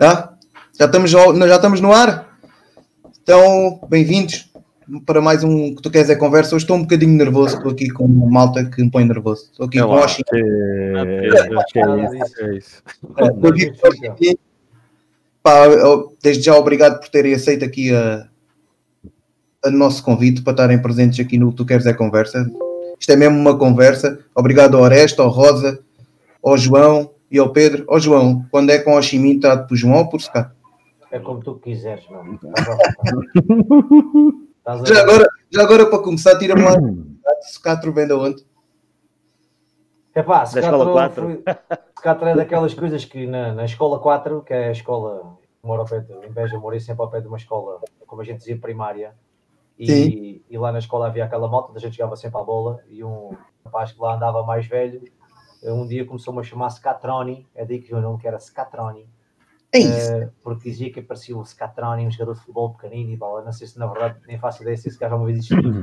Já? Já estamos, já estamos no ar? Então, bem-vindos para mais um que tu queres é conversa. Hoje estou um bocadinho nervoso, estou aqui com uma malta que me põe nervoso. Estou aqui é com o Washington. É isso. Desde já, obrigado por terem aceito aqui a, a nosso convite para estarem presentes aqui no Tu Queres é Conversa. Isto é mesmo uma conversa. Obrigado ao Oresta, ao Rosa, ao João e ao Pedro. Ó João, quando é com o Chimin, está por João ou por Secato? É como tu quiseres, meu. já, agora, já agora, para começar, tira-me lá. Secatro vem de onde? É pá, Secatro, Secatro é daquelas coisas que na, na escola 4, que é a escola, moro ao pé de, em Beja, morei sempre ao pé de uma escola, como a gente dizia, primária. E, e, lá na escola havia aquela moto, a gente jogava sempre à bola e um rapaz que lá andava mais velho, um dia começou-me a chamar Scatroni, é daí que o nome que era Scatroni. É isso. Uh, porque dizia que parecia o Scatroni, um jogador de futebol pequenino e bola. Não sei se na verdade nem faço ideia se esse gajo uma vez existiu.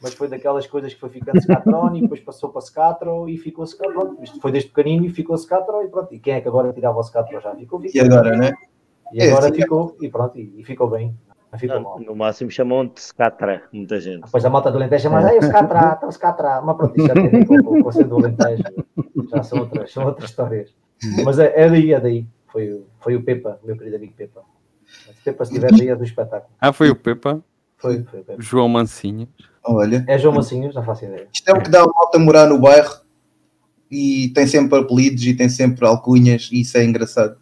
Mas foi daquelas coisas que foi ficando Scatroni, depois passou para Scatro e ficou Scatro. Isto foi desde pequenino e ficou Scatro e pronto. E quem é que agora tirava o Scatro já? Ficou, ficou. E agora, né? E agora é, ficou, e pronto, e, e ficou bem. Ficou não, no máximo chamam de Scatra, muita gente. Depois a malta do Alentejo chama, é. o Scatra, está o Scatra. Mas pronto, isso já tem com, do Alentejo. Já são outras, são outras histórias. Mas é, é daí, é daí. Foi, foi o Pepa, meu querido amigo Pepa. Se Pepa estiver aí é do espetáculo. Ah, foi o Pepa? Foi, foi o Pepa. João Mancinhos. Olha. É João Mancinhos, não faço ideia. Isto é o que dá a malta morar no bairro e tem sempre apelidos e tem sempre alcunhas e isso é engraçado.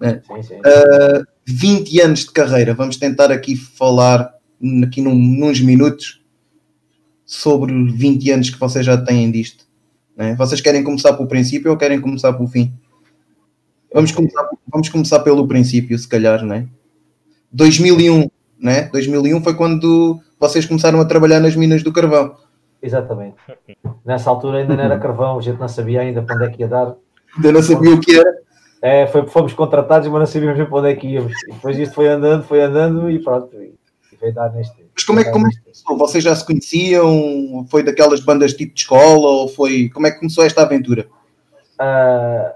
É. Sim, sim. Uh, 20 anos de carreira, vamos tentar aqui falar aqui num, nos minutos sobre 20 anos que vocês já têm disto. Né? Vocês querem começar pelo princípio ou querem começar pelo fim? Vamos começar, vamos começar pelo princípio, se calhar, né? 2001, né? 2001 foi quando vocês começaram a trabalhar nas minas do carvão. Exatamente. Nessa altura ainda não era carvão, a gente não sabia ainda para onde é que ia dar. Ainda não sabia o que era. É, foi, fomos contratados, mas não sabíamos para onde é que íamos. E depois isto foi andando, foi andando e pronto. E veio dar neste. Mas como é, como é que começou? Vocês já se conheciam? Foi daquelas bandas tipo de escola? Ou foi. Como é que começou esta aventura? Uh,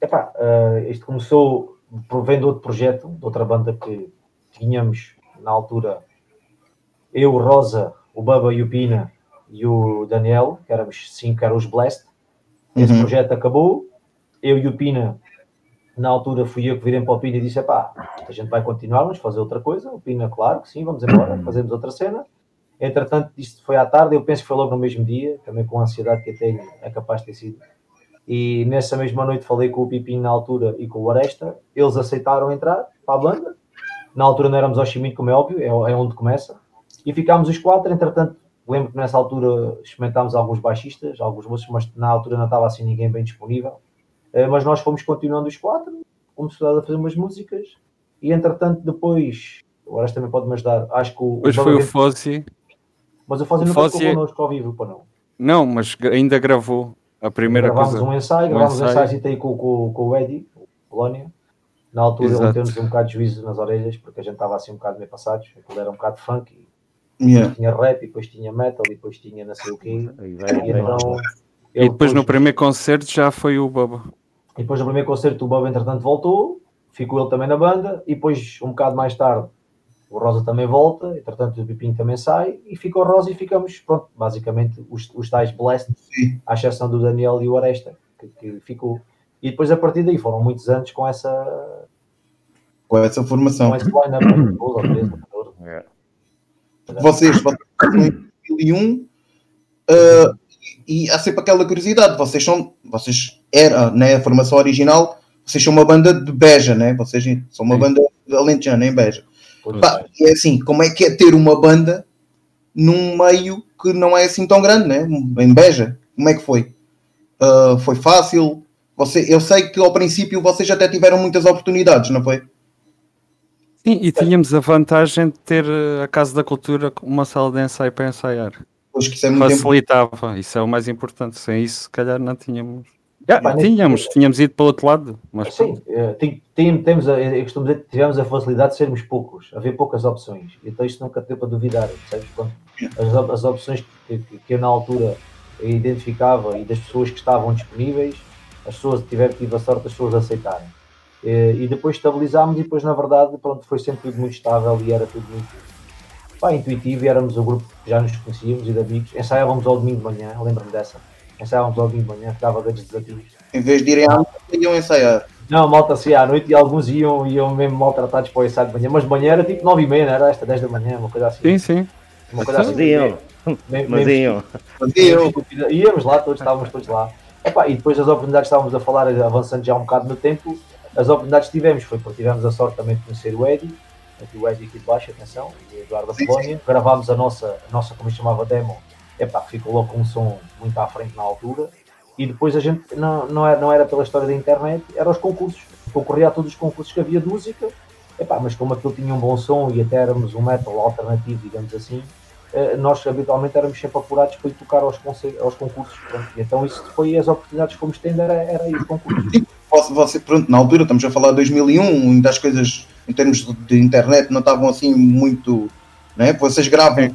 Epá, uh, isto começou provendo outro projeto, de outra banda que tínhamos na altura eu, Rosa, o Baba e o Pina e o Daniel, que éramos cinco, eram os Blast. Esse uhum. projeto acabou. Eu e o Pina, na altura fui eu que virei para o Pina e disse: pá, a gente vai continuar, vamos fazer outra coisa. O Pina, claro que sim, vamos embora, fazemos outra cena. Entretanto, isto foi à tarde, eu penso que foi logo no mesmo dia, também com a ansiedade que eu tenho, é capaz de ter sido e nessa mesma noite falei com o Pipinho na altura e com o Aresta. Eles aceitaram entrar para a banda. Na altura não éramos ao Chimito, como é óbvio, é, é onde começa. E ficámos os quatro. Entretanto, lembro que nessa altura experimentámos alguns baixistas, alguns moços, mas na altura não estava assim ninguém bem disponível. Eh, mas nós fomos continuando os quatro, começamos a fazer umas músicas. E entretanto, depois, o Aresta também pode me ajudar. Acho que o. Hoje foi o Fossi. Mas o Fossi não Fossi... ficou connosco ao vivo, para não. Não, mas ainda gravou. A primeira gravámos coisa. um ensaio, gravámos um ensaio e aí com, com, com o Eddie, o Polónia. Na altura Exato. ele temos um bocado de juízo nas orelhas, porque a gente estava assim um bocado meio passados, aquilo era um bocado funk, e yeah. tinha rap, e depois tinha metal, e depois tinha não sei o quê. E, então, e depois no primeiro concerto já foi o Baba. E depois no primeiro concerto o Baba entretanto voltou, ficou ele também na banda, e depois um bocado mais tarde o Rosa também volta, entretanto o Pipinho também sai e fica o Rosa e ficamos, pronto, basicamente os, os tais Blast, à exceção do Daniel e o Aresta, que, que, ficou. E depois a partir daí foram muitos anos com essa com essa formação. Com esse line-up, é. vocês, vocês em 2001 uh, e há sempre aquela curiosidade, vocês são, vocês era, né, a formação original, vocês são uma banda de Beja, né? Vocês são uma Sim. banda de Alentejano, em Beja. Pá, é assim, como é que é ter uma banda num meio que não é assim tão grande, né? Em Beja, como é que foi? Uh, foi fácil? Você, eu sei que ao princípio vocês até tiveram muitas oportunidades, não foi? Sim, e tínhamos a vantagem de ter a Casa da Cultura com uma sala de ensaio para ensaiar. Pois que isso é Facilitava, tempo. isso é o mais importante. Sem isso, se calhar não tínhamos. Já, tínhamos, tínhamos ido para o outro lado. Mas... Sim, eh, temos a, eu costumo dizer que tivemos a facilidade de sermos poucos, haver poucas opções. Então isto nunca deu para duvidar, percebes? As, as opções que, que, eu na altura identificava e das pessoas que estavam disponíveis, as pessoas tiveram tido a sorte das pessoas aceitarem. E, e, depois estabilizámos e depois, na verdade, pronto, foi sempre tudo muito estável e era tudo muito pá, intuitivo e éramos o grupo que já nos conhecíamos e de amigos. Ensaiávamos ao domingo de manhã, lembro-me dessa. Ensaiávamos ao domingo de manhã, ficava grandes desafios. Em vez de irem à noite, iam ensaiar. Não, malta assim à noite e alguns iam, iam mesmo maltratados para o ensaio de manhã, mas de manhã era tipo 9 e meia, não era esta, 10 da manhã, uma coisa assim. Sim, sim. Uma coisa assim. Iam. Mas iam. Íamos lá, todos estávamos todos lá. Epá, e depois as oportunidades estávamos a falar, avançando já um bocado no tempo, as oportunidades que tivemos foi porque tivemos a sorte também de conhecer o Eddie, aqui o Eddie aqui de baixo, atenção, o Eduardo da Polónia, gravámos a nossa, a nossa, como se chamava, demo, epá, ficou logo com um som muito à frente na altura, e depois a gente, não, não, era, não era pela história da internet, eram os concursos, concorria a todos os concursos que havia de música, epá, mas como aquilo tinha um bom som e até éramos um metal alternativo, digamos assim, eh, nós habitualmente éramos sempre apurados para ir tocar aos, aos concursos. Pronto. E então isso foi as oportunidades que fomos tendo, era, era ir concursos. Você, pronto, na altura, estamos a falar de 2001, ainda as coisas em termos de internet não estavam assim muito. Né? Vocês gravam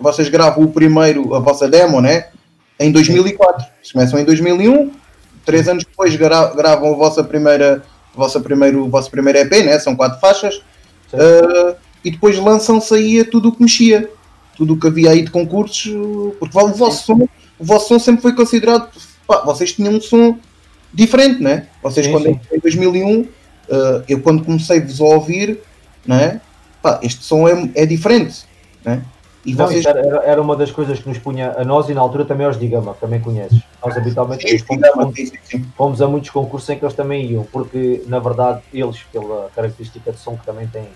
vocês gravam o primeiro, a vossa demo, né? Em 2004. Vocês começam em 2001, três anos depois gra gravam a vossa primeira, a vossa primeiro, o vosso primeiro EP, né? São quatro faixas. Uh, e depois lançam-se aí tudo o que mexia tudo o que havia aí de concursos, porque o vosso som, o vosso som sempre foi considerado. Pá, vocês tinham um som diferente, né? Vocês, sim, quando sim. em 2001, uh, eu quando comecei-vos a ouvir, né? Pá, este som é, é diferente, né? E não, vocês... era, era, uma das coisas que nos punha a nós e na altura também aos Digama, que também conheces. Nós habitualmente sim, fomos, fomos, fomos, a muitos concursos em que eles também iam, porque na verdade eles, pela característica de som que também têm,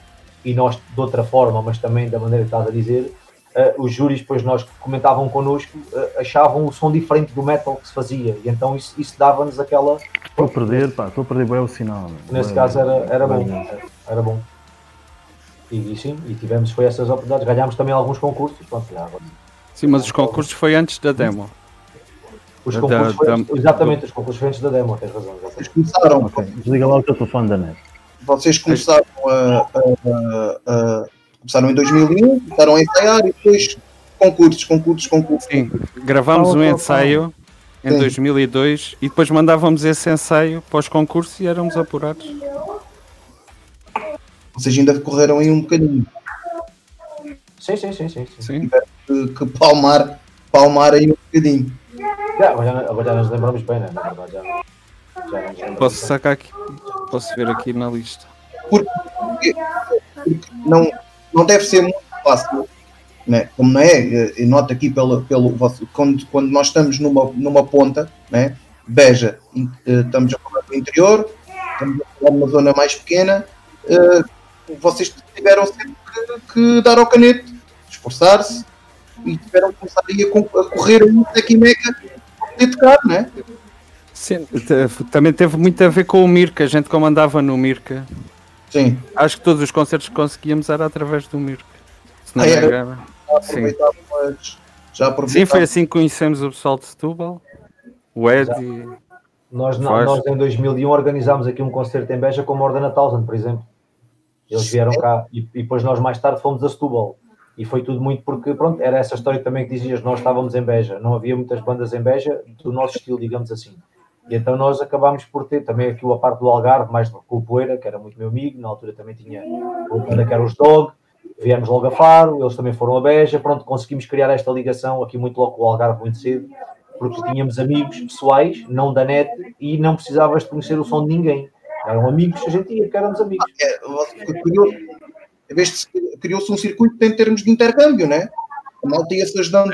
e nós de outra forma, mas também da maneira que estás a dizer, uh, os júris, depois nós que comentavam connosco, uh, achavam o som diferente do metal que se fazia, e então isso, isso dava-nos aquela. Estou a perder, pá, estou a perder bem o sinal. Nesse caso era, era bom, era, era bom. E, e, sim, e tivemos foi essas oportunidades, ganhámos também alguns concursos. Pronto, já, sim, mas os concursos foi antes da demo. Os concursos da, foi, da, exatamente, os concursos foi antes da demo, tens razão. Vocês começaram. Okay. Desliga lá o teu telefone da net. Vocês começaram a, a, a Começaram em 2001, começaram a ensaiar e depois concursos, concursos, concursos. Sim, gravámos um ensaio em Sim. 2002 e depois mandávamos esse ensaio para os concursos e éramos apurados. Vocês ainda correram aí um bocadinho. Sim, sim, sim, sim. sim. Que, que palmar, palmar aí um bocadinho. Já, agora, já, agora já nos lembramos bem, né? Na verdade, já, já nos Posso sacar aqui, posso ver aqui na lista. Porque, porque não, não deve ser muito fácil, né? como não é, e nota aqui pelo, pelo quando, quando nós estamos numa, numa ponta, né? Beja, eh, estamos a falar do interior, estamos a falar de uma zona mais pequena, uh, vocês tiveram sempre que, que dar ao canete, esforçar-se e tiveram que começar a, a correr um e meca para tocar, não é? Sim, também teve muito a ver com o Mirka, a gente comandava no Mirka. Sim. Acho que todos os concertos que conseguíamos era através do Mirk. Se não ah, era, Sim. Já Sim, foi assim que conhecemos o pessoal de Setúbal. O Ed. Nós, nós em 2001 organizámos aqui um concerto em Beja com a Thousand, por exemplo. Eles vieram cá e, e, depois nós mais tarde fomos a Setúbal. E foi tudo muito porque, pronto, era essa história também que dizias, nós estávamos em Beja, não havia muitas bandas em Beja do nosso estilo, digamos assim. E então nós acabámos por ter também aqui a parte do Algarve, mais com o Poeira, que era muito meu amigo, na altura também tinha o banda que era os Dog, viemos logo a Faro, eles também foram a Beja, pronto, conseguimos criar esta ligação aqui muito logo com o Algarve muito cedo, porque tínhamos amigos pessoais, não da net, e não precisavas de conhecer o som de ninguém. Eram amigos, a gente ia, porque éramos amigos. É, criou-se um circuito em termos de intercâmbio, né? A malta ia-se ajudando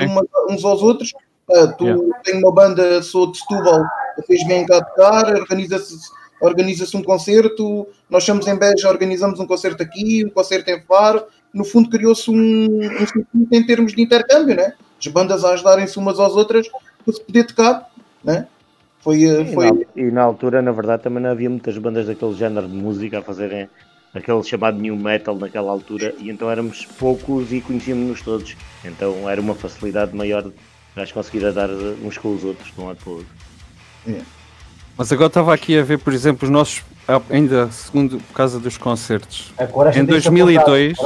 uns aos outros. Uh, tu yeah. tens uma banda, sou de Setúbal, vocês vêm cá tocar, organiza-se organiza um concerto, nós estamos em Beja, organizamos um concerto aqui, um concerto em Faro, no fundo criou-se um, um circuito em termos de intercâmbio, né? as bandas a ajudarem-se umas às outras para se poder tocar, né? Foi, eh, foi... E, na, e na altura, na verdade, também não havia muitas bandas daquele género de música a fazerem aquele chamado new metal naquela altura, e então éramos poucos e conhecíamos-nos todos, então era uma facilidade maior para conseguir dar uns com os outros, de um lado para o outro. É. Mas agora estava aqui a ver, por exemplo, os nossos, ainda segundo por causa dos concertos. Em 2002,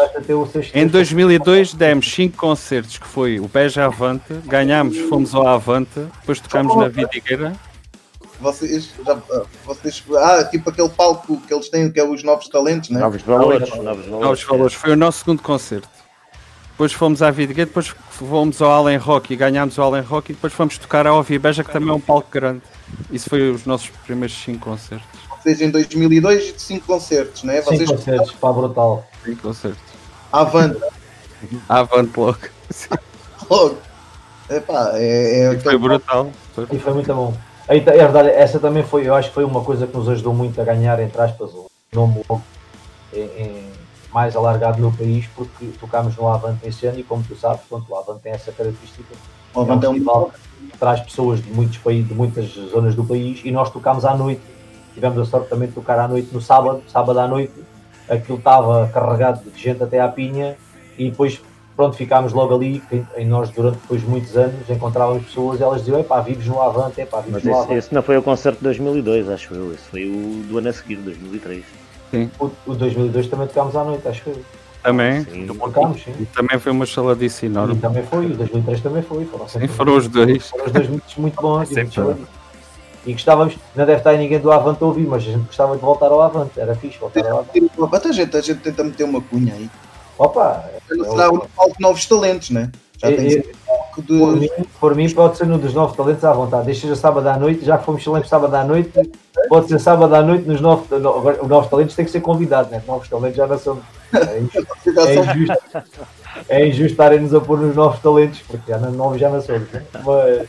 em 2002 demos 5 concertos, que foi o Beja Avante, ganhámos, fomos ao Avante, depois tocámos na Vidigueira. vocês, já, vocês. Ah, tipo aquele palco que eles têm, que é os novos talentos, né? Novos valores. Novos valores. Novos valores. Foi o nosso segundo concerto. Depois fomos à Vidgate, depois fomos ao Allen Rock e ganhámos o Allen Rock e depois fomos tocar à Ovi Beja, que também é um palco grande. Isso foi os nossos primeiros 5 concertos. Vocês em 2002, 5 concertos, né? Vocês 5 concertos, pá, brutal. 5 concertos. Avante. Avante logo. logo. Epá, é, é foi brutal. Foi. E foi muito bom. É verdade, essa também foi, eu acho que foi uma coisa que nos ajudou muito a ganhar, entre aspas, o nome logo em, em, mais alargado no país, porque tocámos no Avante esse ano e como tu sabes, pronto, o Avante tem essa característica. O Avante é um festival que traz pessoas de muitos países, de muitas zonas do país e nós tocámos à noite. Tivemos a sorte também de tocar à noite no sábado, sábado à noite, aquilo estava carregado de gente até à pinha e depois pronto, ficámos logo ali, em nós durante depois muitos anos encontrávamos pessoas e elas diziam, epá, vives no Avante, epá, vives Mas no esse, Avante. esse não foi o concerto de 2002, acho eu, esse foi o do ano a seguir, 2003. Sim. O, o 2002 também tocámos à noite, acho eu. Também, sim. Tocámos, sim. Também foi uma saladice enorme. E também foi, o 2003 também foi. Foram, sim, foram os dois. Foram os dois muito, muito bons. e gostávamos, não deve estar ninguém do Avante a ouvir, mas a gente gostava de voltar ao Avante, era fixe voltar ao Avante. A gente, a gente tenta meter uma cunha aí. Opa! Será o palco de novos talentos, né? Já é, tem é, palco de. Por mim, por mim, pode ser no dos novos talentos à vontade. Deixa seja sábado à noite, já que fomos excelentes sábado à noite, pode ser sábado à noite nos novos. Os novos talentos têm que ser convidados, né? Novos talentos já não são. É injusto. É injusto, é injusto estarem-nos a pôr nos novos talentos, porque já não, novos já não somos, né? Mas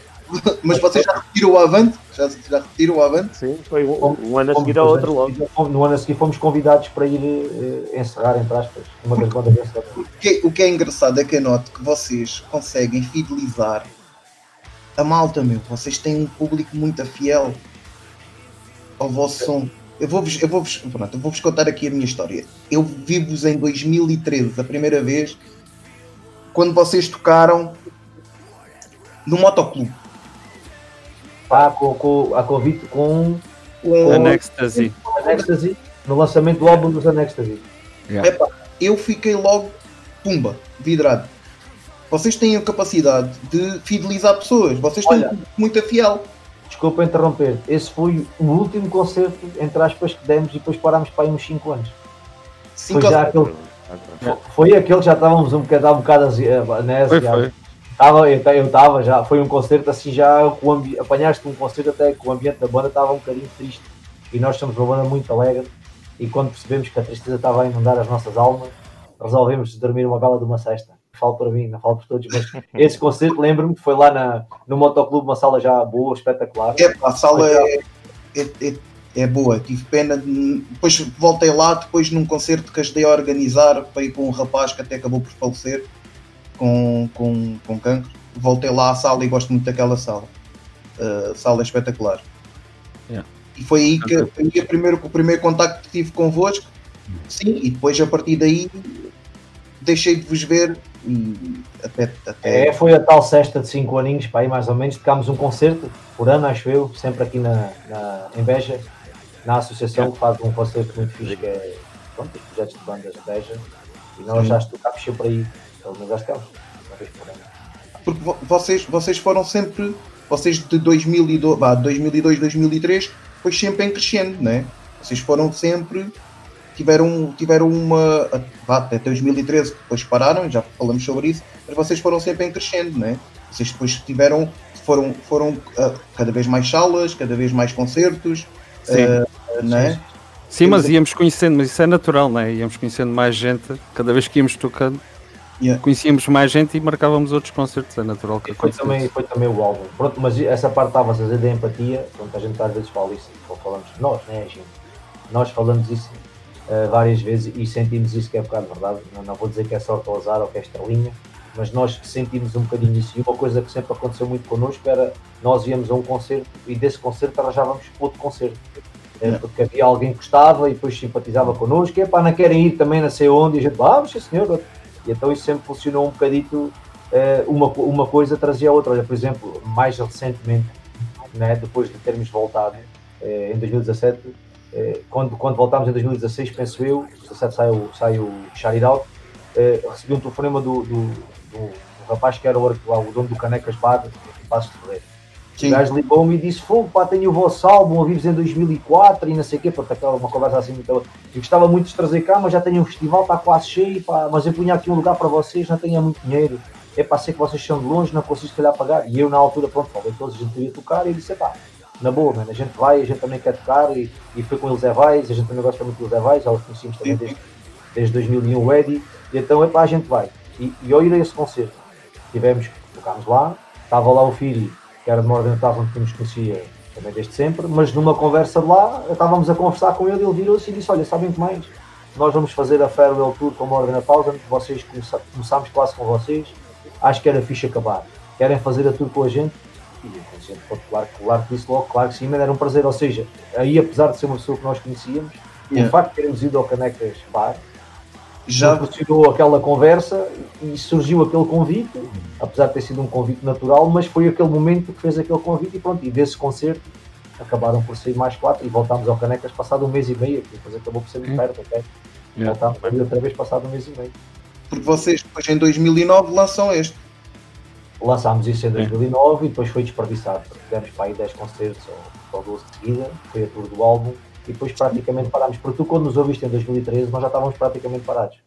mas vocês já repetiram o Avante? Já, já repetiram o Avante? Sim, foi um, um ano a seguir ao outro logo. No ano a seguir fomos convidados para ir uh, encerrar, entre aspas, uma das bandas encerradas. O que, o que é engraçado é que eu noto que vocês conseguem fidelizar a malta, meu. Vocês têm um público muito fiel ao vosso som. Eu vou-vos eu vou -vos, pronto, eu vou -vos contar aqui a minha história. Eu vi-vos em 2013, a primeira vez, quando vocês tocaram no motoclube pá, com, com, a convite com, com Anextasy. Anextasy, no lançamento do álbum dos Anextasy. Yeah. Epá, eu fiquei logo, pumba, vidrado. Vocês têm a capacidade de fidelizar pessoas, vocês têm Olha, muita fiel. Desculpa interromper, esse foi o último concerto, entre aspas, que demos e depois parámos para aí uns 5 anos. Cinco foi já aquele, foi aquele que já estávamos um bocado, um bocado né, foi, foi. Tava, eu estava já, foi um concerto assim já, com ambi... apanhaste um concerto até que o ambiente da banda estava um bocadinho triste e nós somos uma banda muito alegre e quando percebemos que a tristeza estava a inundar as nossas almas, resolvemos dormir uma vela de uma cesta. Falo para mim, não falo por todos, mas esse concerto lembro-me que foi lá na, no Motoclube, uma sala já boa, espetacular. É, a sala é, é, é, é, boa, tive pena, depois voltei lá, depois num concerto que ajudei a organizar para ir com um rapaz que até acabou por falecer com, com, com cancro. Voltei lá à sala e gosto muito daquela sala. Uh, sala é espetacular. Yeah. E foi aí que foi a primeiro, o primeiro contacto que tive convosco. Sim, e depois a partir daí deixei de vos ver e até, até... É, foi a tal cesta de 5 aninhos, para aí mais ou menos, tocámos um concerto por ano, acho eu, sempre aqui na, na em Beja, na associação que faz um concerto muito fixe, que é pronto, os projetos de bandas de Beja, e nós já tocámos sempre aí pelo menos acho que é uma vez por ano. Porque vocês, vocês foram sempre, vocês de 2002, bah, 2002 2003, foi sempre em crescendo, né? Vocês foram sempre, tiveram, tiveram uma, até 2013, depois pararam, já falamos sobre isso, mas vocês foram sempre em crescendo, né? Vocês depois tiveram, foram, foram uh, cada vez mais salas, cada vez mais concertos, Sim. Uh, né? Sim, mas íamos conhecendo, mas isso é natural, né? Íamos conhecendo mais gente cada vez que íamos tocando. Yeah. Conhecíamos mais gente e marcávamos outros concertos, é natural que foi também, foi também o álbum. Pronto, mas essa parte estava a fazer da empatia, pronto, a gente às vezes fala isso, falamos nós, né, gente? Nós falamos isso uh, várias vezes e sentimos isso que é um bocado verdade. Não, não vou dizer que é sorte ou azar ou que é estrelinha, mas nós sentimos um bocadinho isso. E uma coisa que sempre aconteceu muito connosco era nós íamos a um concerto e desse concerto arranjávamos outro concerto. Eh, yeah. Porque havia alguém que gostava e depois simpatizava connosco, e pá, não querem ir também não sei onde, e a gente, vamos, ah, senhor, e então isso sempre funcionou um bocadito, uh, uma, uma coisa trazia a outra. Olha, por exemplo, mais recentemente, né, depois de termos voltado em 2017, uh, eh, quando, quando voltámos em 2016, penso eu, 2017 sai o, sai o Shout It Out, recebi um telefonema do, do, do, do, rapaz que era o, o dono do Canecas Bar, em Passos de Ferreira. Sim. O gajo ligou-me e disse: Fogo, pá, tenho o vosso álbum, ouvi-vos em 2004 e não sei o quê, para aquela uma conversa assim muito. Eu gostava muito de trazer cá, mas já tenho um festival, está quase cheio, pá, mas eu punha aqui um lugar para vocês, não tenho muito dinheiro. É para ser que vocês são de longe, não consigo se calhar pagar. E eu, na altura, pronto, falei todos, a gente queria tocar e ele disse: pá, na boa, mano, a gente vai, a gente também quer tocar. E, e foi com eles Evais, a gente também gosta muito dos Evais, já os conhecemos também desde, desde 2001, o Eddie. E então, é pá, a gente vai. E, e eu irei a esse concerto. Tivemos, tocámos lá, estava lá o filho que era de Morgan Tavern, que nos conhecia também desde sempre, mas numa conversa de lá, estávamos a conversar com ele e ele virou-se e disse: Olha, sabem que mais? Nós vamos fazer a Farewell Tour com Morgan Thousand, vocês começa, começámos quase com vocês, acho que era fixe acabar. Querem fazer a tour com a gente? E a gente, claro, claro que disse logo, claro que sim, mas era um prazer. Ou seja, aí apesar de ser uma pessoa que nós conhecíamos, yeah. o facto de termos ido ao Canecas Bar já proporcionou aquela conversa e surgiu aquele convite, apesar de ter sido um convite natural, mas foi aquele momento que fez aquele convite e pronto, e desse concerto acabaram por sair mais quatro e voltámos ao Canecas passado um mês e meio, depois acabou por ser muito perto, ok? Voltámos yeah. outra vez passado um mês e meio. Porque vocês depois em 2009 lançam este. Lançámos isso em 2009 e depois foi desperdiçado, tivemos para aí 10 concertos ou, ou 12 de seguida, foi a tour do álbum e depois praticamente parámos. Porque tu, quando nos ouviste em 2013, nós já estávamos praticamente parados.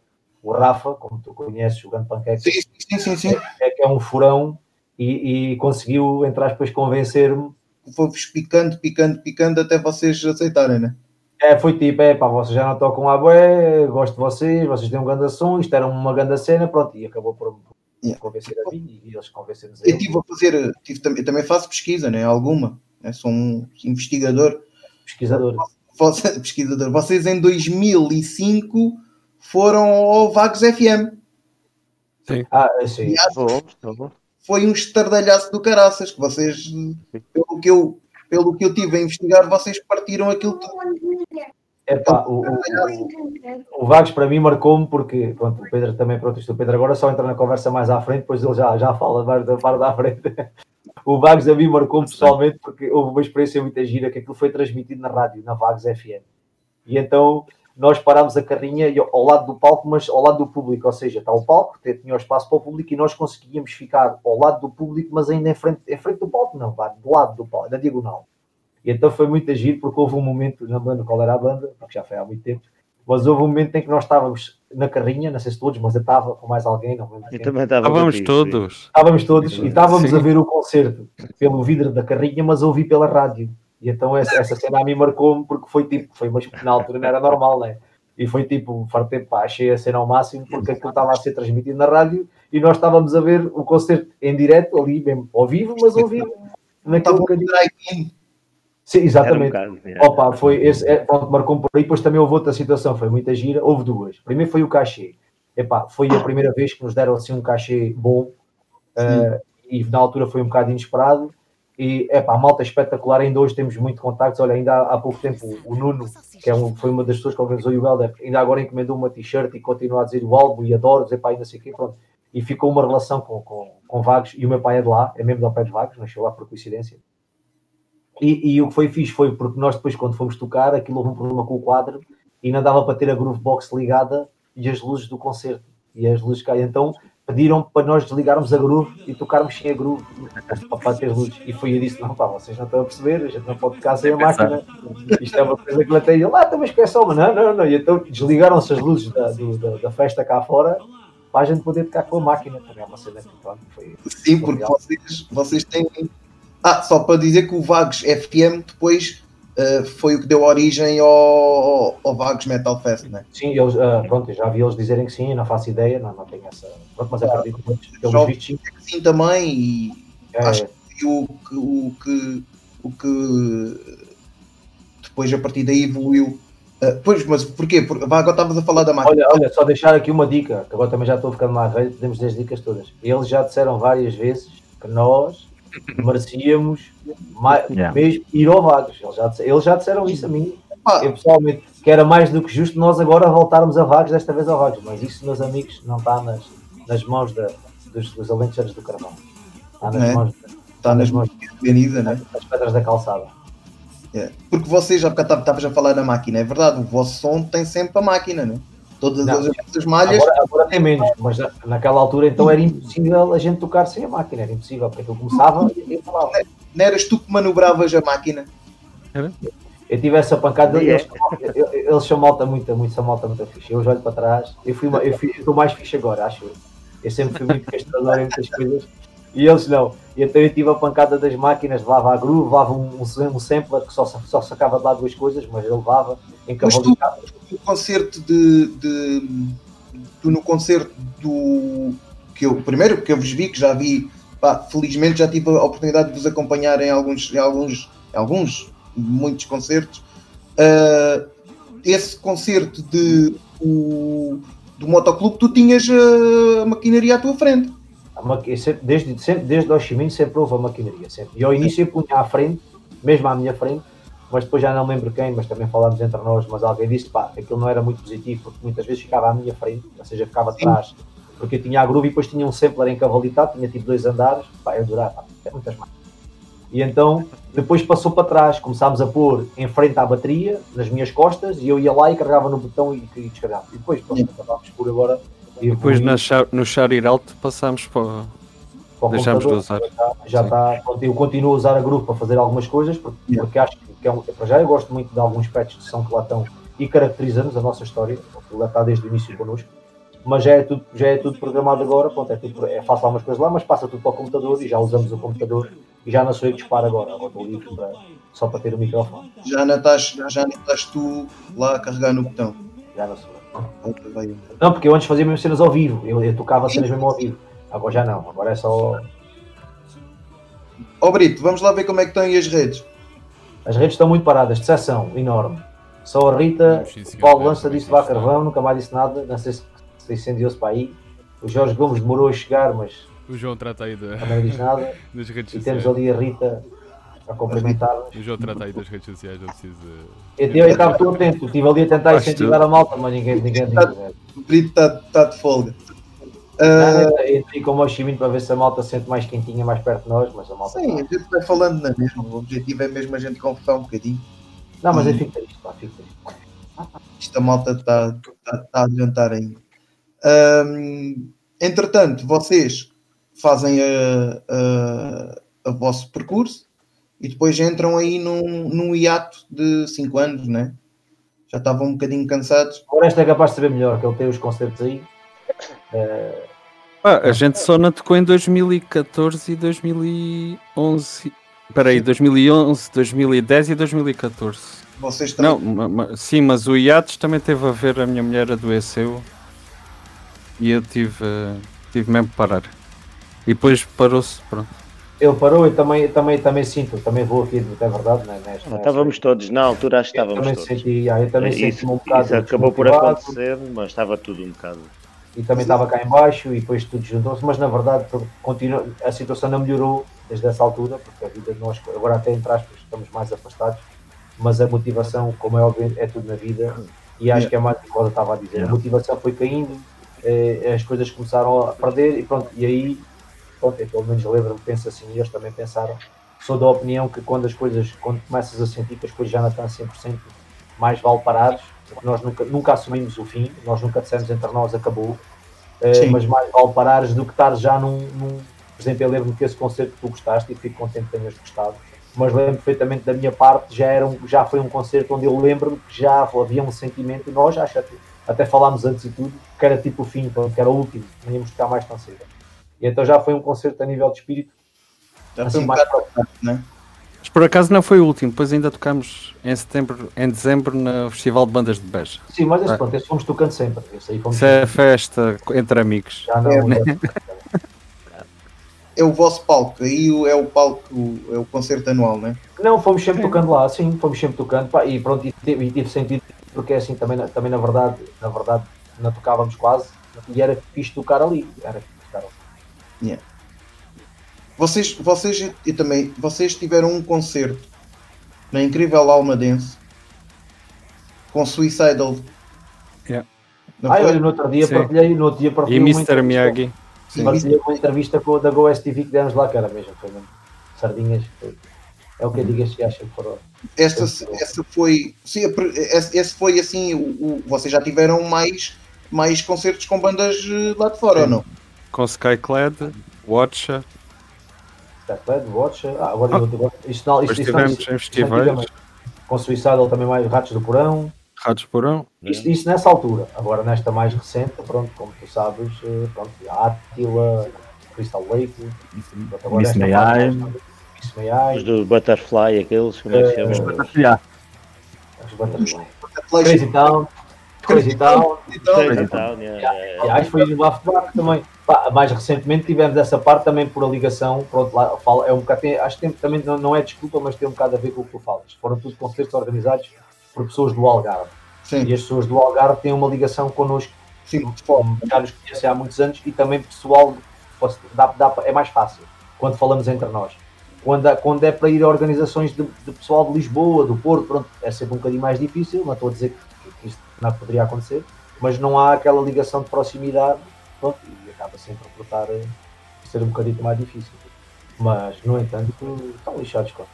O Rafa, como tu conheces, jogando panqueca, sim, sim, sim, sim. É, que é um furão e, e conseguiu, entrar depois convencer-me. Foi-vos picando, picando, picando até vocês aceitarem, né? É, foi tipo, é pá, vocês já não tocam a bué, gosto de vocês, vocês têm um grande som, isto era uma grande cena, pronto, e acabou por yeah. convencer a mim e eles convenceram-nos Eu estive a fazer, tive, eu também faço pesquisa, né? Alguma, né? sou um investigador. Pesquisador pesquisador, vocês em 2005 foram ao Vagos FM. Sim. Ah, sim. Foi um estardalhaço do caraças que vocês, pelo que, eu, pelo que eu tive a investigar, vocês partiram aquilo tudo. Epá, o, o, o, Vagos para mim marcou-me porque pronto, o Pedro também, pronto, isto o Pedro agora só entra na conversa mais à frente, depois ele já, já fala mais da parte da frente o Vagos a mim marcou pessoalmente porque houve uma experiência muito gira que aquilo foi transmitido na rádio, na Vagos FM. E então nós parámos a carrinha ao lado do palco, mas ao lado do público, ou seja, está o palco, tinha o espaço para o público e nós conseguíamos ficar ao lado do público, mas ainda em frente, em frente do palco, não, do lado do palco, na diagonal. E então foi muito agir porque houve um momento, não me lembro qual era a banda, porque já foi há muito tempo, mas houve um momento em que nós estávamos na carrinha, não sei se todos, mas eu estava com mais alguém, não lembro. também estava estávamos todos. Estávamos todos e estávamos Sim. a ver o concerto pelo vidro da carrinha, mas ouvi pela rádio. E então essa, essa cena a mim marcou-me porque foi tipo, foi mas na altura não era normal, né? E foi tipo, fartei, pá, achei a cena ao máximo porque aquilo estava a ser transmitido na rádio e nós estávamos a ver o concerto em direto ali, mesmo ao vivo, mas ao vivo. Naquele bocadinho. Sim, exatamente. Um bocado, é. Opa, foi esse, é, pronto, marcou por aí, depois também houve outra situação, foi muita gira, houve duas. Primeiro foi o cachê. Epá, foi a primeira vez que nos deram assim um cachê bom uh, e na altura foi um bocado inesperado. E epá, a malta é espetacular, ainda hoje temos muito contactos. Olha, ainda há, há pouco tempo o Nuno, que é um, foi uma das pessoas que organizou o Helder, ainda agora encomendou uma t-shirt e continua a dizer o álbum e adoro, epá, ainda sei o quê, pronto. E ficou uma relação com, com, com Vagos, e o meu pai é de lá, é mesmo do pé de Vagos, nasceu lá por coincidência. E, e, o que foi fixe foi porque nós depois, quando fomos tocar, aquilo houve um problema com o quadro e não dava para ter a groove box ligada e as luzes do concerto. E as luzes caem. Então pediram para nós desligarmos a groove e tocarmos sem a groove para ter luzes. E foi eu disse: Não, pá, vocês não estão a perceber, a gente não pode tocar sem a máquina. Isto é uma coisa que eu tenho lá, também esquece uma. Não, não, não. E então desligaram-se as luzes da, do, da, da, festa cá fora para a gente poder tocar com a máquina. Também é uma cena que foi. Sim, porque vocês, vocês têm ah, só para dizer que o Vagos FM depois uh, foi o que deu origem ao, ao Vagos Metal Fest, não é? Sim, eles, uh, pronto, já vi eles dizerem que sim, não faço ideia, não, não tenho essa. Pronto, mas acredito que pelos vistos que sim também e é, acho que o que, o que o que depois a partir daí evoluiu. Uh, pois, mas porquê? Porque, agora estavas a falar da máquina. Olha, olha, só deixar aqui uma dica, que agora também já estou ficando mais velho, podemos dar as dicas todas. Eles já disseram várias vezes que nós merecíamos mais, yeah. mesmo ir ao Vagos. Eles já, eles já disseram isso a mim, ah. eu pessoalmente, que era mais do que justo nós agora voltarmos a Vagos, desta vez ao Vagos. Mas isso, meus amigos, não está nas, nas mãos da, dos, dos alentejanos do Carvão. Está nas é. mãos, está nas mãos da né? das pedras da calçada. É. Porque vocês, já estavas a falar da máquina, é verdade, o vosso som tem sempre a máquina, não é? Todas não, as malhas. Agora, agora tem menos, mas naquela altura então era impossível a gente tocar sem a máquina, era impossível, porque aquilo começava e falava. não eras tu que manobravas a máquina? Era? Eu tive essa pancada, yeah. eles, eles são malta muito, muito, são malta muito fixe. Eu olho para trás, eu fui eu estou mais fixe agora, acho eu. Eu sempre fui muito castrador em muitas coisas e eles não. E então eu tive a pancada das máquinas, levava a groove, levava um, um sampler que só, só sacava de lá duas coisas, mas ele levava em Mas tu, no concerto de, de, tu no concerto do que eu primeiro que eu vos vi, que já vi, pá, felizmente já tive a oportunidade de vos acompanhar em alguns, em alguns, em alguns muitos concertos. Uh, esse concerto de, o, do motoclube, tu tinhas a maquinaria à tua frente. Desde, sempre, desde o Chiminho sempre houve a maquinaria. Sempre. E ao início eu punha à frente, mesmo à minha frente, mas depois já não lembro quem, mas também falámos entre nós, mas alguém disse pá, aquilo não era muito positivo, porque muitas vezes ficava à minha frente, ou seja, ficava atrás, porque eu tinha a groove e depois tinha um sampler encavalitado, tinha tipo dois andares, pá, eu durava, é muitas mais. E então depois passou para trás, começámos a pôr em frente à bateria, nas minhas costas, e eu ia lá e carregava no botão e, e descarregava. E depois, pronto, acabámos por agora. E depois na, no Sharir Alto passámos para, para deixámos de usar. Já está, eu continuo a usar a Groove para fazer algumas coisas, porque, yeah. porque acho que é um, para já eu gosto muito de alguns patches de som que lá estão e caracterizamos a nossa história, porque lá está desde o início connosco mas já é tudo, já é tudo programado agora, pronto, é, tudo, é faço algumas coisas lá, mas passa tudo para o computador e já usamos o computador e já não sou eu que disparo agora, agora estou livre para, só para ter o microfone. Já não estás, já não estás tu lá a carregar no botão? Já não sou. Não, porque eu antes fazia mesmo cenas ao vivo, eu, eu tocava cenas mesmo ao vivo, agora já não, agora é só. Ó oh, Brito, vamos lá ver como é que estão aí as redes. As redes estão muito paradas, decepção enorme. Só a Rita, o Paulo lança disse vá carvão, nunca mais disse nada, não sei se incendiou-se para aí. O Jorge Gomes demorou a chegar, mas. O João trata aí de... Também diz nada. das redes e temos ali a Rita a cumprimentar-nos. O João trata aí das redes sociais, não preciso. Eu, eu estava todo atento, estive ali a tentar incentivar a malta, mas ninguém, ninguém diz. O Brito está, está de folga. Uh... Entrei como o Chiminho para ver se a malta se sente mais quentinha, mais perto de nós, mas a malta. Sim, está... a gente vai falando na mesma. O objetivo é mesmo a gente conversar um bocadinho. Não, mas e... eu fico triste, pá, fico triste. Esta malta está, está, está a adiantar ainda. Um, entretanto, vocês fazem a, a, a, vosso percurso e depois entram aí num, num hiato de 5 anos, né? Já estavam um bocadinho cansados. O Orestes é capaz de saber melhor, que ele tem os concertos aí. Uh... Ah, a gente só não tocou em 2014 e 2011. Espera aí, 2011, 2010 e 2014. Vocês também... Não, sim, mas o hiatus também teve a ver, a minha mulher adoeceu e eu tive, tive mesmo que parar. E depois parou-se, pronto. Ele parou e também, também, também sinto, também vou aqui, é verdade, né? Nesta, estávamos todos, na altura acho que estávamos eu todos. Senti, ah, eu também isso, senti um bocado. Isso acabou por acontecer, mas estava tudo um bocado. E também estava cá embaixo e depois tudo juntou-se, mas na verdade continua, a situação não melhorou desde essa altura, porque a vida de nós, agora até entre aspas, estamos mais afastados, mas a motivação, como é óbvio, é tudo na vida e acho que é mais o que eu estava a dizer. A motivação foi caindo, eh, as coisas começaram a perder e pronto, e aí, pronto, eu pelo menos lembro-me, penso assim, e eles também pensaram, sou da opinião que quando as coisas, quando começas a sentir que as coisas já não estão 100%, mais vale parados, porque nós nunca, nunca assumimos o fim, nós nunca dissemos entre nós acabou, uh, mas mais vale parares do que estar já num, num por exemplo, eu lembro-me que esse concerto que tu gostaste e fico contente que tenhas gostado, mas lembro perfeitamente da minha parte, já, era um, já foi um concerto onde eu lembro-me que já havia um sentimento, nós acho que até falámos antes e tudo, que era tipo o fim, que era o último, não íamos tocar mais tão cedo. E então já foi um concerto a nível de espírito. Já assim, mais um né? Mas por acaso não foi o último, depois ainda tocámos em setembro, em dezembro no Festival de Bandas de Beja. Sim, mas esse, é. pronto, esse fomos tocando sempre. Esse aí fomos Isso é festa entre amigos. Já não, é, é o vosso palco, aí é o palco, é o concerto anual, não é? Não, fomos sempre tocando lá, sim, fomos sempre tocando, pá, e pronto, e tive, e tive sentido porque assim também, também na verdade, na verdade não tocávamos quase e era fixe tocar ali. Era fixe tocar ali. Yeah. Vocês, vocês, e também, vocês tiveram um concerto na incrível Almadense com Suicidal. Yeah. ah, eu no outro dia Sim. partilhei, no outro dia partilhei E Mr. Miyagi. Partilhei uma entrevista com, da GoSTV que demos lá, que era mesmo, foi mesmo. Sardinhas. Foi. É o que eu digo estes gajos que foram. Esta, essa foi. Sim, esse foi assim. O, o, vocês já tiveram mais, mais concertos com bandas eh, lá de fora, sim. ou não? Com Skyclad, Watcher. Deathbed, Watch. Ah, agora, ah. agora isto, não, isto, isto, tivemos isto, festivais. Com Suicidal também mais Ratos do Porão. Ratos do Porão. Isto, isto, nessa altura. Agora nesta mais recente, pronto, como tu sabes, eh, pronto, a Attila, Crystal Lake, Miss May I. Miss May I. Os do Butterfly, aqueles, como é que se chama? Os Butterfly. Os Butterfly. Crazy Town. Crazy Town. Crazy Town, Acho que foi no Afterback também. Pá, mais recentemente tivemos essa parte também por a ligação, pronto, lá fala, é um bocado, tem, acho que tem, também não, não, é desculpa, mas tem um bocado a ver com o que tu falas. Foram tudo concertos organizados por pessoas do Algarve. Sim. E as pessoas do Algarve têm uma ligação connosco, Sim. já nos conhecem há muitos anos e também pessoal, dá, dá, é mais fácil quando falamos entre nós. Quando, quando é para ir a organizações de, de pessoal de Lisboa, do Porto, pronto, é sempre um bocadinho mais difícil, não estou a dizer que, não poderia acontecer, mas não há aquela ligação de proximidade, pronto, acaba sempre por estar a ser um bocadinho mais difícil. Mas, no entanto, estão lixados, claro.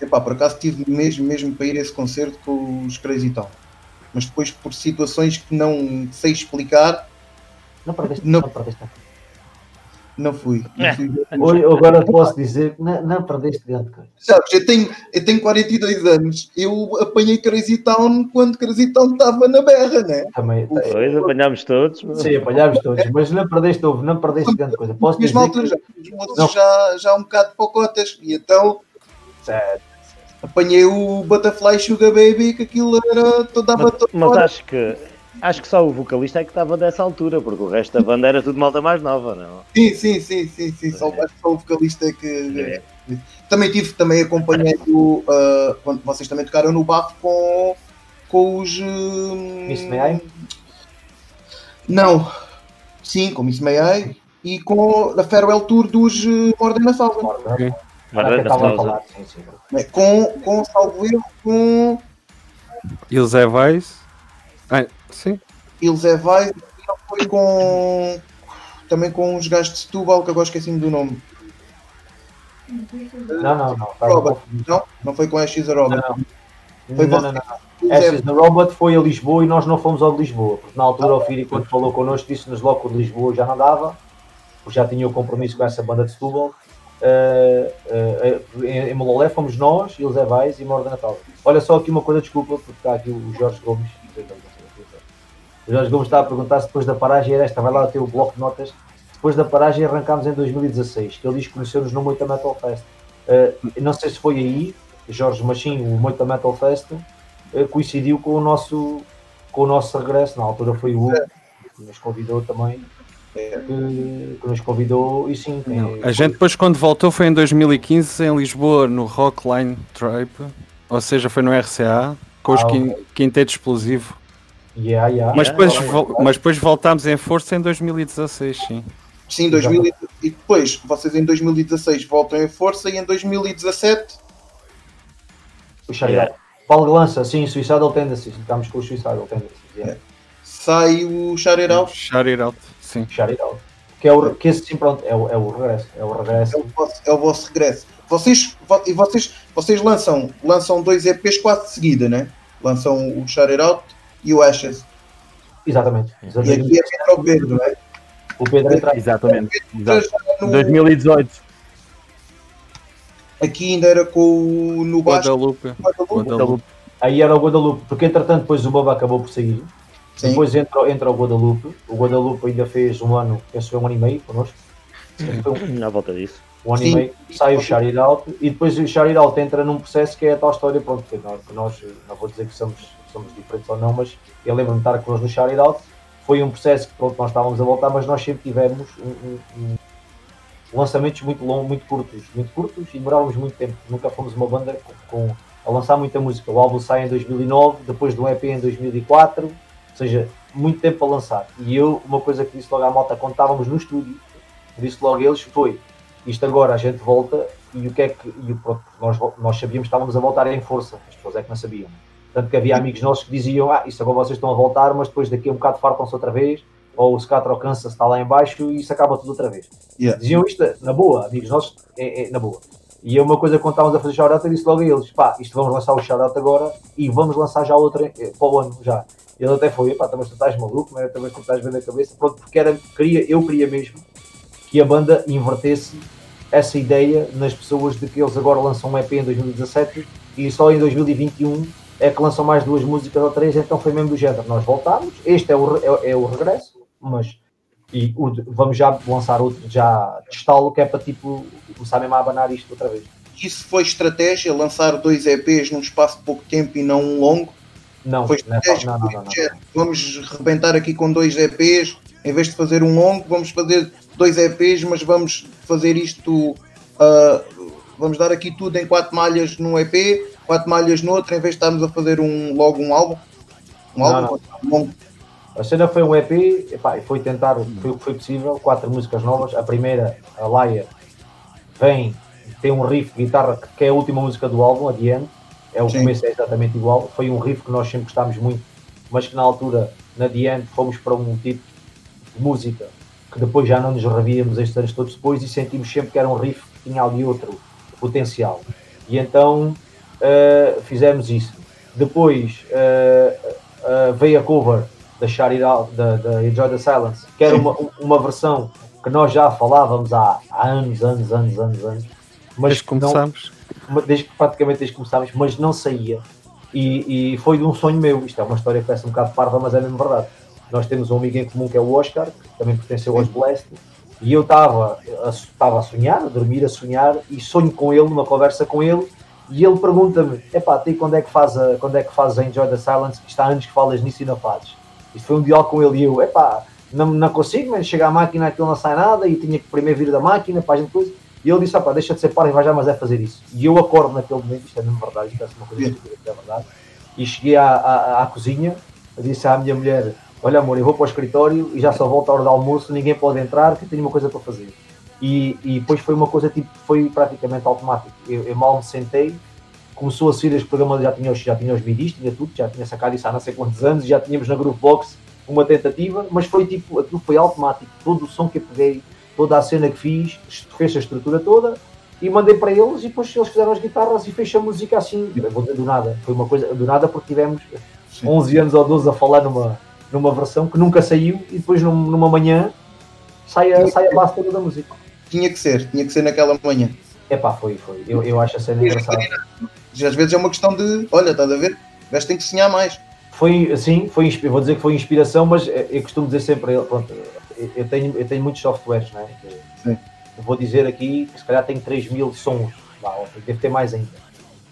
Epá, por acaso tive mesmo, mesmo para ir a esse concerto com os Crazy Town. Mas depois, por situações que não sei explicar. Não perdeste, não, não perdeste não fui. Não é. fui. Hoje, agora posso dizer que não, não perdeste grande coisa. Sabes, eu tenho, eu tenho 42 anos. Eu apanhei Crazy Town quando Crazy Town estava na berra, né? Também. Pois, apanhámos todos. Sim, apanhámos todos. Mas não perdeste, não perdeste grande coisa. Posso dizer altura, que... já, já, já um bocado pocotas. E então. Certo. Apanhei o Butterfly Sugar Baby, que aquilo era toda a Mas, mas acho que Acho que só o vocalista é que estava dessa altura, porque o resto da banda era tudo malta mais nova, não? Sim, sim, sim, sim, sim. Só, acho que só o vocalista é que. É. Também tive, também acompanhando uh, quando vocês também tocaram no bafo com, com os. Uh, Miss May Não, sim, com Miss May e com a Farewell Tour dos uh, Ordem na Salva. Okay. É, com, com salvo erro, com. E o Zé Weiss? Ah, sim. Eles é vai foi com também com os gajos de Setúbal, que agora esqueci-me do nome. Não, não, não. Robert. Não, não foi com a X Robert. Não, não. Foi não, não, não. Ashes the Robot foi a Lisboa e nós não fomos ao de Lisboa, porque na altura o Firi, quando falou connosco, disse-nos logo que o de Lisboa já não dava, porque já tinha o compromisso com essa banda de Setúbal. Uh, uh, em, em Mololé fomos nós, eles é Vais e Morda Natal. Olha só aqui uma coisa, desculpa, porque está aqui o Jorge Gomes o Jorge Gomes está a perguntar se depois da paragem era esta, vai lá ter o bloco de notas. Depois da paragem arrancámos em 2016, que ele diz que conheceu-nos no Moita Metal Fest. Uh, não sei se foi aí, Jorge Machinho, o Moita Metal Fest, uh, coincidiu com o, nosso, com o nosso regresso. Na altura foi o Hugo, que nos convidou também. Que, que, nos convidou e sim. É, a gente depois quando voltou foi em 2015 em Lisboa no Rockline Tribe, ou seja, foi no RCA com os ah, quinteto explosivo Yeah, yeah. Mas, depois, mas depois voltámos em força em 2016, sim. Sim, 2000, e depois vocês em 2016 voltam em força e em 2017 o yeah. Paulo Lança, sim, Suicidal Tendencies, estamos com o Suicidal Tendencies. Yeah. Sai o It Out. It Out, sim. It Out. Que, é o, que esse sim, pronto, é o, é o regresso. É o regresso. É o vosso, é o vosso regresso. Vocês, e vocês, vocês lançam, lançam dois EPs quase de seguida, né? Lançam o It Out e o Ashes. Exatamente. Exatamente. E aqui é entra o Pedro, não é? O Pedro entra. Exatamente. No... 2018. Aqui ainda era com o no baixo. Guadalupe. Guadalupe. Guadalupe. Aí era o Guadalupe, porque entretanto depois o Boba acabou por sair. Sim. Depois entra, entra o Guadalupe. O Guadalupe ainda fez um ano, penso um ano e meio connosco. Na volta disso. Um ano Sim. e meio, sai o Sharid Out e depois o Sharid Out entra num processo que é a tal história, pronto, que nós, que nós não vou dizer que somos somos diferentes ou não, mas eu lembro-me de estar connosco no Shout Out. Foi um processo que pronto, nós estávamos a voltar, mas nós sempre tivemos um, um, um, lançamentos muito longos, muito curtos, muito curtos e demorávamos muito tempo. Nunca fomos uma banda com, com, a lançar muita música. O álbum sai em 2009, depois do EP em 2004, ou seja, muito tempo a lançar. E eu, uma coisa que disse logo à malta quando estávamos no estúdio, disse logo a eles foi isto agora a gente volta e o que é que e, pronto, nós, nós sabíamos que estávamos a voltar em força, as pessoas é que não sabiam. Tanto que havia amigos nossos que diziam: Ah, isso agora vocês estão a voltar, mas depois daqui a um bocado fartam-se outra vez, ou o Scatra alcança-se, está lá embaixo e isso acaba tudo outra vez. Yeah. Diziam isto na boa, amigos nossos, é, é, na boa. E é uma coisa que quando estávamos a fazer shout-out, eu disse logo a eles: pá, isto vamos lançar o shout-out agora e vamos lançar já outra eh, para o ano já. Ele até foi: pá, também tu estás maluco, mas também tu estás bem na cabeça, pronto, porque era, queria, eu queria mesmo que a banda invertesse essa ideia nas pessoas de que eles agora lançam um EP em 2017 e só em 2021 é que lançam mais duas músicas ou três, então foi mesmo do género. Nós voltámos, este é o, é, é o regresso, mas e o, vamos já lançar outro, já testá-lo, que é para tipo começar mesmo a abanar isto outra vez. Isso foi estratégia, lançar dois EPs num espaço de pouco tempo e não um longo? Não, foi estratégia. Não, não, não, vamos rebentar aqui com dois EPs, em vez de fazer um longo, vamos fazer dois EPs, mas vamos fazer isto. Uh, vamos dar aqui tudo em quatro malhas num EP, quatro malhas no outro, em vez de estarmos a fazer um, logo um álbum. Um álbum longo. A cena foi um EP epá, e foi tentar, foi o que foi possível, quatro músicas novas. A primeira, a Laia, vem, tem um riff de guitarra que é a última música do álbum, a The End. É o Sim. começo é exatamente igual. Foi um riff que nós sempre gostámos muito, mas que na altura, na End, fomos para um tipo de música que depois já não nos revíamos estes anos todos depois e sentimos sempre que era um riff que tinha ali outro potencial. E então uh, fizemos isso. Depois uh, uh, veio a cover da Out, da, da Enjoy the Silence, que era uma, uma versão que nós já falávamos há, há anos, anos, anos, anos, anos. Mas desde que começámos. Não, desde, praticamente desde que começámos, mas não saía. E, e, foi de um sonho meu. Isto é uma história que parece um bocado parva, mas é mesmo verdade. Nós temos um amigo em comum que é o Oscar, que também pertenceu aos Blast, e eu estava a, a sonhar, a dormir, a sonhar, e sonho com ele, numa conversa com ele, e ele pergunta-me: epá, tu quando é que faz a, quando é que fazes a Enjoy the Silence? Está anos que falas nisso e não fazes. Isto foi um diálogo com ele e eu: epá, não, não consigo, mas chega à máquina aquilo não sai nada e tinha que primeiro vir da máquina para a gente coisa. E ele disse: opá, deixa de ser par e vai já, mas é fazer isso. E eu acordo naquele momento, isto é mesmo verdade, isto é uma coisa que é verdade. E cheguei à, à, à cozinha, disse à minha mulher: olha amor, eu vou para o escritório e já só volto à hora do almoço, ninguém pode entrar, que tenho uma coisa para fazer. E, e depois foi uma coisa tipo, foi praticamente automático. Eu, eu mal me sentei, começou a sair os programas, já tinha, já tinha os midis, tinha tudo, já tinha sacado isso há não sei quantos anos, já tínhamos na Groovebox uma tentativa, mas foi tipo, aquilo foi automático, todo o som que eu peguei, toda a cena que fiz, fez a estrutura toda e mandei para eles e depois eles fizeram as guitarras e fez a música assim, eu vou dizer do nada, foi uma coisa do nada porque tivemos 11 anos ou 12 a falar numa, numa versão que nunca saiu e depois num, numa manhã sai a, sai a base toda da música. Tinha que ser, tinha que ser naquela manhã. É pá, foi, foi. Eu, eu acho a cena engraçada. Às vezes é uma questão de, olha, estás a ver? O gajo tem que sonhar mais. Foi, sim, foi, vou dizer que foi inspiração, mas eu costumo dizer sempre, pronto, eu tenho, eu tenho muitos softwares, não é? Sim. Eu vou dizer aqui que se calhar tenho 3 mil sons, deve ter mais ainda.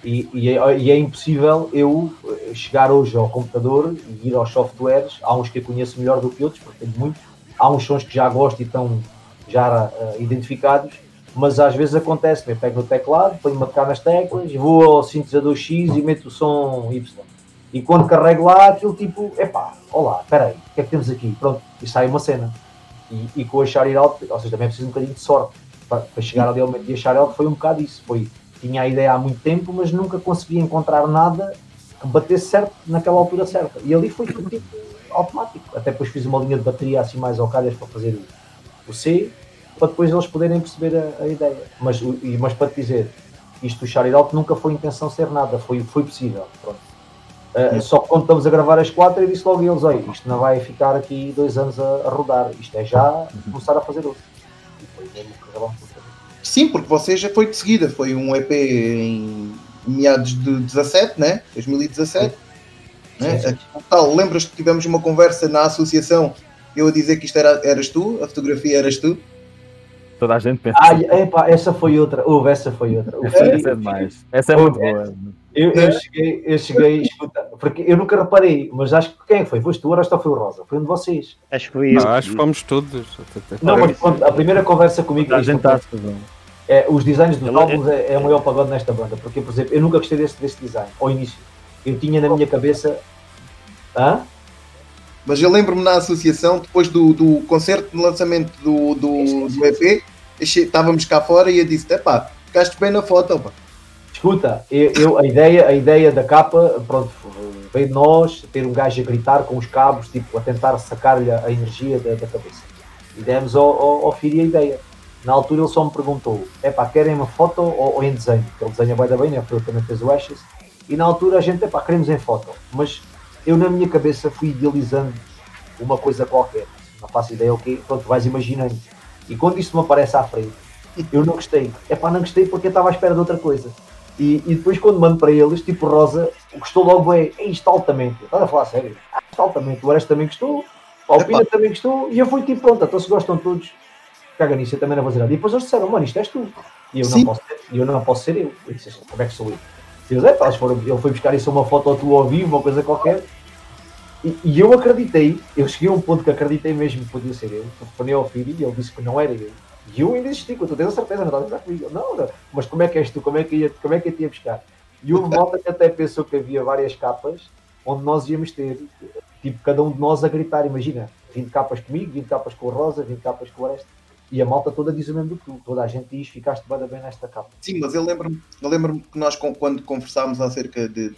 E, e, é, e, é, impossível eu eh, chegar hoje ao computador e ir aos softwares. Há uns que eu conheço melhor do que outros, porque tenho muitos. Há uns sons que já gosto e estão já uh, identificados, mas às vezes acontece. Eu pego no teclado, ponho-me a tocar nas teclas, vou ao sintetizador X e meto o som Y. E quando carrego lá, aquilo tipo, epá, olá, espera aí, o que é que temos aqui? Pronto, e sai uma cena. E, e com a Shout Out, ou seja, também é preciso um bocadinho de sorte para, para chegar ali ao momento de a Shout Out, foi um bocado isso. Foi tinha a ideia há muito tempo, mas nunca conseguia encontrar nada que batesse certo naquela altura certa. E ali foi tudo tipo automático. Até depois fiz uma linha de bateria assim mais ao calhas para fazer o, o C, para depois eles poderem perceber a, a ideia. Mas, o, mas para te dizer, isto do Alto nunca foi intenção ser nada, foi, foi possível. Uh, só que quando estamos a gravar as quatro, eu disse logo a eles: Olha, isto não vai ficar aqui dois anos a, a rodar, isto é já começar a fazer outro. E foi mesmo que acabamos Sim, porque você já foi de seguida, foi um EP em meados de 17, né? 2017. Sim. Né? Sim, sim. Tal, lembras que tivemos uma conversa na associação, eu a dizer que isto era, eras tu, a fotografia eras tu? Toda a gente pensa. Ai, epa, essa foi outra. Houve, essa foi outra. Essa, essa é demais. Essa é muito boa. Eu, eu, cheguei, eu cheguei, escuta, porque eu nunca reparei, mas acho que quem foi? Foste tu, ou foi o Rosa? Foi um de vocês. Acho que foi eu. Não, acho que fomos todos. Não, mas a primeira conversa comigo. A gente está é, os designs dos álbuns é, é o maior pagode nesta banda, porque, por exemplo, eu nunca gostei desse, desse design, ao início. Eu tinha na minha cabeça. Hã? Mas eu lembro-me na associação, depois do, do concerto de lançamento do, do, do EP, estávamos cá fora e eu disse: pá, ficaste bem na foto, pá. Escuta, eu, eu, a, ideia, a ideia da capa, pronto, veio de nós, ter um gajo a gritar com os cabos, tipo, a tentar sacar-lhe a energia da, da cabeça. E demos ao, ao, ao Firi a ideia. Na altura ele só me perguntou: é pá, querem uma foto ou, ou em desenho? Porque ele desenha bem da bem, né? Foi ele também fez o Ashes. E na altura a gente, é pá, queremos em foto. Mas eu na minha cabeça fui idealizando uma coisa qualquer. Não faço ideia o quê. Pronto, vais imaginando. E quando isto me aparece à frente, eu não gostei. É pá, não gostei porque eu estava à espera de outra coisa. E, e depois quando mando para eles, tipo Rosa, gostou logo é, é isto altamente. Estás a falar sério? Ah, isto altamente. O Ares também gostou, a Alpina também gostou, e eu fui tipo, pronto, então se gostam todos, caga nisso, eu também não vou dizer nada. E depois eles disseram, mano, isto és tu. E eu, não posso, ser, eu não posso ser eu. Eu disse, como é que sou eu? E eles, é, pá, foram, ele foi buscar isso uma foto tua ao vivo, uma coisa qualquer. E, eu acreditei, eu cheguei a um ponto que acreditei mesmo que podia ser eu, telefonei ao filho e ele disse que não era eu. E eu ainda insisti, tu tens a certeza, não comigo? Não, não, mas como é que és tu? Como é que, ia, como é que eu te ia buscar? E houve malta que até pensou que havia várias capas onde nós íamos ter, tipo, cada um de nós a gritar, imagina, 20 capas comigo, 20 capas com o Rosa, 20 capas com o Oreste. E a malta toda diz o mesmo do que tu. Toda a gente diz, ficaste bem, bem nesta capa. Sim, mas eu lembro-me lembro que nós, quando conversámos acerca de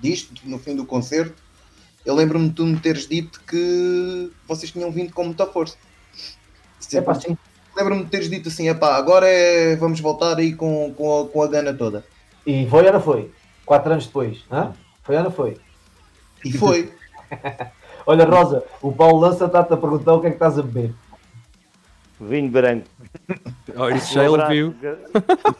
disto, no fim do concerto, eu lembro-me de tu me teres dito que vocês tinham vindo com muita força. Sim. Lembro-me de teres dito assim, epá, agora é, vamos voltar aí com, com, a, com a gana toda. E foi ou não foi? Quatro anos depois, hã? foi ou não foi? E foi. Olha, Rosa, o Paulo Lança está-te a perguntar o que é que estás a beber. Vinho branco. Oh, isso já um ele viu.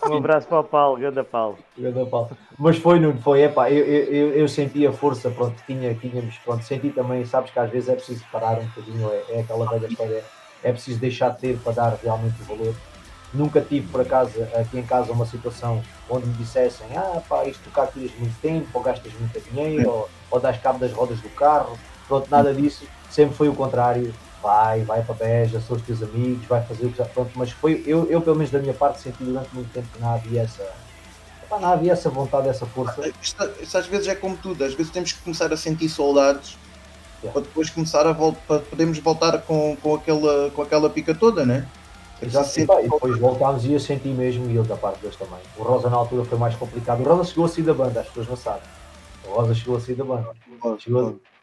Um abraço para o Paulo, ganda Paulo. Ganda Paulo. Mas foi, Nuno, foi, epá, eu, eu, eu senti a força, pronto, tinha, tínhamos, pronto, senti também, sabes que às vezes é preciso parar um bocadinho, é, é aquela velha história, é preciso deixar de ter para dar realmente o valor. Nunca tive, por acaso, aqui em casa uma situação onde me dissessem, ah pá, isto cá tiras muito tempo, ou gastas muito dinheiro, ou, ou das cabo das rodas do carro, pronto, nada disso, sempre foi o contrário, vai, vai para Beja, são os teus amigos, vai fazer o que já pronto, mas foi, eu, eu pelo menos da minha parte senti durante muito tempo que não havia essa, não havia essa vontade, essa força. Isto, isto, às vezes é como tudo, às vezes temos que começar a sentir saudades yeah. para depois começar a voltar, para podermos voltar com, com, aquela, com aquela pica toda, né? Exato, e depois voltámos e eu senti mesmo, e eu da parte deles também. O Rosa na altura foi mais complicado. O Rosa chegou a sair da banda, as pessoas não sabem. O Rosa chegou a sair da banda. Chegou a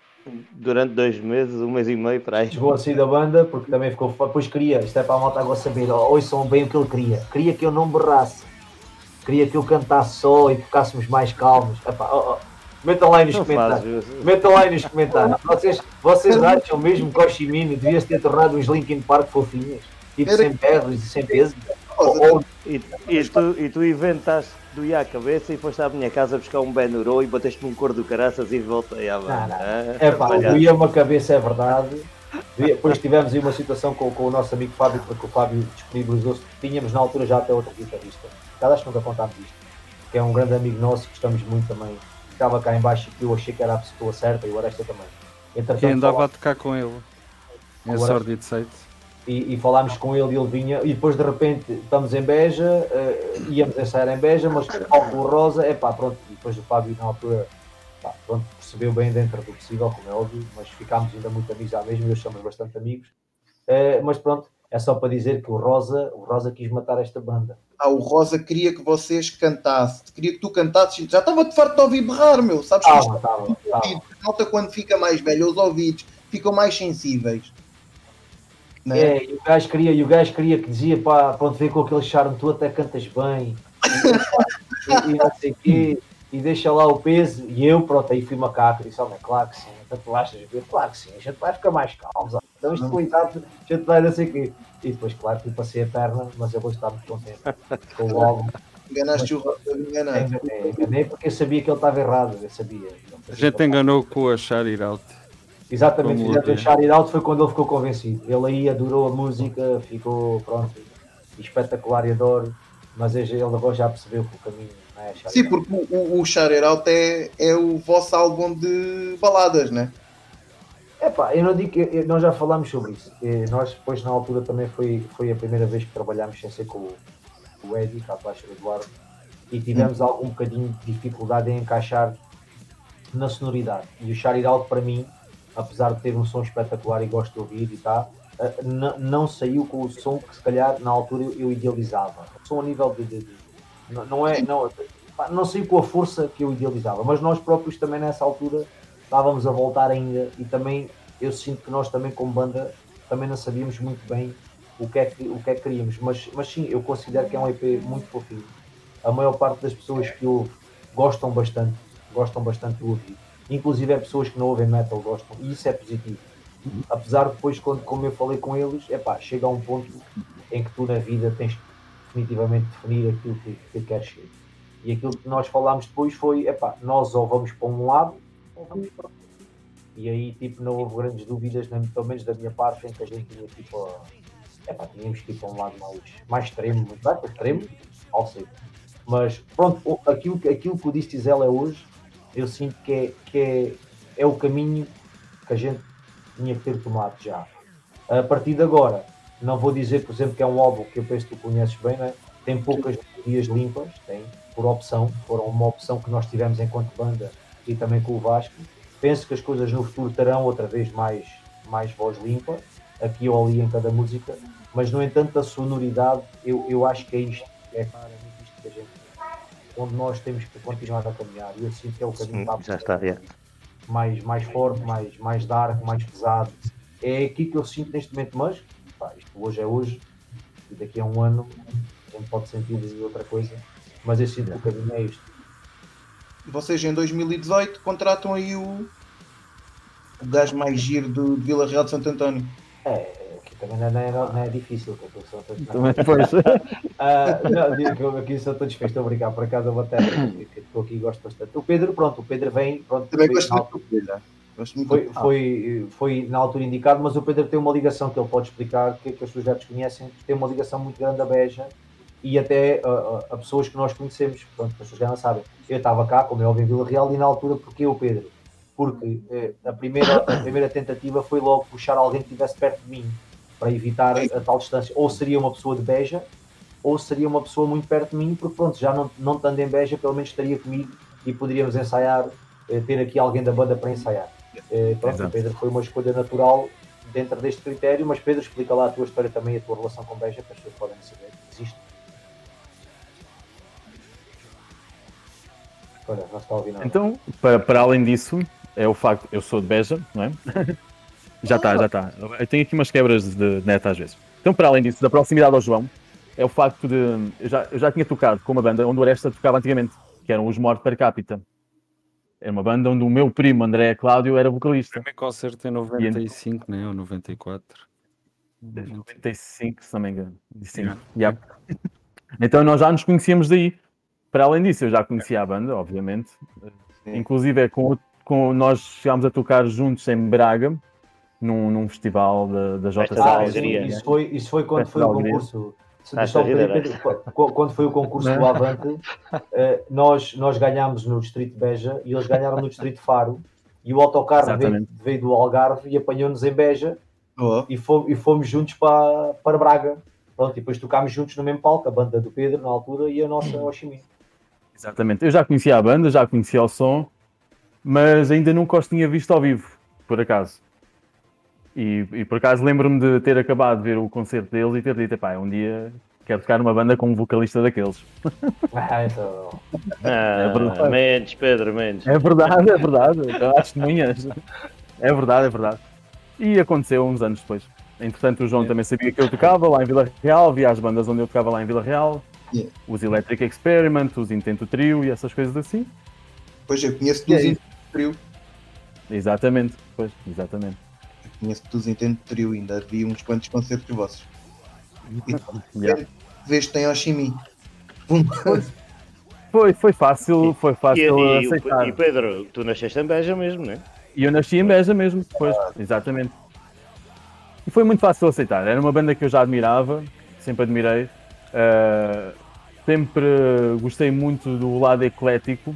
durante dois meses, um mês e meio para aí. Chegou a sair da banda porque também ficou. Depois queria, isto é para a malta agora saber, ouçam bem o que ele queria. Queria que eu não berrasse, queria que eu cantasse só e ficássemos mais calmos. Epá, oh, oh. Metam lá aí nos não comentários. Metam lá aí nos comentários. Vocês, vocês acham mesmo que o Chimino devia ter tornado uns Linkin Park fofinhos? Tipo, sem perros e sem peso? E, e, tu, e tu inventaste do a cabeça e foste à minha casa buscar um Benuro e bateste-me um cor do caraças e voltei à banda. É pá, doía uma cabeça, é verdade. Depois tivemos aí uma situação com, com o nosso amigo Fábio, porque o Fábio disponibilizou-se. Tínhamos na altura já até outro guitarrista. Cada acho que nunca contámos isto. Que é um grande amigo nosso, gostamos muito também. Estava cá embaixo e eu achei que era a pessoa certa e o Aresta também. Entretanto, e andava a tocar com ele. Em Sordid Site e, e, falámos com ele e ele vinha, e depois de repente estamos em Beja, uh, íamos ensaiar em Beja, mas com o Rosa, é pá, pronto, e depois o Fábio na altura pá, pronto, percebeu bem dentro do possível, como é óbvio, mas ficámos ainda muito amigos à mesma, e hoje somos bastante amigos, uh, mas pronto, é só para dizer que o Rosa, o Rosa quis matar esta banda. Ah, o Rosa queria que vocês cantassem, queria que tu cantasses, já estava de farto de ouvir berrar, meu, sabes que isto tava, tava. nota quando fica mais velho, os ouvidos ficam mais sensíveis né? É, e o gajo queria, e o gajo queria que dizia para pronto, ver com aquele charme, tu até cantas bem, e, e, não sei o quê, e deixa lá o peso, e eu, pronto, aí fui macaco, disse, oh, claro que sim, então tu achas, claro que sim, a gente vai ficar mais calmo, então isto cuidado, a gente vai não sei o quê. E depois, claro, que passei a perna, mas eu vou estar muito contente com o álbum. Enganaste o enganei. Enganei porque eu sabia que ele estava errado, eu sabia. A gente enganou com a Shari Out. Exatamente, fizemos o Shout Out foi quando ele ficou convencido. Ele aí adorou a música, ficou pronto, espetacular e adoro, mas ele agora já percebeu que o caminho não é Sim, porque o, o Shout Out é, é o vosso álbum de baladas, né? É pá, eu não digo que nós já falámos sobre isso. E nós depois na altura também foi, foi a primeira vez que trabalhámos sem ser com o, o Eddie, cá abaixo do Eduardo, e tivemos hum. algum bocadinho de dificuldade em encaixar na sonoridade. E o Shout Out para mim apesar de ter um som espetacular e gosto de ouvir e tá, não saiu com o som que se calhar na altura eu idealizava. O som a nível de, de, de não é, não, não saiu com a força que eu idealizava, mas nós próprios também nessa altura estávamos a voltar ainda e também eu sinto que nós também como banda também não sabíamos muito bem o que é que, o que, é que queríamos, mas, mas sim, eu considero que é um EP muito fofinho. A maior parte das pessoas que ouvem gostam bastante, gostam bastante do ouvir inclusive é pessoas que não ouvem metal gostam, e isso é positivo. Apesar de depois, quando, como eu falei com eles, é pá, chega a um ponto em que tu na vida tens definitivamente definir aquilo que, que queres ser. E aquilo que nós falámos depois foi, é pá, nós ou vamos para um lado ou vamos para outro. E aí, tipo, não houve grandes dúvidas, nem, pelo menos da minha parte, em que a gente tinha, tipo, é pá, tínhamos para um lado mais, mais extremo, muito bem, extremo, ao seco. Mas, pronto, aquilo, aquilo que o Distizel é hoje, eu sinto que é, que é, é o caminho que a gente tinha que ter tomado já. A partir de agora, não vou dizer, por exemplo, que é um álbum que eu penso que tu conheces bem, né? tem poucas melodias limpas, tem, por opção, foram uma opção que nós tivemos enquanto banda e também com o Vasco. Penso que as coisas no futuro terão outra vez mais, mais voz limpa, aqui ou ali em cada música, mas no entanto a sonoridade, eu, eu acho que é isto, é isto que a gente onde nós temos que continuar a caminhar. E eu sinto que é o caminho Sim, já está, é. mais, mais forte, mais, mais dark, mais pesado. É aqui que eu sinto neste momento, mas pá, isto hoje é hoje, e daqui a um ano a gente pode sentir outra coisa, mas eu sinto que o caminho é isto. Vocês em 2018 contratam aí o, o gajo mais giro do, de Vila Real de Santo António. É, também não é, não é difícil, que eu sou todo Também pois. uh, não, digo que eu aqui sou todo desfeito, estou a brincar, por acaso a bater, que estou aqui e gosto bastante. O Pedro, pronto, o Pedro vem, pronto, também gosto muito do Pedro. Foi, foi, foi na altura indicado, mas o Pedro tem uma ligação que ele pode explicar, que, que os seus gatos conhecem, tem uma ligação muito grande a Beja e até a, a, pessoas que nós conhecemos, pronto, as pessoas já não sabem. Eu estava cá, como é óbvio, em Vila Real, e na altura, porque o Pedro? Porque eh, a, primeira, a primeira tentativa foi logo puxar alguém que estivesse perto de mim para evitar a tal distância. Ou seria uma pessoa de Beja, ou seria uma pessoa muito perto de mim, porque pronto, já não, não estando em Beja, pelo menos estaria comigo e poderíamos ensaiar, eh, ter aqui alguém da banda para ensaiar. Eh, pronto, Pedro foi uma escolha natural dentro deste critério, mas Pedro, explica lá a tua história também, a tua relação com Beja, para as pessoas podem saber que existe. Olha, não está a ouvir nada. Então, para, para além disso, é o facto, eu sou de Beja, não é? Já está, já está. Eu tenho aqui umas quebras de net às vezes. Então, para além disso, da proximidade ao João, é o facto de. Eu já, eu já tinha tocado com uma banda onde o Oresta tocava antigamente, que eram os Morte per Capita. Era uma banda onde o meu primo André Cláudio era vocalista. O primeiro concerto em 95, né? Ou 94. 95, se não me engano. Sim. Yeah. Yeah. então nós já nos conhecíamos daí. Para além disso, eu já conhecia a banda, obviamente. Sim. Inclusive, é com, com, nós chegámos a tocar juntos em Braga, num, num festival da, da JC. Ah, isso, foi, isso foi quando foi o concurso. quando foi o concurso do Avante, eh, nós, nós ganhámos no Distrito Beja e eles ganharam no Distrito Faro. E o autocarro veio, veio, do Algarve e apanhou-nos em Beja oh. e, fomos, e fomos juntos para, para Braga. Pronto, e depois tocámos juntos no mesmo palco, a banda do Pedro na altura e a nossa Oximim. Exatamente, eu já conhecia a banda, já conhecia o som, mas ainda nunca os tinha visto ao vivo, por acaso. E, e por acaso lembro-me de ter acabado de ver o concerto deles e ter dito, pá, um dia quero tocar numa banda com um vocalista daqueles. Ah, então... ah, é verdade. Menos, Pedro, menos. É verdade, é verdade. As testemunhas. É verdade, é verdade. E aconteceu uns anos depois. Entretanto, o João é. também sabia que eu tocava lá em Vila Real, via as bandas onde eu tocava lá em Vila Real, yeah. os Electric Experiment, os Intento Trio e essas coisas assim. Pois eu conheço dos Intento Trio. Exatamente, pois, exatamente conheço dos Nintendo Trio, ainda vi uns quantos concertos vossos. yeah. Vês que tem Oshimi. Foi, foi fácil, foi fácil e, aceitar. E Pedro, tu nasceste em Beja mesmo, não é? E eu nasci em Beja mesmo, depois, ah. exatamente. E foi muito fácil aceitar. Era uma banda que eu já admirava, sempre admirei. Uh, sempre gostei muito do lado eclético,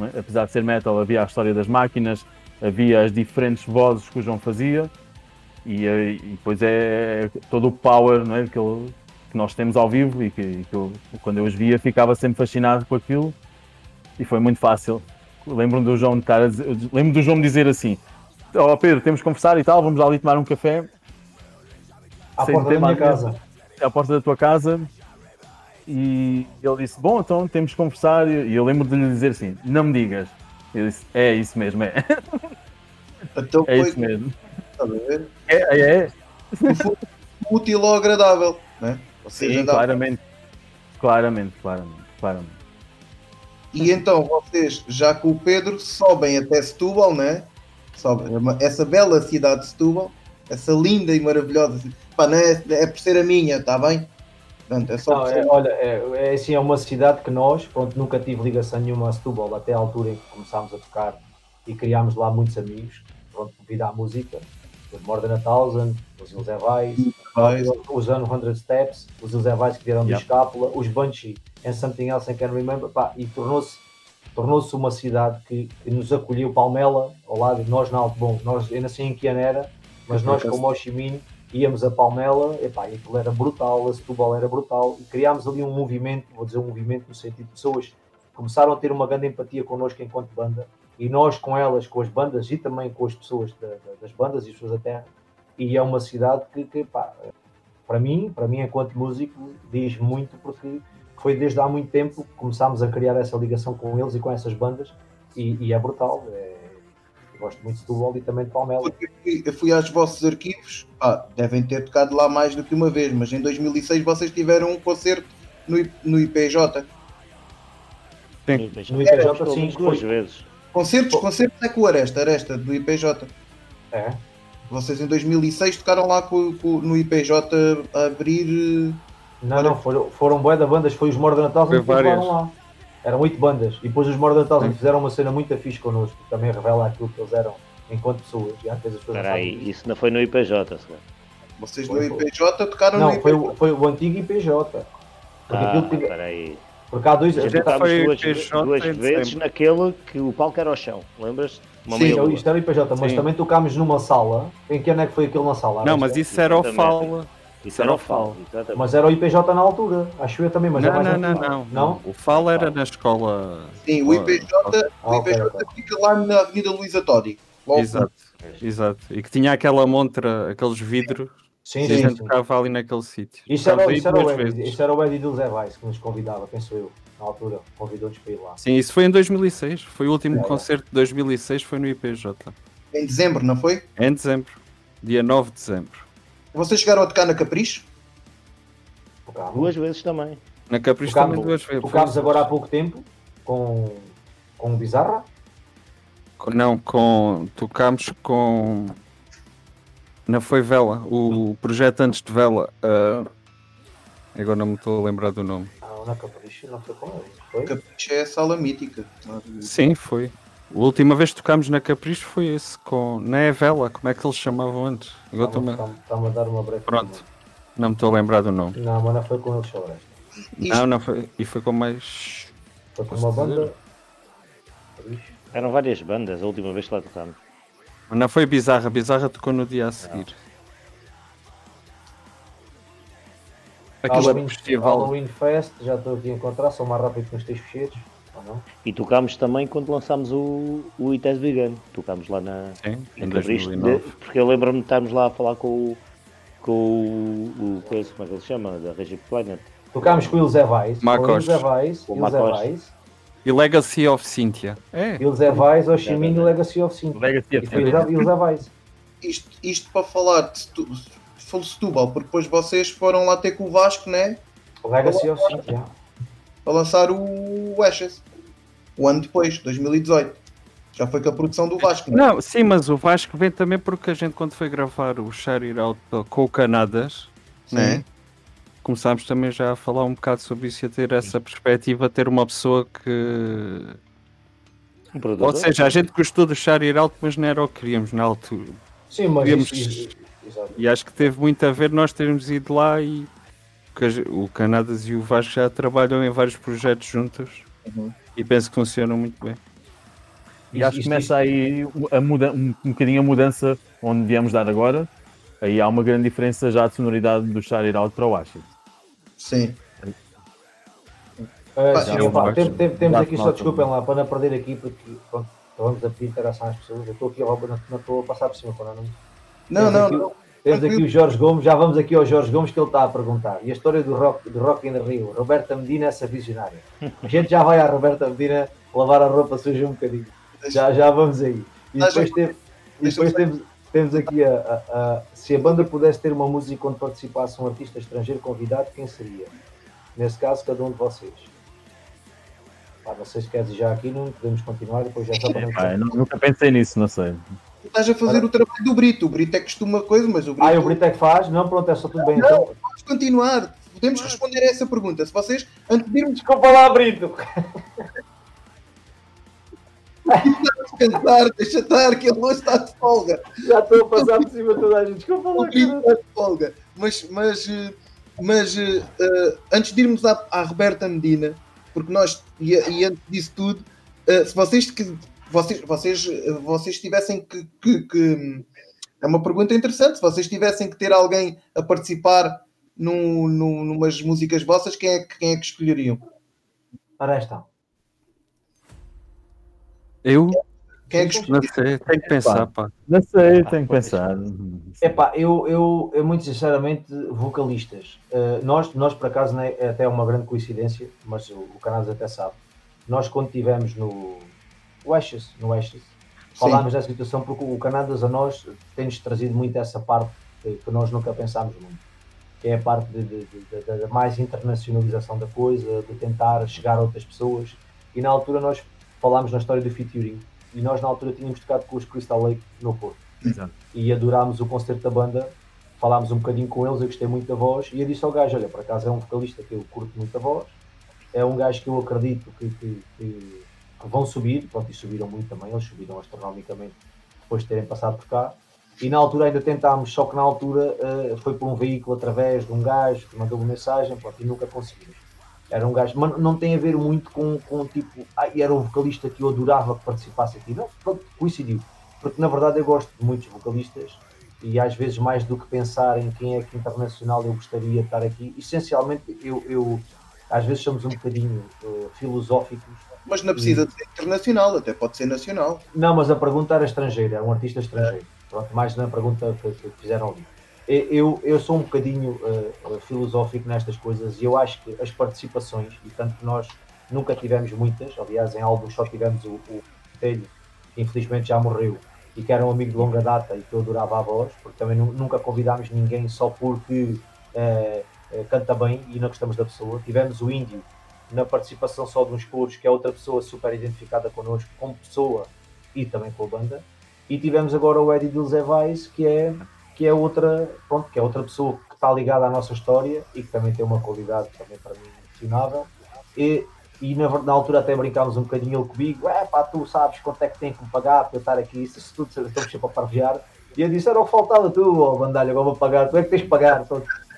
é? apesar de ser metal, havia a história das máquinas, havia as diferentes vozes que o João fazia. E, eh, e depois é, é todo o power não é, que, ele, que nós temos ao vivo e que, que eu, quando eu os via ficava sempre fascinado com aquilo e foi muito fácil. Lembro-me do João estar lembro do João me dizer assim: Ó oh, Pedro, temos que conversar e tal, vamos ali tomar um café. À porta da minha casa. À porta da tua casa. E ele disse: Bom, então temos que conversar. E eu lembro de lhe dizer assim: Não me digas. Eu disse: É isso mesmo, é. Então é isso mesmo. Está a ver? É, é. útil ou agradável, né? Sim, claramente. Claramente, claramente, claramente. E então vocês, já com o Pedro, sobem até Setúbal, né? Sobem essa bela cidade de Setúbal, essa linda e maravilhosa. Pá, não é, é por ser a minha, está bem? Portanto, é só não, é, olha, é, é, assim, é uma cidade que nós, pronto, nunca tive ligação nenhuma a Setúbal, até a altura em que começámos a tocar e criámos lá muitos amigos, pronto, devido à música, More Than a Thousand, os José Vais, os Ano 100 Steps, os José Vais que vieram yeah. de Escápula, os Banshee and Something Else I Can Remember, pá, e tornou-se tornou-se uma cidade que, que, nos acolheu Palmela ao lado, nós na Alto Bom, nós, eu não sei em que ano era, mas nós como Ho Chi Minh íamos a Palmela, epá, e aquilo era brutal, a Setúbal era brutal, e criámos ali um movimento, vou dizer um movimento no sentido de pessoas começaram a ter uma grande empatia connosco enquanto banda, e nós com elas, com as bandas e também com as pessoas da, da, das bandas e as pessoas da terra, e é uma cidade que, que pá, para mim, para mim enquanto músico, diz muito porque foi desde há muito tempo que começámos a criar essa ligação com eles e com essas bandas, e, e é brutal, é, gosto muito de Setúbal e também de Palmela. Eu, fui aos vossos arquivos, ah, devem ter tocado lá mais do que uma vez, mas em 2006 vocês tiveram um concerto no, no IPJ. Sim. No IPJ, sim, duas vezes. Concertos, concertos é com o Aresta, Aresta, do IPJ. É. Vocês em 2006 tocaram lá com, com, no IPJ a abrir. Não, não, foram, foram bué da bandas, foi os Morda Natal que tocaram lá. Eram oito bandas. E depois os Morda Natal fizeram uma cena muito fixe connosco, que também revela aquilo que eles eram enquanto pessoas. E às vezes as pessoas aí, isso não foi no IPJ, senhor. Vocês foi, no IPJ tocaram não, no IPJ? Não, foi, foi o antigo IPJ. Porque ah, aquilo tive... peraí. Porque há dois. Já foi duas, duas vezes naquele que o palco era ao chão, lembras? Uma Sim, então, isto era o IPJ, mas Sim. também tocámos numa sala. Em que ano é que foi aquilo na sala? Não, mas isso era o FAL. Isso era o FAL. Mas era o IPJ na altura, acho eu também. Mas não, não, não, não, não, O FAL era na escola. Sim, o IPJ, o IPJ fica lá na Avenida Luísa Todi. Exato, exato. E que tinha aquela montra, aqueles vidros Sim, sim, gente ficava ali naquele sítio. Isto era, isso, era o Eddie, isto era o Eddie do Zé Weiss que nos convidava, penso eu, na altura, convidou-nos para ir lá. Sim, isso foi em 2006, foi o último é, concerto de 2006, foi no IPJ. Em dezembro, não foi? Em dezembro, dia 9 de dezembro. Vocês chegaram a tocar na Capricho? Duas vezes também. Na Capricho também duas vezes. Tocámos agora há pouco tempo com, com Bizarra? Não, com. Tocámos com não foi Vela, o projeto antes de Vela. Uh, agora não me estou a lembrar do nome. Não, na Capricho não foi com ele. Foi? Capricho é a sala mítica. Sim, foi. A última vez que tocámos na Capricho foi esse, com. Não é Vela, como é que eles chamavam antes? Agora Está-me tá a dar uma breve. Pronto, não me estou a lembrar do nome. Não, mas não foi com eles só Não, não foi. E foi com mais. Foi com uma banda. Eram várias bandas a última vez que lá tocámos. Não foi bizarra, bizarra tocou no dia a seguir. Halloween, festival. Halloween Fest, já estou aqui a encontrar, são mais rápido que os teus fecheiros. E tocámos também quando lançámos o, o It Has Begun. Tocámos lá na. Sim, em 2009. De, porque eu lembro-me de estarmos lá a falar com o. com o. o como é que ele se chama? Da Regip Planet. Tocámos com o Ilze Vais. Com o Ilze Vais. Ilze Vais. E Legacy of Cynthia. É. E o Zé Vais, o Chiminho e Legacy of Cynthia. Legacy of Cynthia. E o Zé Vais. Isto, isto para falar de Setúbal, porque depois vocês foram lá ter com o Vasco, né? Legacy of Cynthia. Para lançar o Ashes. O ano depois, 2018. Já foi com a produção do Vasco, não, é? não sim, mas o Vasco vem também porque a gente, quando foi gravar o Share It Out com o Canadas, sim. né? Começámos também já a falar um bocado sobre isso e a ter essa perspectiva, ter uma pessoa que. Um Ou seja, a gente gostou de deixar ir alto, mas não era o que queríamos na altura. Sim, mas queríamos... isso, E acho que teve muito a ver nós termos ido lá e o Canadas e o Vasco já trabalham em vários projetos juntos uhum. e penso que funcionam muito bem. E acho que começa aí a muda, um, um bocadinho a mudança onde viemos dar agora. Aí há uma grande diferença já de sonoridade do Shout Out para o Washington. Sim. Uh, sim opa, tem, tem, temos aqui, só desculpem lá, para não perder aqui, porque pronto, vamos a pedir interação às pessoas. Eu estou aqui, não, não estou a passar por cima, para não. Não, não, aqui, não. Temos aqui o Jorge Gomes, já vamos aqui ao Jorge Gomes que ele está a perguntar. E a história do Rock, do rock in the Rio, Roberta Medina, essa visionária. A gente já vai à Roberta Medina lavar a roupa suja um bocadinho. Já, já vamos aí. E depois, tem, e depois temos, temos aqui a, a, a, se a banda pudesse ter uma música onde participasse um artista estrangeiro convidado, quem seria? Nesse caso, cada um de vocês. Pá, não sei se queres ir já aqui, não podemos continuar, depois já só para é, Nunca pensei nisso, não sei. estás a fazer o trabalho do Brito. O Brito é que costuma coisa, mas o Brito. Ah, o Brito é que faz? Não, pronto, é só tudo bem. Não, então. vamos continuar. Podemos responder a essa pergunta. Se vocês, antes de irmos. Desculpa lá, Brito. Descansar, deixa estar, que ele hoje está de folga. Já estou a passar por cima de toda a gente. Desculpa lá, está de folga. Mas, mas, mas uh, antes de irmos à, à Roberta Medina, porque nós, e, e antes disso tudo, uh, se vocês, que, vocês, vocês, vocês tivessem que, que, que, É uma pergunta interessante. Se vocês tivessem que ter alguém a participar num, num, numas músicas vossas, quem é, quem é que escolheriam? Ora, esta. Eu? Quem é que Não sei, tem que pensar, pá. Não sei, tem que pensar. É pá, eu, eu, eu, muito sinceramente, vocalistas. Uh, nós, nós, por acaso, né, é até uma grande coincidência, mas o, o Canais até sabe. Nós, quando estivemos no Ashes, no Ashes, falámos dessa situação porque o Canadas a nós tem-nos trazido muito essa parte que, que nós nunca pensámos muito. Que é a parte da mais internacionalização da coisa, de tentar chegar a outras pessoas. E na altura nós falámos na história do featuring e nós na altura tínhamos tocado com os Crystal Lake no Porto. Exato. E adorámos o concerto da banda, falámos um bocadinho com eles, eu gostei muito da voz e eu disse ao gajo, olha, por acaso é um vocalista que eu curto muito a voz, é um gajo que eu acredito que, que, que, que vão subir, pronto, e subiram muito também, eles subiram astronomicamente depois de terem passado por cá. E na altura ainda tentámos, só que na altura uh, foi por um veículo através de um gajo que mandou uma mensagem, pronto, e nunca conseguimos. Era um gajo, mas não tem a ver muito com, com tipo, ah, era um vocalista que eu adorava que participasse aqui. Não, pronto, coincidiu. Porque na verdade eu gosto de muitos vocalistas e às vezes mais do que pensar em quem é que internacional eu gostaria de estar aqui, essencialmente eu, eu às vezes somos um bocadinho uh, filosóficos. Mas não precisa e... de ser internacional, até pode ser nacional. Não, mas a pergunta era estrangeira, era um artista estrangeiro. É. Pronto, mais na pergunta que, que fizeram ali eu, eu sou um bocadinho uh, filosófico nestas coisas e eu acho que as participações, e tanto que nós nunca tivemos muitas, aliás, em álbuns só tivemos o, o Telho, que infelizmente já morreu, e que era um amigo de longa data e que eu adorava a voz, porque também nunca convidámos ninguém só porque uh, canta bem e não gostamos da pessoa. Tivemos o Índio na participação só de uns coros, que é outra pessoa super identificada connosco, como pessoa e também com a banda. E tivemos agora o Eddie Dilzevais, que é que é outra, pronto, que é outra pessoa que está ligada à nossa história e que também tem uma qualidade também para mim mencionável. E, e na, na, altura até brincámos um bocadinho ele comigo, é pá, tu sabes quanto é que tem que me pagar para eu estar aqui, isso, isso tudo estamos sempre a parvear. E eu disse, era o que faltava tu, oh, bandalho, agora vou pagar, tu é que tens que pagar.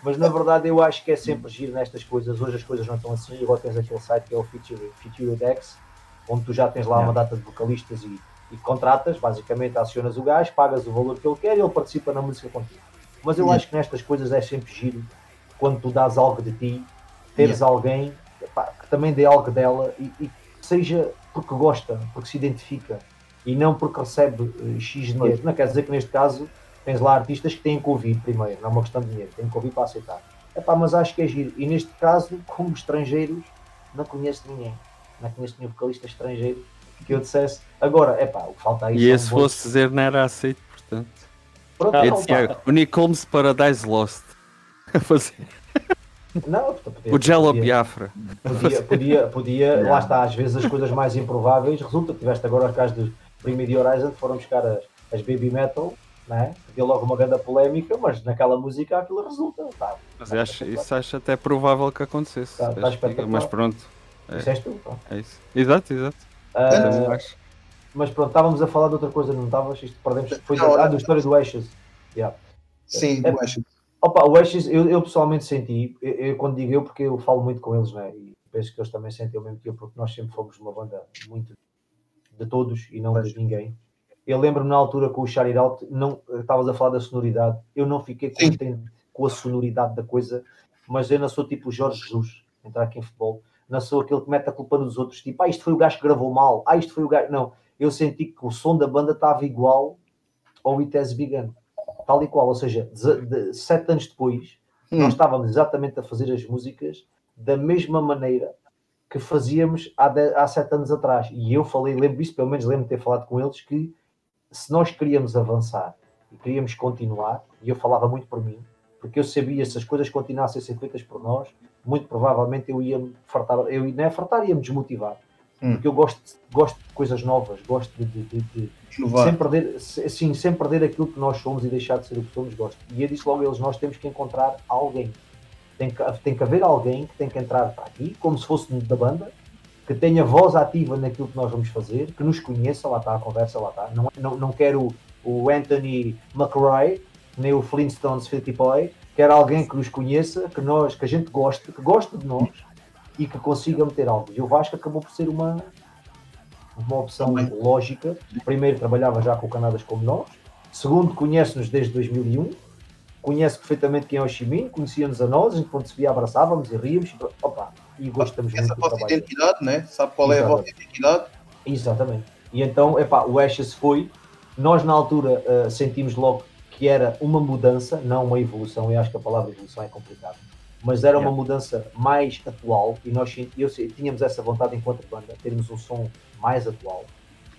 Mas na verdade eu acho que é sempre giro nestas coisas, hoje as coisas não estão assim, agora tens aquele site que é o Feature, Feature Dex, onde tu já tens lá uma data de vocalistas e e contratas, basicamente acionas o gajo, pagas o valor que ele quer e ele participa na música contigo. Mas eu yeah. acho que nestas coisas é sempre giro quando tu dás algo de ti, teres yeah. alguém epá, que também dê algo dela e, e, seja porque gosta, porque se identifica e não porque recebe uh, X dinheiro. Não quer dizer que neste caso tens lá artistas que têm que ouvir primeiro, não é uma questão de dinheiro, têm que ouvir para aceitar. Epá, mas acho que é giro. E neste caso, como estrangeiros, não conheço ninguém. Não conheço nenhum vocalista estrangeiro que eu dissesse. Agora, é pá, o que falta aí. E esse fosse dizer não era aceito, portanto. Pronto, é não, o Nick Holmes Paradise Lost. Não, podia, o Jello Biafra. Podia, podia, podia lá está, às vezes as coisas mais improváveis resulta que tiveste agora os casos dos Primitive Horizon foram buscar as, as baby metal, né? deu logo uma grande polémica, mas naquela música aquilo resulta. Tá, mas tá acho, isso acho até provável que acontecesse. Tá, tá mas pronto. É, isso és tu, é isso. Exato, exato. Uh, mas pronto, estávamos a falar de outra coisa, não estavas? Isto perdemos. Foi da, ah, da história do Ashes. Yeah. Sim, é, do Ashes. Opa, o Ashes, eu, eu pessoalmente senti, eu, eu, quando digo eu, porque eu falo muito com eles, né? E penso que eles também sentem o mesmo que eu, porque nós sempre fomos uma banda muito de todos e não de ninguém. Eu lembro-me na altura com o Shout Out, não, estavas a falar da sonoridade, eu não fiquei contente com a sonoridade da coisa, mas eu não sou tipo Jorge Jesus, entrar aqui em futebol não sou aquele que mete a culpa nos outros, tipo, ah, isto foi o gajo que gravou mal, ah, isto foi o gajo. Não, eu senti que o som da banda estava igual ao It Has Begun, tal e qual, ou seja, sete anos depois, hum. nós estávamos exatamente a fazer as músicas da mesma maneira que fazíamos há, de, há sete anos atrás. E eu falei, lembro isso, pelo menos lembro de ter falado com eles, que se nós queríamos avançar e queríamos continuar, e eu falava muito por mim, porque eu sabia se as coisas continuassem a ser feitas por nós, muito provavelmente eu ia me fartar, eu não é fartar, ia me desmotivar. hum. porque eu gosto, gosto de coisas novas, gosto de, de, de, de sem, perder, assim, sem perder aquilo que nós somos e deixar de ser o que somos, gosto. E eu disse logo a eles: nós temos que encontrar alguém. Tem que, tem que haver alguém que tem que entrar para aqui, como se fosse da banda, que tenha voz ativa naquilo que nós vamos fazer, que nos conheça, lá está a conversa, lá está. Não, não, não quero o Anthony McRae, nem o Flintstones Boy, quero alguém que nos conheça, que, nós, que a gente goste, que goste de nós e que consiga meter algo. E o Vasco acabou por ser uma, uma opção lógica. Primeiro, trabalhava já com Canadas como nós. Segundo, conhece-nos desde 2001. Conhece perfeitamente quem é o Chiminho, conhecia-nos a nós, quando se via abraçávamos e ríamos. Opa, e gostamos Essa muito. Essa vossa identidade, né? Sabe qual Exatamente. é a vossa identidade? Exatamente. E então, epá, o Ashes foi. Nós, na altura, uh, sentimos logo que era uma mudança, não uma evolução. Eu acho que a palavra evolução é complicada mas era uma mudança mais atual e nós eu, tínhamos essa vontade enquanto banda, termos um som mais atual.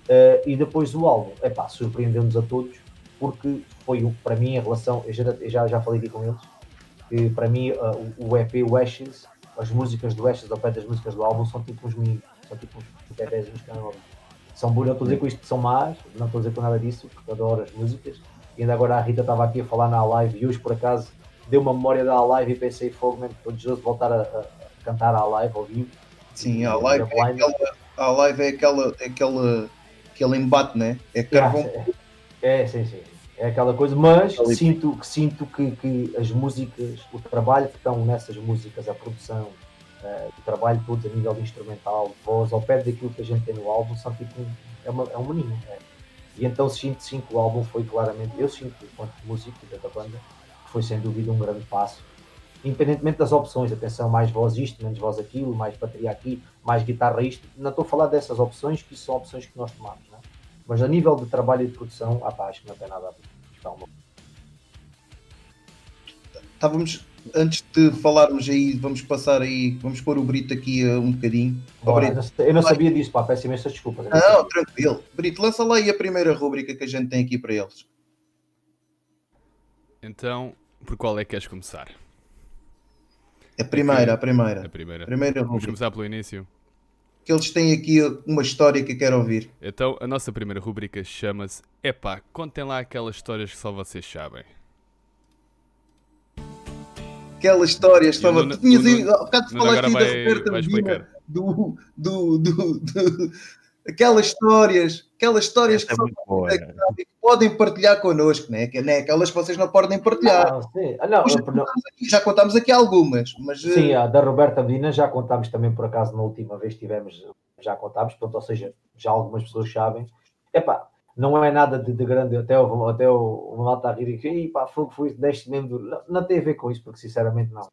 Uh, e depois o álbum, epá, surpreendeu-nos a todos, porque foi para mim a relação, eu já, já, já falei aqui com eles, que para mim uh, o EP, o Ashes, as músicas do Ashes, ao pé das músicas do álbum, são tipo uns meninos, são tipo uns bebés nos canais. São não estou a dizer com isto que são más, não estou a dizer com nada disso, porque adoro as músicas. E ainda agora a Rita estava aqui a falar na live e hoje por acaso deu uma memória da live e pensei, fogo, mesmo, estou desejoso de voltar a, a, cantar à live ao vivo. Sim, a live, é aquela, a live é aquela, é aquela, aquele embate, né? É carvão. É, é, sim, sim. É aquela coisa, mas sinto, sinto que, que as músicas, o trabalho que estão nessas músicas, a produção, uh, o trabalho todo a nível de instrumental, voz, ao pé daquilo que a gente tem no álbum, são tipo, é, uma, é um menino. É. E então sinto, sinto que o álbum foi claramente, eu sinto, enquanto músico da banda, foi sem dúvida um grande passo. Independentemente das opções, atenção, mais voz isto, menos voz aquilo, mais bateria aqui, mais guitarra isto, não estou a falar dessas opções, que são opções que nós tomamos, é? mas a nível de trabalho e de produção, ah, acho que não tem nada a ver. Estávamos, antes de falarmos aí, vamos passar aí, vamos pôr o Brito aqui uh, um bocadinho. Bora, Brito, eu não sabia disso, pá, peço imensas desculpas. Não, tranquilo. Brito, lança lá aí a primeira rúbrica que a gente tem aqui para eles. Então, por qual é que queres começar? A primeira, a primeira. A primeira. primeira Vamos começar pelo início. Que eles têm aqui uma história que eu quero ouvir. Então, a nossa primeira rubrica chama-se Epá, contem lá aquelas histórias que só vocês sabem. Aquelas histórias, só... tu tinhas aí, há bocado falaste da Roberta Medina, do, do, do, do, aquelas histórias, aquelas histórias que, são, é que, podem partilhar connosco, né? Que, né? aquelas que vocês não podem partilhar. Não, sim. Ah, não, já, contámos aqui, já contámos aqui algumas, mas sim, uh... a da Roberta Medina já contámos também por acaso na última vez que tivemos, já contámos, pronto, ou seja, já algumas pessoas sabem. Epá, não é nada de, de grande, até o, até o, o malta a rir e pá, foi, foi deste mesmo, não, não tem a ver com isso, porque sinceramente não,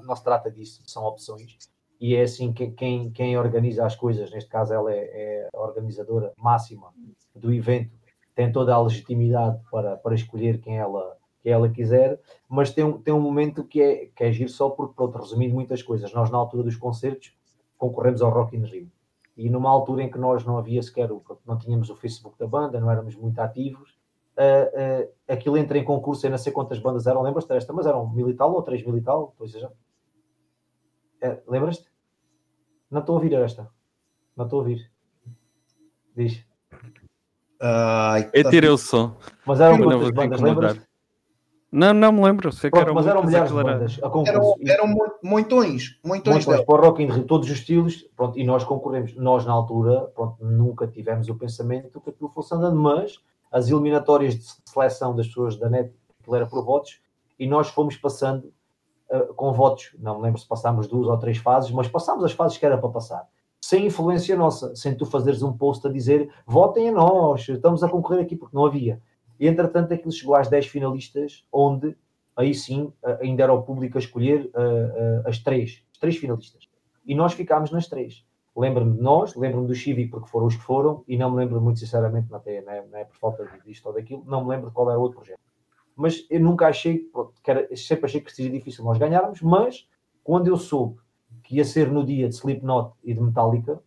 não se trata disso, são opções. E é assim que quem, quem organiza as coisas, neste caso ela é, é, a organizadora máxima do evento, tem toda a legitimidade para, para escolher quem ela, quem ela quiser, mas tem, tem um momento que é, que é giro só porque, pronto, resumindo muitas coisas, nós na altura dos concertos concorremos ao Rock in Rio, e numa altura em que nós não havia sequer, não tínhamos o Facebook da banda, não éramos muito ativos, uh, uh, aquilo entra em concurso, eu não sei quantas bandas eram, lembras-te desta, mas eram mil e tal ou três mil e tal, ou seja, uh, lembras-te? Não estou a ouvir esta. Não estou a ouvir. Diz. Ai, eu tirei o som. Mas eram quantas bandas, lembras? Não, não me lembro. Sei Pronto, que eram mas eram milhares de bandas. Eram, eram montões. Montões. Para o Rock in Rio, todos os estilos. Pronto, e nós concorremos. Nós, na altura, pronto, nunca tivemos o pensamento que aquilo fosse andando, mas as eliminatórias de seleção das pessoas da net, aquilo era por votos, e nós fomos passando uh, com votos. Não me lembro se passámos duas ou três fases, mas passámos as fases que era para passar. Sem influência nossa, sem tu fazeres um post a dizer votem a nós, estamos a concorrer aqui, porque não havia. E entretanto aquilo chegou às 10 finalistas, onde aí sim ainda era o público a escolher uh, uh, as três, as três finalistas. E nós ficámos nas três. Lembro-me de nós, lembro-me do Chivi porque foram os que foram, e não me lembro muito sinceramente, não é, não é por falta disto ou daquilo, não me lembro qual era o outro projeto mas eu nunca achei, pronto, que era, sempre achei que seria difícil nós ganharmos, mas quando eu soube que ia ser no dia de Slipknot e de Metallica,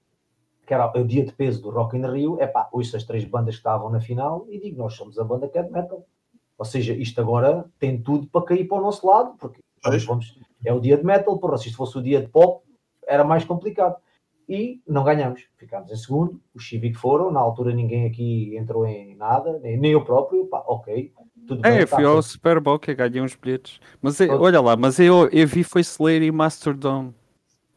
que era o dia de peso do Rock in Rio, é pá, ouço as três bandas que estavam na final e digo, nós somos a banda que é de metal. Ou seja, isto agora tem tudo para cair para o nosso lado, porque vamos, vamos, é o dia de metal, porra, se isto fosse o dia de pop, era mais complicado. e não ganhamos. Ficámos em segundo, os Civic foram, na altura ninguém aqui entrou em nada, nem, eu próprio, pá, ok. Tudo é, bem, eu fui tá, ao Super Bowl que ganhei uns bilhetes. Mas eu, olha lá, mas eu, eu vi foi Slayer e Masterdome.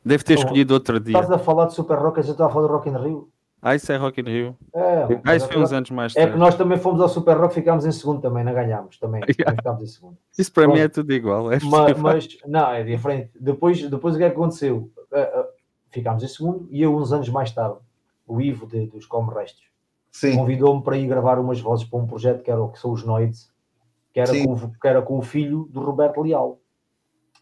Deve ter escolhido outro dia. Estás a falar de Super Rock, a gente estava a falar de Rock in Rio. Ah, isso é Rock in Rio. É, ah, isso foi uns anos mais tarde. É que nós também fomos ao Super Rock, ficámos em segundo também, não ganhámos também. Yeah. Ficámos em segundo. Isso para Pronto. mim é tudo igual. É mas, mas, não, é diferente. Depois, depois o que é que aconteceu? Uh, uh, ficámos em segundo e eu, uns anos mais tarde, o Ivo de, dos Como Restos convidou-me para ir gravar umas vozes para um projeto que, era, que são os Noides, que era, com, que era com o filho do Roberto Leal.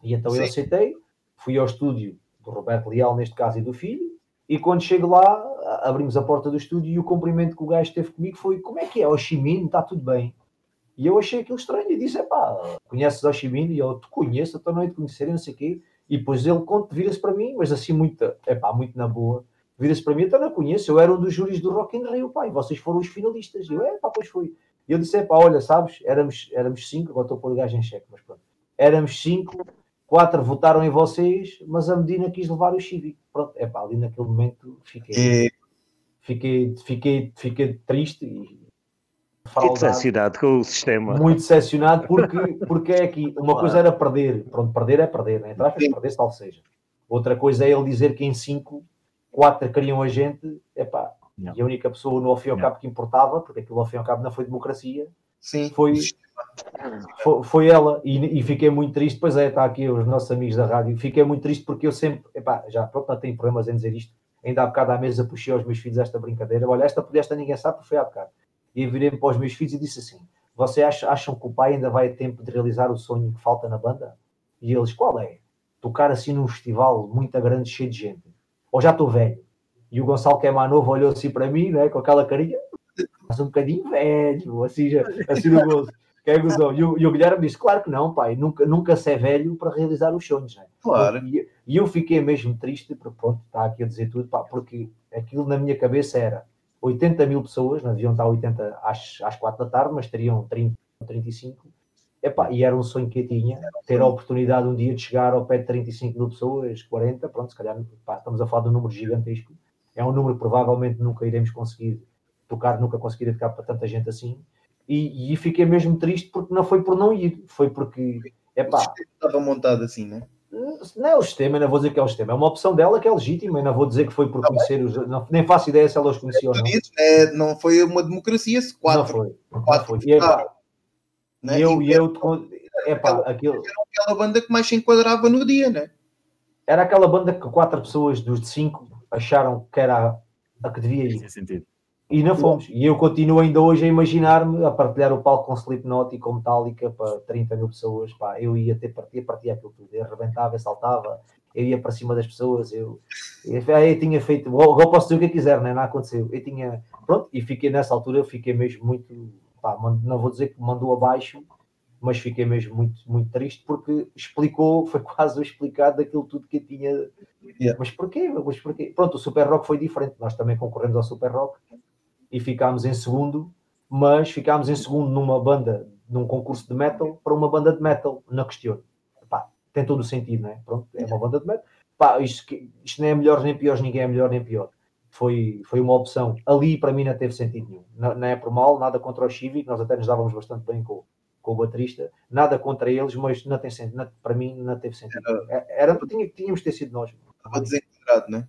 E então Sim. eu aceitei, fui ao estúdio do Roberto Leal, neste caso, e do filho, e quando chego lá, abrimos a porta do estúdio e o cumprimento que o gajo teve comigo foi: Como é que é? O Chimino, está tudo bem? E eu achei aquilo estranho e disse: pá, conheces o Chimino? E eu te conheço, estou noite de conhecer, não sei o quê. E depois ele vira-se para mim, mas assim, muito, epá, muito na boa. Vira-se para mim, então não conheço, eu era um dos júris do Rock in Rio, e vocês foram os finalistas. E eu, é, pá, pois foi. E eu disse: pá, olha, sabes, éramos, éramos cinco, agora estou a pôr o gajo em xeque, mas pronto. Éramos cinco, quatro votaram em vocês, mas a Medina quis levar o Chibi. Pronto, é pá, ali naquele momento fiquei, fiquei, fiquei, fiquei triste e Fiquei decepcionado com o sistema. Muito decepcionado porque, porque é aqui, uma claro. coisa era perder, pronto, perder é perder, né? Entre aspas, perder tal seja. Outra coisa é ele dizer que em cinco, quatro queriam a gente, é pá, e a única pessoa no ao fim ao cabo que importava, porque aquilo ao fim ao cabo não foi democracia, Sim. Foi, foi, foi ela, e, e, fiquei muito triste. Pois é, está aqui os nossos amigos da rádio. Fiquei muito triste porque eu sempre, epá, já pronto, não tenho problemas em dizer isto. Ainda há bocado à mesa puxei aos meus filhos esta brincadeira. Olha, esta, esta ninguém sabe, porque foi há bocado. E virei-me para os meus filhos e disse assim: Vocês acham, acham que o pai ainda vai a tempo de realizar o sonho que falta na banda? E eles, qual é? Tocar assim num festival muito grande, cheio de gente. Ou já estou velho? E o Gonçalo, que é mais novo, olhou assim para mim, né, com aquela carinha, mas um bocadinho velho, assim, assim no gozo. É e, o, e o Guilherme disse: Claro que não, pai, nunca, nunca se é velho para realizar os sonhos. Né? Claro. E, e, eu fiquei mesmo triste, porque pronto, está aqui a dizer tudo, pá, porque aquilo na minha cabeça era 80 mil pessoas, não deviam estar 80 às, às 4 da tarde, mas teriam 30, 35. Epá, e era um sonho que eu tinha, ter a oportunidade um dia de chegar ao pé de 35 mil pessoas, 40, pronto, se calhar pá, estamos a falar de um número gigantesco. É um número que provavelmente nunca iremos conseguir tocar, nunca conseguiria tocar para tanta gente assim. E, e fiquei mesmo triste porque não foi por não ir, foi porque. Epá, o estava montado assim, né? Não é o sistema, não vou dizer que é o sistema, é uma opção dela que é legítima, não vou dizer que foi por tá conhecer os. Não, nem faço ideia se ela os conhecia ou não. É, não foi uma democracia, se quatro. Não foi. Quatro não foi. E, epá, né? eu, e eu, epá, aquela, aquilo... Era aquela banda que mais se enquadrava no dia, né? Era aquela banda que quatro pessoas dos de cinco acharam que era a que devia ir. sentido. E não fomos. E eu continuo ainda hoje a imaginar-me a partilhar o palco com Slipknot e com Metallica para 30 mil pessoas. Pá, eu ia ter partia, partia aquilo tudo. Eu arrebentava, saltava, eu ia para cima das pessoas. Eu, eu, eu tinha feito. Agora posso dizer o que quiser, né? não aconteceu. Eu tinha. Pronto, e fiquei nessa altura, fiquei mesmo muito. Pá, não vou dizer que mandou abaixo, mas fiquei mesmo muito, muito triste porque explicou, foi quase o explicado daquilo tudo que eu tinha. Yeah. Mas porquê? Mas porquê? Pronto, o Super Rock foi diferente. Nós também concorremos ao Super Rock e ficámos em segundo, mas ficámos em segundo numa banda, num concurso de metal, para uma banda de metal, não questiono. Pá, tem todo o sentido, não é? Pronto, é uma banda de metal. Pá, isto, isto nem é melhor nem pior, ninguém é melhor nem pior. Foi, foi uma opção. Ali, para mim, não teve sentido nenhum. Não, não é por mal, nada contra o Chivi, nós até nos dávamos bastante bem com, com o baterista. Nada contra eles, mas não tem sentido. Não, para mim, não teve sentido. Era, era tinha, tínhamos ter sido nós. Estava desenquadrado, não é?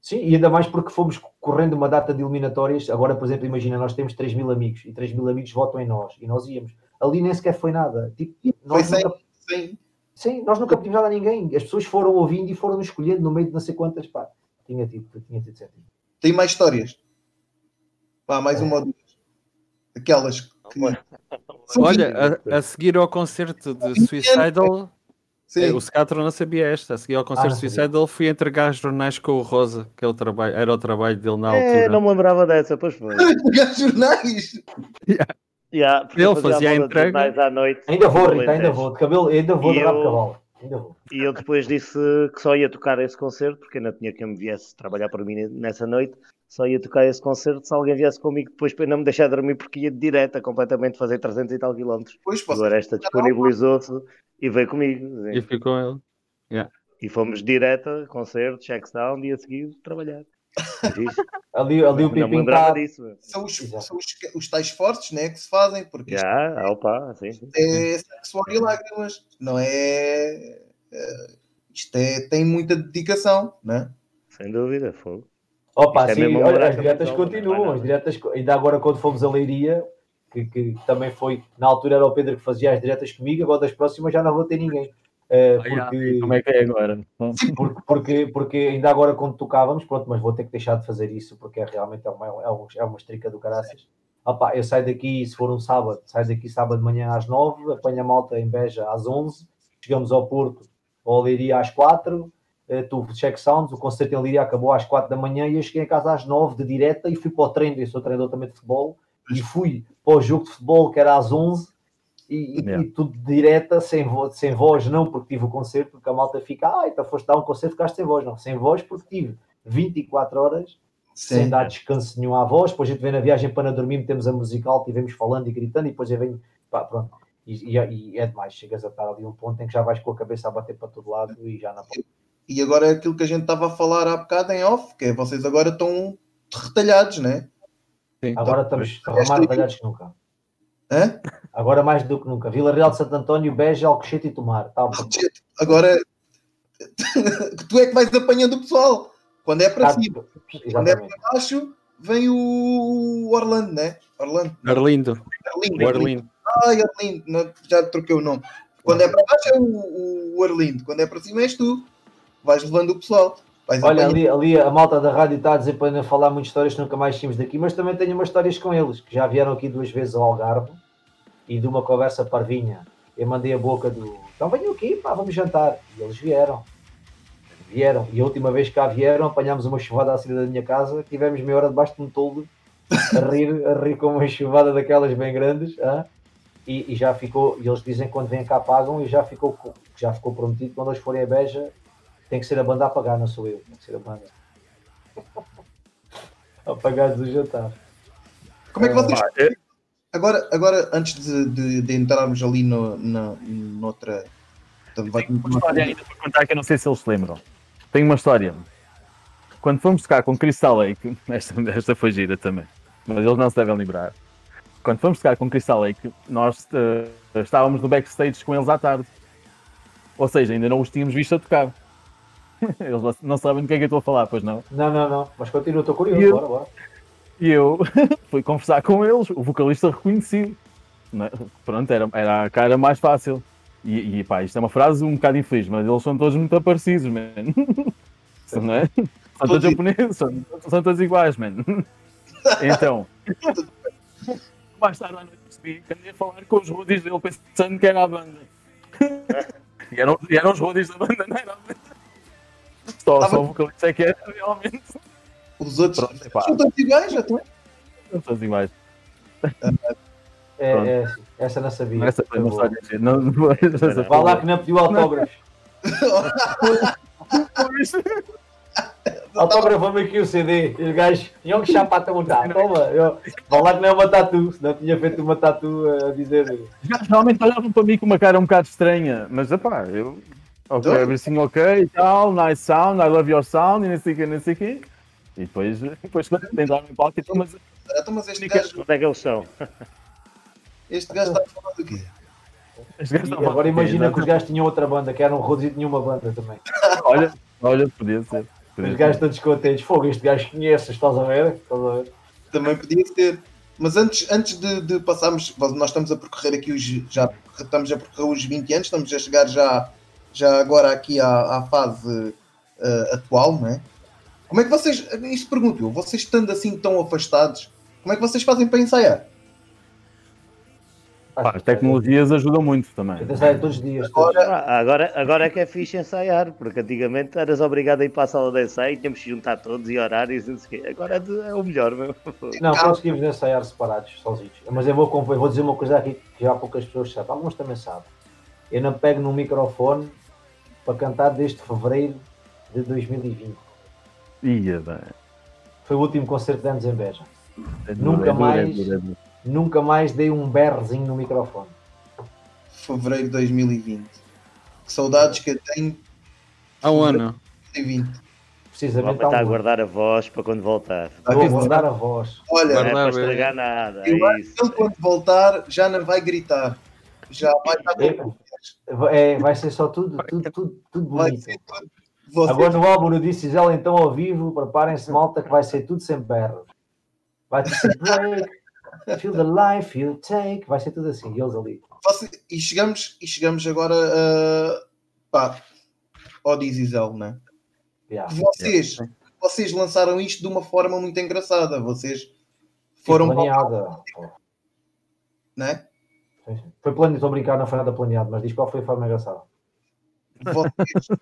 Sim, e ainda mais porque fomos correndo uma data de eliminatórias. Agora, por exemplo, imagina, nós temos 3 mil amigos e 3 mil amigos votam em nós e nós íamos. Ali nem sequer foi nada. Tipo, nós foi nunca... Sim. Sim, nós nunca pedimos nada a ninguém. As pessoas foram ouvindo e foram escolhendo no meio de não sei quantas. Pá, tinha tido, tinha tido certo. Tem mais histórias? Pá, mais é. uma ou duas. Aquelas que. Olha, a, a, seguir ao concerto de Suicidal Sim. É, o Scatron não sabia esta. A seguir ao concerto ah, Suicidal fui entregar jornais com o Rosa, que ele trabalho, era o trabalho dele na é, altura. É, não me lembrava dessa, pois foi. entregar jornais! Yeah. Yeah, ele fazia a entrega. À noite, ainda vou, Rita, ainda vou. De cabelo, ainda vou de rabo cavalo. E eu depois disse que só ia tocar esse concerto, porque ainda tinha quem me viesse trabalhar para mim nessa noite. Só ia tocar esse concerto se alguém viesse comigo depois para não me deixar dormir, porque ia de direta completamente fazer 300 e tal quilómetros. Pois, Agora esta disponibilizou-se e veio comigo. E ficou ele. Yeah. E fomos direto, concerto, checkdown, dia seguinte, trabalhar. ali, ali o Pipim tá... disso. São, os, são os, os, tais fortes né, que se fazem, porque Já, yeah, opa, sim, sim. é suor e lágrimas, não é, é, isto é, tem muita dedicação, né? Sem dúvida, fogo. Opa, é sim, olha, as diretas continuam, as diretas, ainda agora quando fomos a Leiria, que, que, também foi, na altura era o Pedro que fazia as diretas comigo, agora das próximas já não vou ter ninguém. Uh, porque, como é que é agora? Porque, porque, porque, ainda agora quando tocávamos, pronto, mas vou ter que deixar de fazer isso porque é realmente é uma, é uma, é uma estrica do caraças. Opa, eu saio daqui, se for um sábado, saio daqui sábado de manhã às 9, apanho a malta em Beja às 11, chegamos ao Porto, ou Leiria às 4, uh, tu check sounds, o concerto em Leiria acabou às 4 da manhã e eu cheguei em casa às 9 de direta e fui para o treino, eu sou treinador também de futebol, e fui para o jogo de futebol que era às 11 e, yeah. e, tudo direta, sem, vo sem voz, não porque tive o concerto, porque a malta fica, ah, então foste dar um concerto, ficaste sem voz, não, sem voz porque tive 24 horas Sim. sem dar descanso nenhum à voz, depois a gente vem na viagem para dormir, metemos a musical, tivemos falando e gritando, e depois eu venho, pá, pronto, e, e, e, é demais, chegas a estar ali um ponto em que já vais com a cabeça a bater para todo lado e já não E agora é aquilo que a gente estava a falar há bocado em off, que é vocês agora estão retalhados, né? Sim, agora tá. estamos mais retalhados que nunca. Hã? Agora mais do que nunca. Vila Real de Santo António, Beja, Alcochete e Tomar. Tá Agora tu é que vais apanhando o pessoal. Quando é para ah, cima. Exatamente. Quando é para baixo, vem o Orlando, né? Orlando. Arlindo. Arlindo. Arlindo. Ah, Arlindo. Já troquei o nome. Quando é para baixo é o, o Arlindo. Quando é para cima és tu. Vais levando o pessoal. Olha, ali, ali, a malta da rádio está a dizer para não falar muitas histórias que nunca mais tínhamos daqui, mas também tenho umas histórias com eles, que já vieram aqui duas vezes ao Algarve e de uma conversa parvinha. Eu mandei a boca do. Então venham aqui, pá, vamos jantar. E eles vieram. Vieram. E a última vez que cá vieram, apanhámos uma chuvada à saída da minha casa, tivemos meia hora debaixo de um toldo a rir, a rir com uma chuvada daquelas bem grandes. Ah? E, e, já ficou, e eles dizem que quando vêm cá pagam e já ficou, já ficou prometido quando eles forem a Beja tem que ser a banda a pagar, não sou eu. Tem que ser a banda. Apagados do jantar. Como é que vocês. Ah, agora, agora antes de, de, de entrarmos ali no, na, noutra. Vai Tenho uma história ainda para contar que eu não sei se eles se lembram. Tenho uma história. Quando fomos tocar com Crystal Lake, esta, esta foi gira também, mas eles não se devem lembrar. Quando fomos tocar com Crystal Lake, nós uh, estávamos no backstage com eles à tarde. Ou seja, ainda não os tínhamos visto a tocar. Eles não sabem do que é que eu estou a falar, pois não? Não, não, não. Mas continua, estou curioso. E bora, bora. E eu fui conversar com eles, o vocalista reconheci. É? Pronto, era, era a cara mais fácil. E, e pá, isto é uma frase um bocado infeliz, mas eles são todos muito parecidos, man. São, não é? São todos japoneses, são, são todos iguais, man. Então, mais tarde à noite percebi que andei a falar com os rodis dele pensando que era a banda. E eram, e eram os rodis da banda, não era a banda. Só, só o vocalista é que é realmente. Os outros Pronto, são todos iguais, já estão. São todos iguais. É, é, essa não sabia. Essa foi uma história. Não, não, não, Vá lá que não pediu autógrafos. Autografou-me aqui o CD. Os gajos tinham que chapar a montar. Toma, eu, vá lá que não é uma tatu, senão tinha feito uma tatu a dizer. Realmente olhavam para mim com uma cara um bocado estranha, mas pá, eu Ok, everything ok e tal, nice sound, I love your sound, e não sei o que, não sei o que. E depois, depois quando entraram em palco, então, mas. Então, mas este gajo. Onde é que eles são? Este gajo está a falar do quê? agora imagina que os gajos tinham outra banda, que eram um Rhodes e tinham uma banda também. olha, olha, podia ser. Podia os gajos estão descontentes. Fogo, este gajo conhece, estás a ver? Estás a ver? Também podia ser. Mas antes, antes de, de passarmos, nós estamos a percorrer aqui os. Já estamos a percorrer os 20 anos, estamos a chegar já já agora aqui à, à fase uh, atual, não é? Como é que vocês, isto pergunto eu, vocês estando assim tão afastados, como é que vocês fazem para ensaiar? Pá, as tecnologias ajudam muito também. todos os dias. Agora, agora, agora é que é fixe ensaiar, porque antigamente eras obrigado a ir para a sala de ensaio, tínhamos que juntar todos e horários, não sei agora é, é, o melhor. Meu. Não, conseguimos ensaiar separados, sozinhos. Mas eu vou, eu vou dizer uma coisa aqui que já poucas pessoas sabem, alguns também sabem. Eu não pego no microfone para cantar desde fevereiro de 2020. Ia bem. Foi o último concerto de anos em Beja. É nunca é mais, é nunca mais dei um berrezinho no microfone. Fevereiro de 2020. Que saudades que eu tenho Há um ano. 2020. Precisamente. está a guardar a voz para quando voltar. Vou guardar a voz. Olha, não é para estragar nada. Eu é ele quando voltar já não vai gritar. Já vai estar é, é, vai ser só tudo, tudo, tudo, tudo bonito. Tudo. Você... Agora no álbum eu disse ela então ao vivo, preparem-se malta que vai ser tudo sem berros. Vai ter break, feel the life you take, vai ser tudo assim, eles ali. Você, e, chegamos, e chegamos agora a pá, ao Dizizel, né? Yeah. Vocês, yeah. vocês lançaram isto de uma forma muito engraçada. Vocês foram. Planeada. Né? Foi planeado, estou a brincar, não foi nada planeado, mas diz qual foi a forma engraçada. Vocês...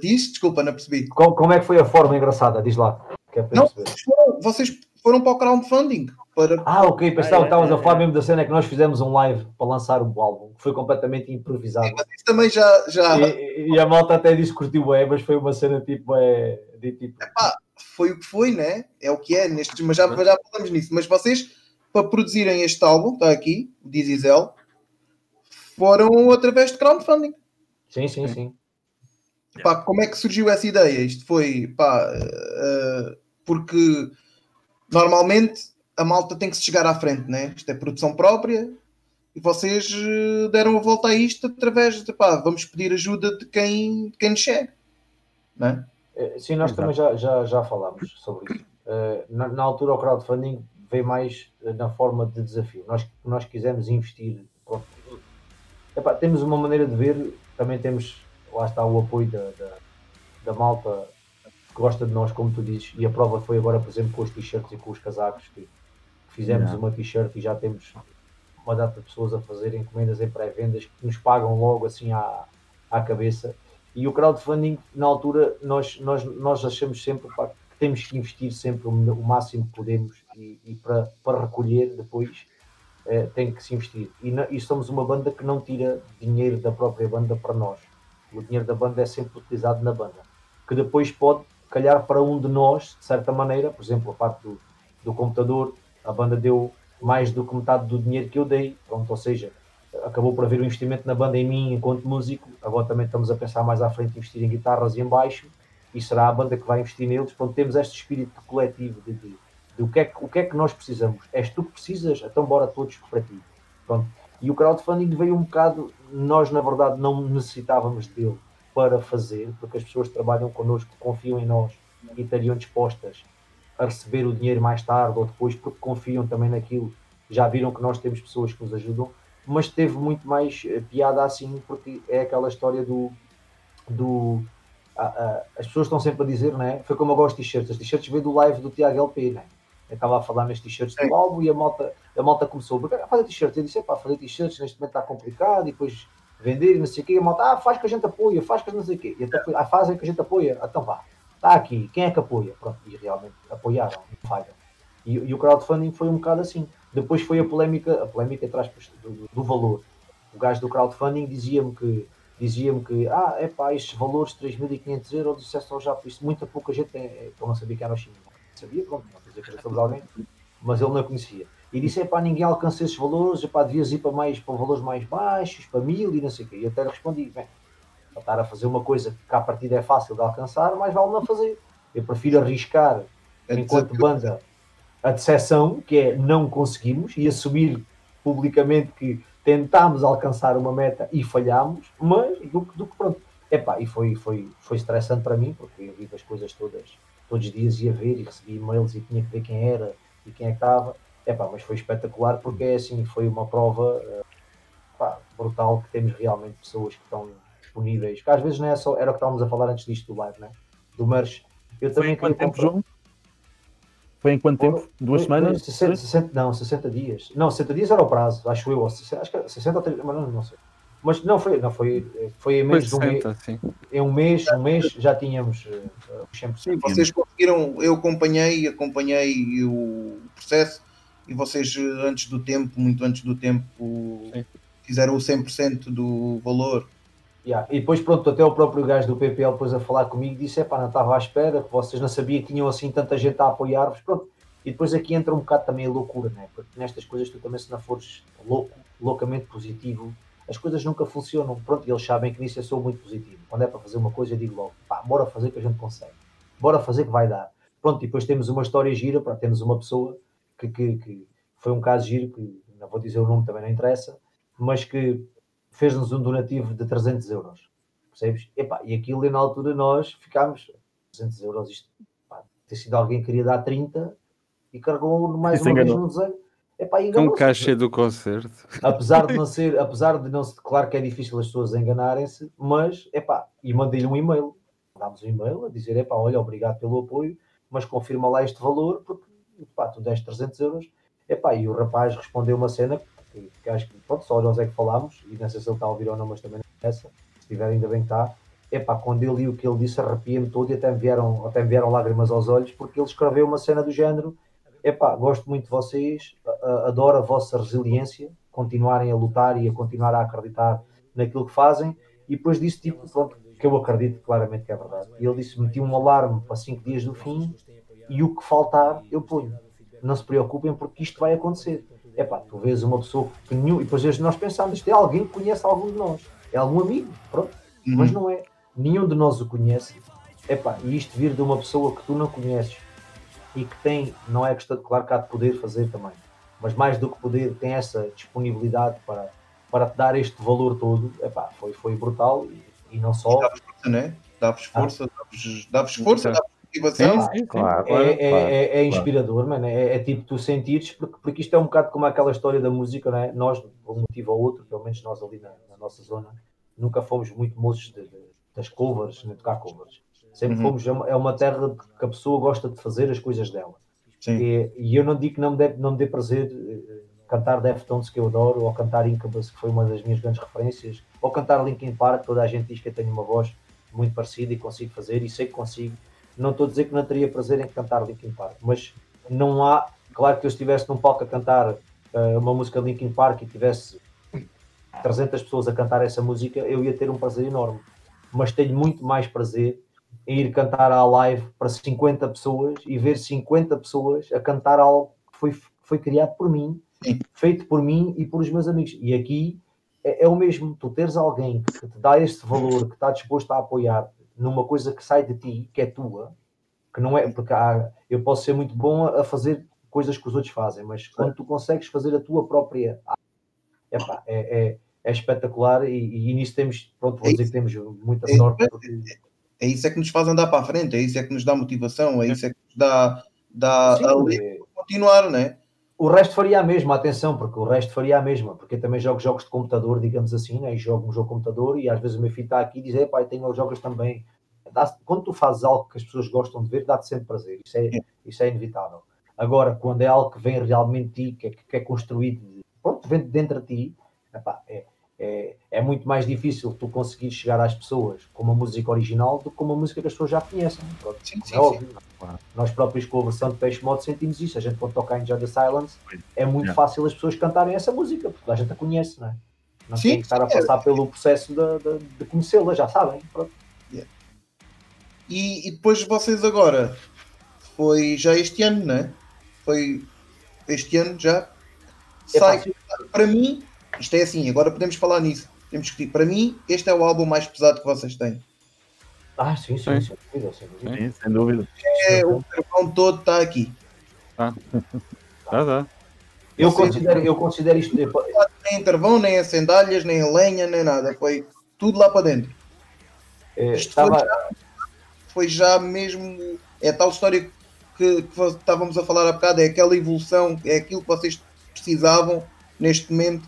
diz, desculpa, não percebi. Como, como, é que foi a forma engraçada? Diz lá. É não, foram, vocês foram para o crowdfunding. Para... Ah, ok, pensava que estavas a falar mesmo da cena que nós fizemos um live para lançar o álbum, que foi completamente improvisado. Sim, mas isso também já. já... E, e, a malta até disse que curtiu bem, mas foi uma cena tipo. É, de, tipo... Epá, foi o que foi, né? É o que é, nestes, mas já, já falamos nisso. Mas vocês, para produzirem este álbum, está aqui, o Dizizel, foram através de crowdfunding. Sim, sim, sim. Pá, como é que surgiu essa ideia? Isto foi pá, uh, porque normalmente a malta tem que se chegar à frente, né? Isto é produção própria e vocês eh, deram a volta a isto através de pá, vamos pedir ajuda de quem, de quem nos chega, né? Sim, nós Exato. também já, já, já falámos sobre isso. Uh, na, na, altura, o crowdfunding veio mais na forma de desafio. Nós, nós quisemos investir. Epá, temos uma maneira de ver, também temos, lá está o apoio da, da, da malta que gosta de nós, como tu dizes, e a prova foi agora, por exemplo, com os t-shirts e com os casacos, que fizemos uma t-shirt e já temos uma data de pessoas a fazer encomendas em pré-vendas que nos pagam logo assim à, à cabeça. E o crowdfunding, na altura, nós, nós, nós achamos sempre pá, que temos que investir sempre o, o máximo que podemos e, e, para, para recolher depois eh, tem que se investir. E, na, e somos uma banda que não tira dinheiro da própria banda para nós. O dinheiro da banda é sempre utilizado na banda, que depois pode calhar para um de nós, de certa maneira, por exemplo, a parte do, do computador, a banda deu mais do que metade do dinheiro que eu dei, pronto, ou seja, acabou por haver um investimento na banda em mim enquanto músico, agora também estamos a pensar mais à frente investir em guitarras e em baixo, e será a banda que vai investir neles, pronto, temos este espírito coletivo de, de, o, que é que, o que é que nós precisamos, és tu que precisas, então bora todos para ti, pronto. E o crowdfunding veio um bocado, nós na verdade não necessitávamos dele, para fazer, porque as pessoas que trabalham connosco confiam em nós e estariam dispostas a receber o dinheiro mais tarde ou depois, porque confiam também naquilo. Já viram que nós temos pessoas que nos ajudam, mas teve muito mais eh, piada assim, porque é aquela história do. do a, a, as pessoas estão sempre a dizer, né? Foi como eu gosto de t-shirts. As t-shirts veio do live do Tiago LP, né? Estava a falar nestes t-shirts do álbum e a malta, a malta começou a fazer t-shirts. Eu disse, pá, fazer t-shirts neste momento está complicado e depois vender não sei o quê, e a malta, ah, faz que a gente apoia, faz que não sei o quê. E até foi, ah, fazem que a gente apoia, então vá, está aqui, quem é que apoia? Pronto, e realmente apoiaram, falham. E, e, o crowdfunding foi um bocado assim. Depois foi a polémica, a polémica atrás do, do valor. O gajo do crowdfunding dizia-me que dizia-me que, ah, é pá, estes valores 3.500 euros, disse só já, por isso muita pouca gente tem, eu não sabia que era o China. Sabia, pronto, não dizer que era sobre alguém, mas ele não conhecia e disse: é para ninguém alcança esses valores, epá, devias ir para, mais, para valores mais baixos, para mil e não sei o quê. E eu até respondi: bem, para estar a fazer uma coisa que à partida é fácil de alcançar, mais vale não fazer. Eu prefiro arriscar, é enquanto banda, a decepção, que é não conseguimos, e assumir publicamente que tentámos alcançar uma meta e falhámos, mas do, do que pronto. Epá, e foi, foi, foi estressante para mim, porque eu vi as coisas todas, todos os dias ia ver e recebi e-mails e tinha que ver quem era e quem é que estava Epá, mas foi espetacular porque é assim, foi uma prova epá, brutal que temos realmente pessoas que estão disponíveis, que às vezes não é só, era o que estávamos a falar antes disto do live, né? do merch. Eu também foi em quanto tempo, João? Foi em quanto tempo? Duas foi, semanas? 60, 60, não, 60 dias. Não, 60 dias era o prazo, acho eu. Acho que 60 ou 30, mas não, não sei. Mas não foi, não foi, foi em menos de um mês. Em um mês, um mês já tínhamos uh, os 100%. Sim, vocês conseguiram, eu acompanhei, acompanhei o processo e vocês eh, antes do tempo, muito antes do tempo, Sim. fizeram o 100% do valor. Yeah. E depois, pronto, até o próprio gajo do PPL depois a falar comigo disse: é pá, não estava à espera, que vocês não sabiam que tinham assim tanta gente a apoiar-vos. Pronto. E depois aqui entra um bocado também a loucura, né? porque nestas coisas tu também, se não fores louco, loucamente positivo, as coisas nunca funcionam. Pronto, e eles sabem que nisso eu sou muito positivo. Quando é para fazer uma coisa, eu digo logo: pá, bora fazer que a gente consegue, bora fazer que vai dar. Pronto, e depois temos uma história gira, pá, temos uma pessoa que, que, que, foi um caso giro, que não vou dizer o nome, também não interessa, mas que fez-nos um donativo de 300 euros, percebes? Epá, e aquilo, na altura, nós ficámos, 300 euros, isto, pá, ter sido alguém que queria dar 30 e carregou mais Isso uma enganou. vez no desenho. Epá, um caixa do concerto. Apesar de não ser, apesar de não ser, claro que é difícil as pessoas enganarem-se, mas, epá, e mandei-lhe um e-mail, mandámos um e-mail a dizer, epá, olha, obrigado pelo apoio, mas confirma lá este valor, porque, epá, tu deste 300 euros, epá, e o rapaz respondeu uma cena, que, que acho que, pronto, só nós é que falámos, e não sei se ele está a ouvir ou não, mas também não é essa, se tiver ainda bem que está, epá, quando ele li o que ele disse, arrepia-me todo e até me, vieram, até me vieram lágrimas aos olhos, porque ele escreveu uma cena do género, epá, gosto muito de vocês, adoro a vossa resiliência, continuarem a lutar e a continuar a acreditar naquilo que fazem. E depois disse, tipo, pronto, que eu acredito claramente que é verdade. E ele disse: meti um alarme para 5 dias do fim e o que faltar eu ponho. Não se preocupem porque isto vai acontecer. É pá, tu vês uma pessoa que nenhum. E depois nós pensamos: isto é alguém que conhece algum de nós, é algum amigo, pronto. Uhum. Mas não é. Nenhum de nós o conhece. É pá, e isto vir de uma pessoa que tu não conheces e que tem, não é questão de claro que há de poder fazer também, mas mais do que poder, tem essa disponibilidade para, para te dar este valor todo, epá, foi, foi brutal e, e não só. Dá-vos força, né? Dá-vos força, ah. dá-vos força, dá-vos motivação. É, claro, é, é, é, é, inspirador, mano. É, é, tipo tu sentires, porque, porque isto é um bocado como aquela história da música, não é? Nós, por um motivo ou outro, pelo menos nós ali na, na nossa zona, nunca fomos muito moços de, de, das covers, nem tocar covers. Sempre uhum. fomos, é uma, é terra que a pessoa gosta de fazer as coisas dela. E, e, eu não digo que não me dê, não me dê prazer uh, cantar Deftones, que eu adoro, ou cantar Incubus, que foi uma das minhas grandes referências, ou cantar Linkin Park, toda a gente diz que eu tenho uma voz muito parecida e consigo fazer, e sei que consigo. Não estou a dizer que não teria prazer em cantar Linkin Park, mas não há. Claro que eu estivesse num palco a cantar uh, uma música Linkin Park e tivesse 300 pessoas a cantar essa música, eu ia ter um prazer enorme. Mas tenho muito mais prazer ir cantar à live para 50 pessoas e ver 50 pessoas a cantar algo que foi, foi criado por mim, feito por mim e por os meus amigos. E aqui é, é, o mesmo, tu teres alguém que te dá este valor, que está disposto a apoiar numa coisa que sai de ti, que é tua, que não é, porque há, eu posso ser muito bom a, fazer coisas que os outros fazem, mas quando tu consegues fazer a tua própria epá, é, é, é espetacular e, e nisso temos, pronto, vou dizer que temos muita sorte porque é isso é que nos faz andar para a frente, é isso é que nos dá motivação, é isso é que nos dá, dá Sim, a continuar, né? O resto faria a mesma, atenção, porque o resto faria a mesma, porque eu também jogo jogos de computador, digamos assim, né? e jogo um jogo de computador e às vezes o meu filho está aqui e diz, pai, tenho jogos também. Quando tu fazes algo que as pessoas gostam de ver, dá-te sempre prazer, isso é, isso é inevitável. Agora, quando é algo que vem realmente de ti, que é, que é construído, pronto, vem dentro de ti, epá, é, é, é muito mais difícil tu conseguir chegar às pessoas com uma música original do que com uma música que as pessoas já conhecem. Pronto, sim, é sim, óbvio. Sim. Nós próprios com a versão de Peixe Modo sentimos isso. A gente quando toca em the Silence é muito yeah. fácil as pessoas cantarem essa música, porque a gente a conhece, não é? Não sim, tem que estar a passar é. pelo processo de, de, de conhecê-la, já sabem. Pronto. Yeah. E, e, depois vocês agora, foi já este ano, não é? Foi este ano já. É sai, para mim, isto é assim, agora podemos falar nisso. Temos que para mim, este é o álbum mais pesado que vocês têm. Ah, sim, sim, sim. Sim, sem dúvida. É, o carvão todo está aqui. Ah. Tá, tá. Eu considero, eu considero isto. Nem carvão, nem a sandálias, nem a lenha, nem nada. Foi tudo lá para dentro. É, isto estava... foi, já, foi já mesmo. É tal história que, que estávamos a falar há bocado. É aquela evolução, é aquilo que vocês precisavam neste momento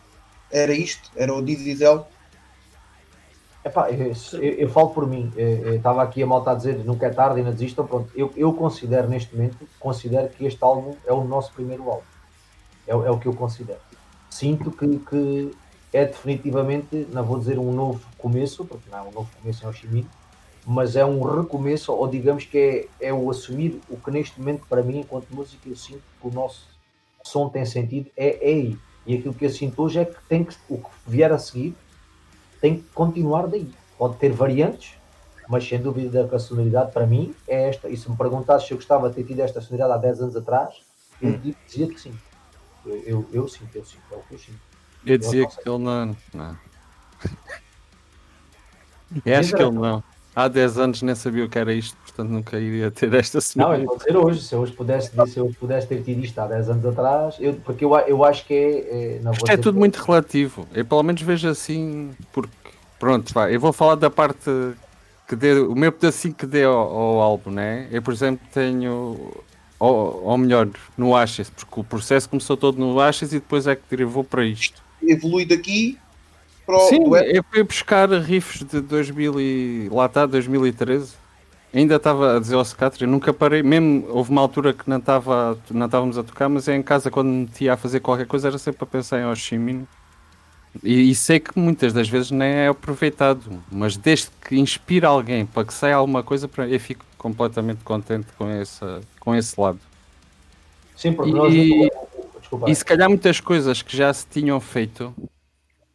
era isto, era o diesel. Epá, eu, eu, falo por mim, estava aqui a malta a dizer nunca é tarde, ainda desistam, pronto, eu, eu considero neste momento, considero que este álbum é o nosso primeiro álbum, é, é o que eu considero. Sinto que, que é definitivamente, não vou dizer um novo começo, porque não é um novo começo em Oximino, mas é um recomeço, ou digamos que é, é o assumir o que neste momento, para mim, enquanto música, eu sinto que o nosso som tem sentido, é, é aí e aquilo que eu sinto hoje é que, tem que o que vier a seguir tem que continuar daí. Pode ter variantes, mas sem dúvida que a sonoridade para mim é esta. E se me perguntasse se eu gostava de ter tido esta sonoridade há 10 anos atrás, eu hum. dizia que sim. Eu, eu, eu sinto, eu sinto, é o que eu sinto. Eu, eu dizia que ele não. não. Eu acho que ele não. Há 10 anos nem sabia o que era isto, portanto nunca iria ter esta semana. Não, eu vou dizer hoje, se eu hoje pudesse, se eu hoje pudesse ter tido isto há 10 anos atrás, eu, porque eu, eu acho que é. é não, isto é tudo que... muito relativo. Eu pelo menos vejo assim, porque pronto, vai, eu vou falar da parte que deu, o meu pedacinho que deu ao, ao álbum, né? Eu, por exemplo, tenho. Ou, ou melhor, no Ashes, porque o processo começou todo no Ashes e depois é que derivou para isto. Evolui daqui para o Sim, web. eu fui buscar riffs de 2000 e, lá está, 2013. Ainda estava a dizer ao Scatri, nunca parei, mesmo houve uma altura que não, estava, não estávamos a tocar, mas em casa quando me metia a fazer qualquer coisa era sempre a pensar em Oshimin. E, e, sei que muitas das vezes nem é aproveitado, mas desde que inspira alguém para que saia alguma coisa, eu fico completamente contente com, essa, com esse lado. Sim, porque e, nós. Desculpa. E se calhar muitas coisas que já se tinham feito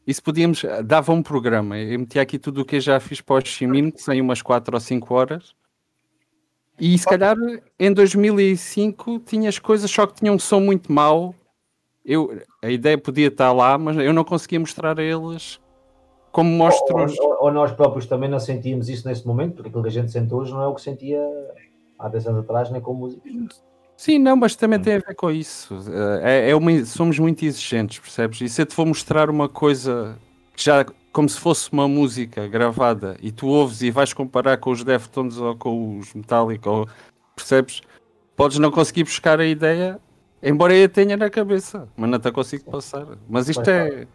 e se podíamos, dava um programa, eu metia aqui tudo o que eu já fiz para o Ximin, que são umas 4 ou 5 horas. E se calhar em 2005 tinhas coisas só que tinham um som muito mau. Eu, a ideia podia estar lá, mas eu não conseguia mostrar a eles como mostro. Ou, ou, ou, nós próprios também não sentíamos isso nesse momento, porque aquilo que a gente sente hoje não é o que sentia há 10 anos atrás, nem com música. Sim, não, mas também tem a ver com isso. É, é uma, somos muito exigentes, percebes? E se eu te for mostrar uma coisa já como se fosse uma música gravada e tu ouves e vais comparar com os Deftones ou com os Metallica, ou, percebes? Podes não conseguir buscar a ideia, embora eu a tenha na cabeça, mas não te consigo passar. Mas isto é.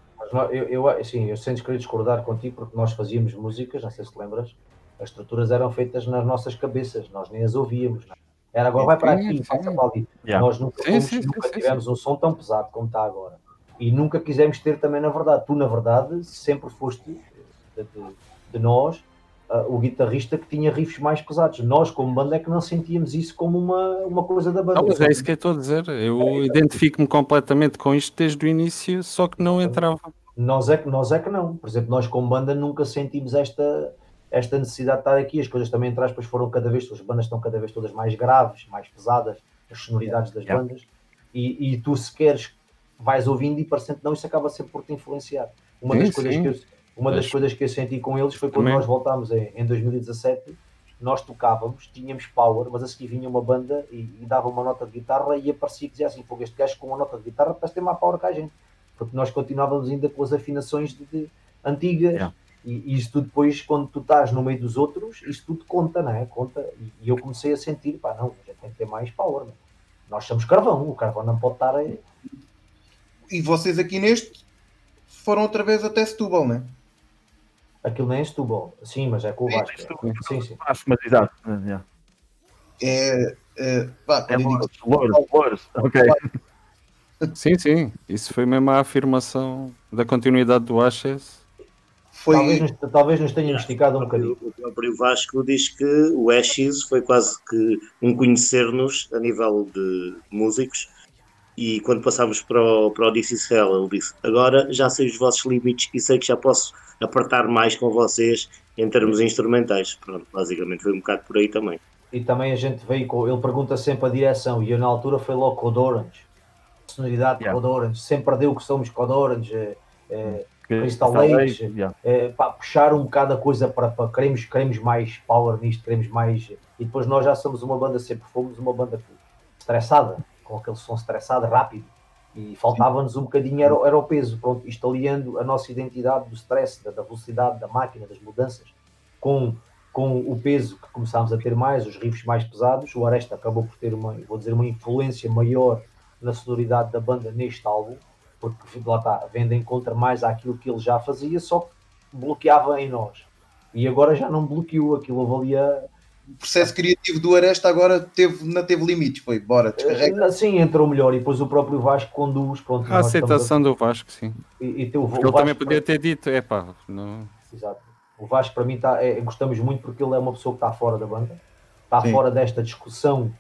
Eu, eu, sim, eu sentes querer discordar contigo porque nós fazíamos músicas, não sei se te lembras, as estruturas eram feitas nas nossas cabeças, nós nem as ouvíamos. Não? É? Era agora vai para aqui, passa para ali. Yeah. Nós nunca, sim, sim, nunca sim, tivemos um som tão pesado como está agora. E nunca quisemos ter também na verdade. Tu, na verdade, sempre foste de, de, de nós uh, o guitarrista que tinha riffs mais pesados. Nós, como banda, é que não sentíamos isso como uma, uma coisa da banda. Não, mas é isso que eu estou a dizer. Eu é, identifico-me completamente com isto desde o início, só que não entrava. Nós é que, nós é que não. Por exemplo, nós como banda nunca sentimos esta esta necessidade de estar aqui, as coisas também, entre aspas, foram cada vez, as bandas estão cada vez todas mais graves, mais pesadas, as sonoridades das yeah. bandas, e, e, tu se queres, vais ouvindo e parecendo não, isso acaba sempre por te influenciar. Uma, sim, das, coisas que eu, uma das coisas que eu senti com eles foi quando também. nós voltámos em, em 2017, nós tocávamos, tínhamos power, mas a seguir vinha uma banda e, e dava uma nota de guitarra e aparecia que dizia assim, pô, este gajo com uma nota de guitarra parece ter mais power que a gente, porque nós continuávamos ainda com as afinações de, de antigas, yeah e, isto depois, quando tu estás no meio dos outros, isto tudo conta, não é? Conta. E, e eu comecei a sentir, pá, não, já tem que ter mais power. Não? Nós somos carvão, o carvão não pode estar aí. E vocês aqui neste foram outra vez até Setúbal, não é? Aquilo nem é Setúbal, sim, mas é com o Vasco. Sim, sim. Vasco, mas exato. É, é, pá, é Louros, Louros, ok. Sim, sim, isso foi mesmo a afirmação da continuidade do Ashes foi... Talvez, nos, talvez nos tenha esticado um bocadinho. O próprio Vasco diz que o Ashes foi quase que um conhecer-nos a nível de músicos e quando passámos para o, para o This is Hell, ele disse, agora já sei os vossos limites e sei que já posso apertar mais com vocês em termos instrumentais. Pronto, basicamente foi um bocado por aí também. E também a gente veio com, ele pergunta sempre a direção e eu na altura foi logo Code Orange. Sonoridade yeah. Code Orange, sempre deu que somos Code Orange. É, é, Crystal Lake, yeah. é, pá, puxar um bocado a coisa para, para queremos, queremos mais power nisto, queremos mais. E depois nós já somos uma banda, sempre fomos uma banda estressada, com aquele som estressado, rápido. E faltava-nos um bocadinho, era, era o peso, pronto, isto aliando a nossa identidade do stress, da, da velocidade da máquina, das mudanças, com, com o peso que começámos a ter mais, os riffs mais pesados. O Aresta acabou por ter uma, vou dizer, uma influência maior na sonoridade da banda neste álbum porque lá está, vendem contra mais àquilo que ele já fazia, só que bloqueava em nós. E agora já não bloqueou, aquilo valia. O processo criativo do Aresta agora teve, não teve limites, foi bora, descarrega. Eh, sim, entrou melhor e depois o próprio Vasco conduz. Pronto, a aceitação a... do Vasco, sim. E, e teu, o ele Vasco, também podia ter dito, é pá, não. Exato. O Vasco para mim tá, é, gostamos muito porque ele é uma pessoa que está fora da banda, está sim. fora desta discussão,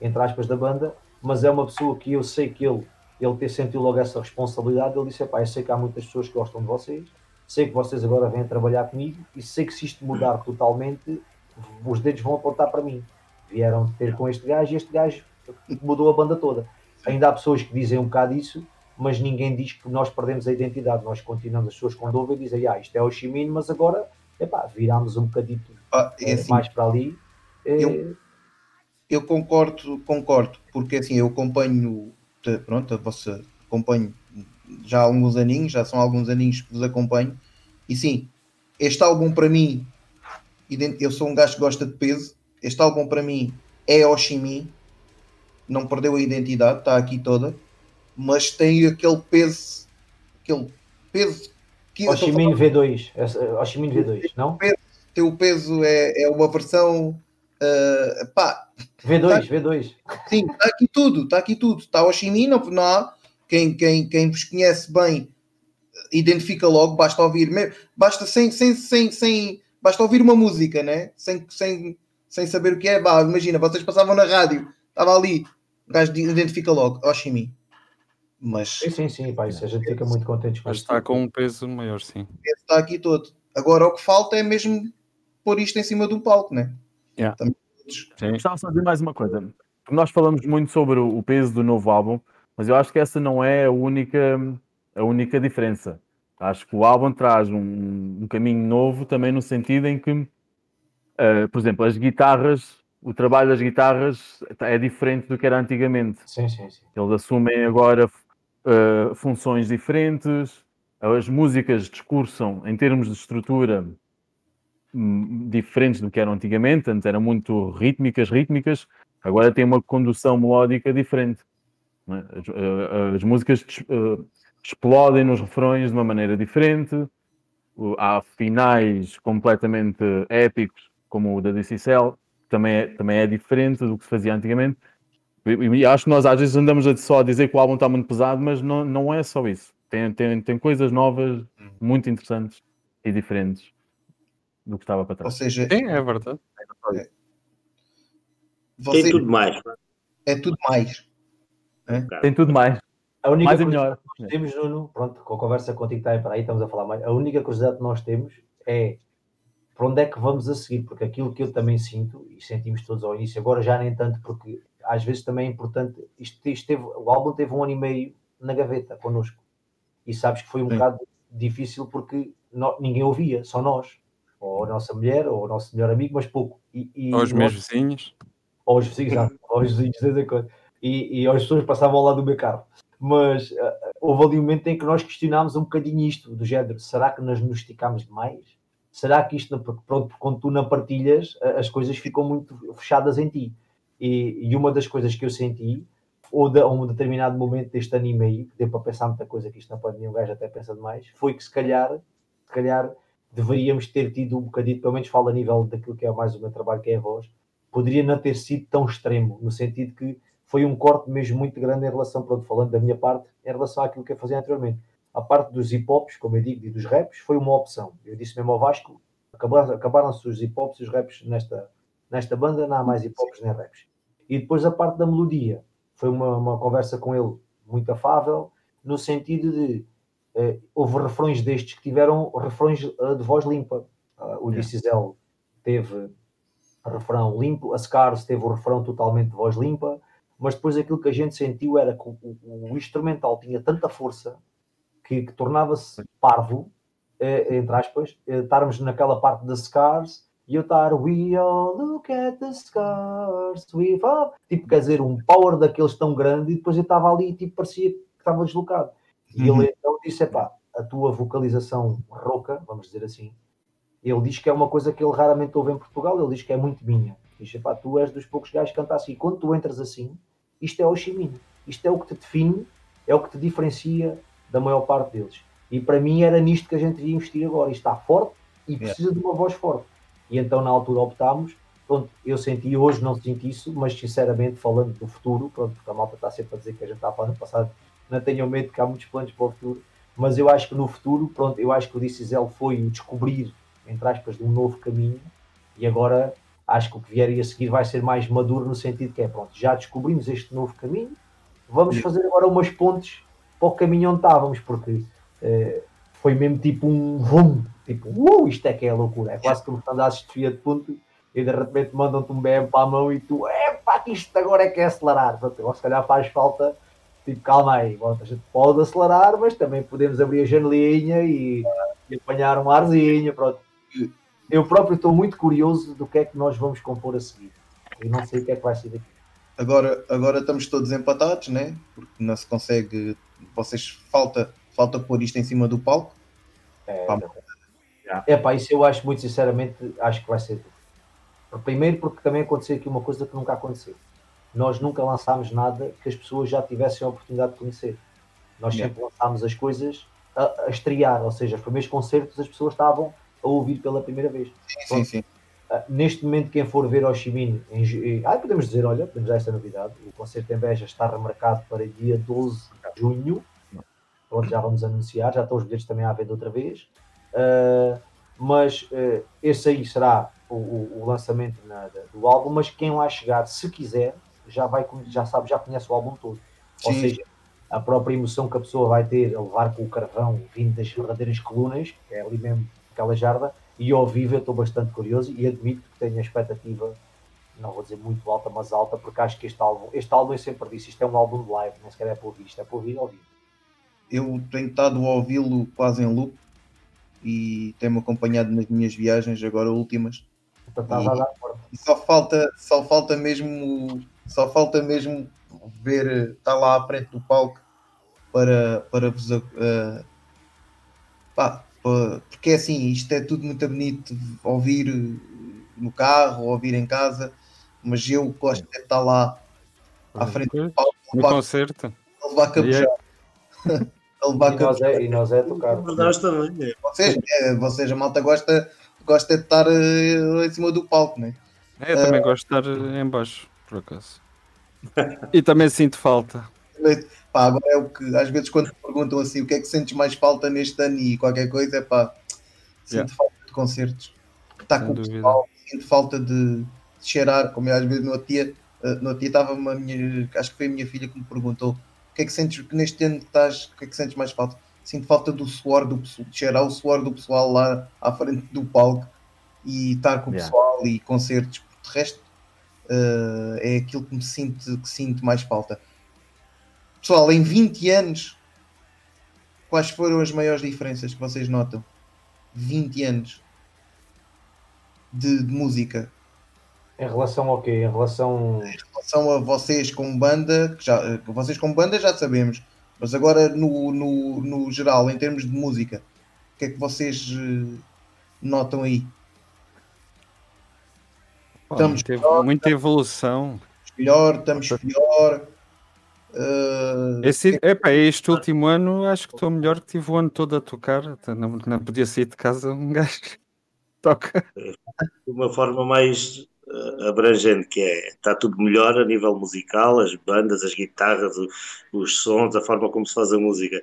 entre aspas, da banda, mas é uma pessoa que eu sei que ele ele ter sentido logo essa responsabilidade, ele disse: Pá, eu sei que há muitas pessoas que gostam de vocês, sei que vocês agora vêm trabalhar comigo e sei que se isto mudar totalmente, os dedos vão apontar para mim. Vieram ter com este gajo e este gajo mudou a banda toda. Ainda há pessoas que dizem um bocado isso, mas ninguém diz que nós perdemos a identidade. Nós continuamos, as pessoas quando ouvem dizem: Ah, isto é o Chimino, mas agora epá, virámos um bocadito. Ah, é assim, mais para ali. É... Eu, eu concordo, concordo, porque assim, eu acompanho, pronto, a vossa, acompanho já há alguns aninhos, já são alguns aninhos que vos acompanho, e sim, este álbum para mim, eu sou um gajo que gosta de peso, este álbum para mim é Oshimi, não perdeu a identidade, está aqui toda, mas tem aquele peso, aquele peso que Oshimin V2, Oshimin V2, não? Tem o peso, é, é uma versão uh, pá, V2, tá, V2. Sim, está aqui tudo, está aqui tudo. Está o Oshimi, não, não há. Quem, quem, quem vos conhece bem identifica logo, basta ouvir, basta sem, sem, sem, sem basta ouvir uma música, né? Sem, sem, sem saber o que é. Bah, imagina, vocês passavam na rádio, estava ali, o gajo identifica logo, Oshimi. Mas. Sim, sim, sim, pá, isso a gente fica muito contente com Mas está com um peso maior, sim. Está aqui todo. Agora o que falta é mesmo pôr isto em cima de um palco, né? Yeah. Sim. Gostava só de dizer mais uma coisa. Nós falamos muito sobre o peso do novo álbum, mas eu acho que essa não é a única, a única diferença. Acho que o álbum traz um, um caminho novo também no sentido em que, uh, por exemplo, as guitarras, o trabalho das guitarras é diferente do que era antigamente. Sim, sim, sim. Eles assumem agora uh, funções diferentes, as músicas discursam em termos de estrutura diferentes do que eram antigamente, antes eram muito rítmicas, rítmicas, agora tem uma condução melódica diferente. É? As, uh, as, músicas uh, explodem nos refrões de uma maneira diferente, há finais completamente épicos, como o da DC Cell, que também é, também é diferente do que se fazia antigamente. E acho que nós às vezes andamos só a dizer que o álbum está muito pesado, mas não, não é só isso. Tem, tem, tem coisas novas, muito interessantes e diferentes do que estava para trás. Ou seja, Sim, é verdade. É. Você... Tem tudo mais. É tudo mais. É? Tem tudo mais. A única mais e melhor. que nós temos, Nuno, pronto, com a conversa contigo está aí para aí, estamos a falar mais. A única curiosidade que nós temos é para onde é que vamos a seguir, porque aquilo que eu também sinto, e sentimos todos ao início, agora já nem tanto, porque às vezes também é importante, isto, isto teve, o álbum teve um ano e meio na gaveta connosco, e sabes que foi um Sim. bocado difícil porque ninguém ouvia, só nós, ou a nossa mulher, ou o nosso melhor amigo, mas pouco. E, e ou os meus vizinhos. Ou os vizinhos, ou os vizinhos, e, e as pessoas passavam ao lado do meu carro mas uh, houve ali um momento em que nós questionámos um bocadinho isto, do género, será que nós nos esticámos demais? Será que isto, pronto, quando tu não partilhas, as coisas ficam muito fechadas em ti. E, e uma das coisas que eu senti, ou de, a um determinado momento deste ano e meio, que deu para pensar muita coisa que isto na pandemia, um gajo até pensa demais, foi que se calhar, se calhar deveríamos ter tido um bocadinho, pelo menos falo a nível daquilo que é mais o meu trabalho, que é a voz, poderia não ter sido tão extremo, no sentido que foi um corte mesmo muito grande em relação, pronto, falando da minha parte, em relação àquilo que eu fazia anteriormente. A parte dos hip hops, como eu digo, e dos raps, foi uma opção. Eu disse mesmo ao Vasco, acabaram-se os hip hops e os raps nesta, nesta banda, não há mais hip hops nem raps. E depois a parte da melodia, foi uma, uma conversa com ele muito afável, no sentido de eh, houve refrões destes que tiveram refrões uh, de voz limpa. Uh, o yeah. teve refrão limpo, a Scars teve o refrão totalmente de voz limpa, mas depois aquilo que a gente sentiu era que o, o, o instrumental tinha tanta força que, que tornava-se parvo, eh, entre aspas, eh, estarmos naquela parte das scars e eu estar We all look at the scars, we fall. Tipo, quer dizer, um power daqueles tão grande e depois eu estava ali e tipo, parecia que estava deslocado. E uhum. ele então disse: pá, a tua vocalização rouca, vamos dizer assim, ele diz que é uma coisa que ele raramente ouve em Portugal, ele diz que é muito minha. Diz, pá, tu és dos poucos gajos que canta assim. E quando tu entras assim, isto é o Chimino. Isto é o que te define, é o que te diferencia da maior parte deles. E para mim era nisto que a gente devia investir agora. Isto está forte e precisa de uma voz forte. E então na altura optámos. Pronto, eu senti, hoje não senti isso, mas sinceramente falando do futuro, pronto, porque a malta está sempre a dizer que a gente está do passado, não tenham medo que há muitos planos para o futuro, mas eu acho que no futuro, pronto, eu acho que o Dicisel foi o descobrir, entre aspas, de um novo caminho e agora acho que o que vier a seguir vai ser mais maduro no sentido que é, pronto, já descobrimos este novo caminho, vamos fazer agora umas pontes para o caminho onde estávamos, porque eh, foi mesmo tipo um vum, tipo, uh, isto é que é loucura, é quase como quando andas de fia de ponto e de repente mandam-te um BM para a mão e tu, é pá, que isto agora é que é acelerar, pronto, ou se calhar faz falta, tipo, calma aí, pronto, a gente pode acelerar, mas também podemos abrir a janelinha e, e apanhar um arzinho, pronto eu próprio estou muito curioso do que é que nós vamos compor a seguir. E não sei o que é que vai ser daqui. Agora, agora estamos todos empatados, né? Porque não se consegue. Vocês falta, falta pôr isto em cima do palco. É, é pá, isso eu acho muito sinceramente, acho que vai ser. Primeiro porque também aconteceu aqui uma coisa que nunca aconteceu. Nós nunca lançámos nada que as pessoas já tivessem a oportunidade de conhecer. Nós sempre lançámos as coisas a, a, estrear, ou seja, os primeiros concertos as pessoas estavam a ouvir pela primeira vez. Sim, sim, sim. Uh, neste momento, quem for ver Minh, em, em, ah, podemos dizer, olha, podemos dar esta novidade, o concerto em Beja está remarcado para dia 12 de junho, pronto, já vamos anunciar, já estão os bilhetes também à venda outra vez, uh, mas uh, esse aí será o, o, o lançamento na, do álbum, mas quem lá chegar, se quiser, já vai, já sabe, já conhece o álbum todo. Sim. Ou seja, a própria emoção que a pessoa vai ter a levar com o carvão vindo das verdadeiras colunas, que é ali mesmo aquela jarda, e ao vivo eu estou bastante curioso e admito que tenho a expectativa, não vou dizer muito alta, mas alta, porque acho que este álbum, este álbum eu sempre disse, isto é um álbum de live, nem sequer é para ouvir, isto é para ouvir ao vivo. Eu tenho estado a ouvi-lo quase em loop e tem-me acompanhado nas minhas viagens, agora últimas. Então, e, e só falta, só falta mesmo, só falta mesmo ver, estar tá lá à frente do palco para, para vos uh, pá, porque é assim, isto é tudo muito bonito ouvir no carro, ouvir em casa, mas eu gosto de estar lá à frente do palco. No concerto. A levar capuchado. a levar e, nós é, e nós é tocar. Nós também. É. Vocês, é, vocês, a malta gosta, gosta de estar uh, em cima do palco, não é? é eu também uh, gosto de estar em baixo, por acaso. e também sinto falta. Pá, agora é o que às vezes quando perguntam assim o que é que sentes mais falta neste ano e qualquer coisa, é pá, sinto yeah. falta de concertos. Está com o pessoal, sinto falta de, de, cheirar, como eu às vezes no outro dia, uh, no dia estava uma minha, acho que foi a minha filha que me perguntou o que é que sentes que neste ano estás, o que é que sentes mais falta? Sinto falta do suor do pessoal, de cheirar o suor do pessoal lá à frente do palco e estar com o yeah. pessoal e concertos, de resto uh, é aquilo que me sinto, que sinto mais falta. Pessoal, em 20 anos, quais foram as maiores diferenças que vocês notam? 20 anos de, de música. Em relação ao quê? Em relação... em relação a vocês como banda, que já, vocês como banda já sabemos, mas agora no, no, no geral, em termos de música, o que é que vocês uh, notam aí? Estamos teve pior, muita evolução. Melhor, estamos pior. Uh, Esse, epa, este último ano acho que estou melhor que tive o ano todo a tocar. Não, não podia sair de casa um gajo toca. De uma forma mais uh, abrangente, que é está tudo melhor a nível musical, as bandas, as guitarras, o, os sons, a forma como se faz a música.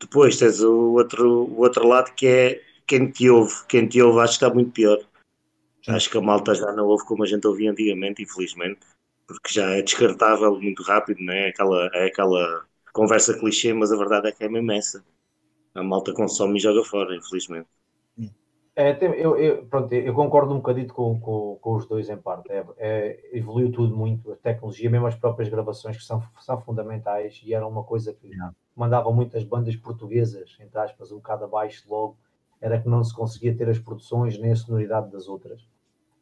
Depois tens o outro, o outro lado que é quem te ouve. Quem te ouve acho que está muito pior. Acho que a malta já não ouve como a gente ouvia antigamente, infelizmente porque já é descartável muito rápido, não é? Aquela, é aquela conversa clichê, mas a verdade é que é mesmo essa. A malta consome e joga fora, infelizmente. É, eu, eu, pronto, eu concordo um bocadito com, com, com os dois em parte. É, é, evoluiu tudo muito, a tecnologia, mesmo as próprias gravações que são, são fundamentais e era uma coisa que yeah. mandava muitas bandas portuguesas, entre aspas, um bocado abaixo logo, era que não se conseguia ter as produções nem a sonoridade das outras.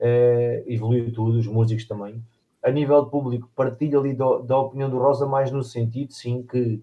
É, evoluiu tudo, os músicos também a nível de público, partilho ali do, da opinião do Rosa, mais no sentido, sim, que,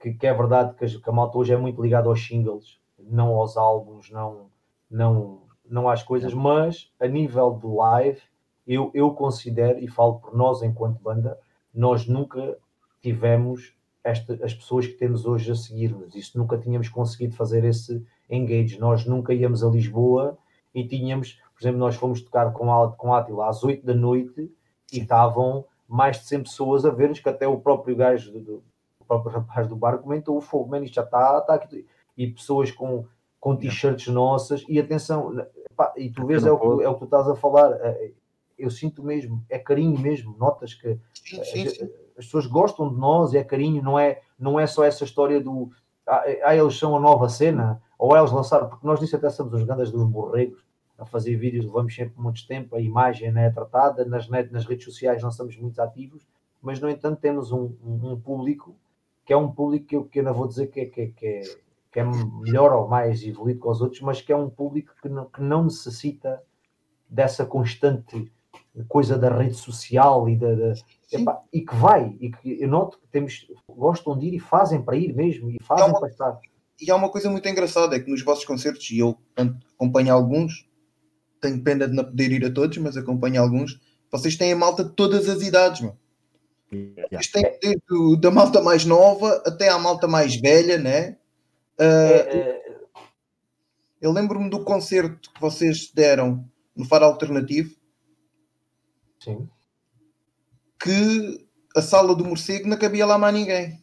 que, que é verdade que a, que a malta hoje é muito ligada aos singles, não aos álbuns, não, não, não às coisas, mas a nível de live, eu, eu considero, e falo por nós enquanto banda, nós nunca tivemos esta, as pessoas que temos hoje a seguir-nos. Isso nunca tínhamos conseguido fazer esse engage. Nós nunca íamos a Lisboa e tínhamos, por exemplo, nós fomos tocar com, a, com a Atila às 8 da noite e estavam mais de 100 pessoas a ver-nos, que até o próprio gajo, do, o próprio rapaz do bar comentou, o fogo, man, isto já está, está aqui. E pessoas com, com t-shirts nossas, e atenção, pá, e tu vês, é o, que, é o que tu estás a falar, é, eu sinto mesmo, é carinho mesmo, notas que sim, sim, sim. As, as, pessoas gostam de nós, é carinho, não é, não é só essa história do ah, ah eles são a nova cena, ou eles lançaram, porque nós nisso até somos os grandes dos borregos, a fazer vídeos, levamos sempre muito tempo, a imagem né, é tratada, nas, nas redes sociais não somos muito ativos, mas no entanto temos um, um, um público que é um público que eu, que eu não vou dizer que é, que, é, que, é, que é melhor ou mais evoluído que os outros, mas que é um público que não, que não necessita dessa constante coisa da rede social e, da, da epá, e que vai, e que eu noto que temos, gostam de ir e fazem para ir mesmo, e fazem uma, para estar. E há uma coisa muito engraçada, é que nos vossos concertos, e eu acompanho alguns, tenho pena de não poder ir a todos, mas acompanho alguns, vocês têm a malta de todas as idades, mano. Yeah. Vocês têm desde da malta mais nova até à malta mais velha, né? Uh, é, é... Eu lembro-me do concerto que vocês deram no Faro Alternativo, Sim. Que a sala do morcego não cabia lá mais ninguém.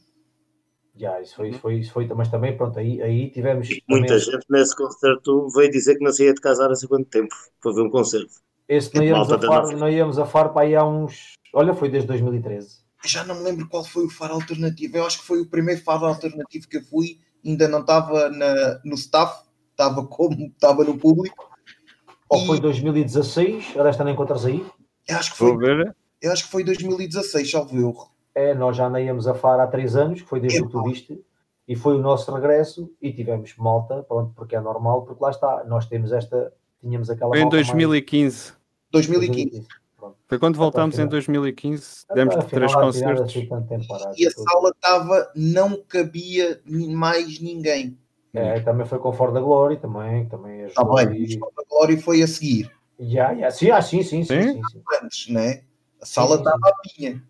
Já, isso foi, isso foi, isso foi, mas também, pronto, aí, aí tivemos. E muita também... gente nesse concerto veio dizer que não saía de casar há quanto tempo para ver um concerto. Esse não íamos, a far, não íamos a far para aí há uns. Olha, foi desde 2013. Já não me lembro qual foi o faro alternativo. Eu acho que foi o primeiro faro alternativo que eu fui. Ainda não estava no staff, estava como estava no público. Ou e... foi 2016? Ora, esta não encontras aí? Eu acho que foi, eu acho que foi 2016, salvo eu. É, nós já nem íamos a FAR há três anos, que foi desde que tu viste, e foi o nosso regresso, e tivemos malta, pronto, porque é normal, porque lá está, nós temos esta, tínhamos aquela Foi em 2015. Mais... 2015. Foi quando voltámos em 2015, demos de três concertos. Assim, e a sala estava, não cabia mais ninguém. É, também foi com Ford da Glory, também, também ajudou. Ah, bem, e... Ford da Glory foi a seguir. Já, já. Sim, ah, sim, sim, sim, sim, sim. Antes, né? A sala estava a pinha.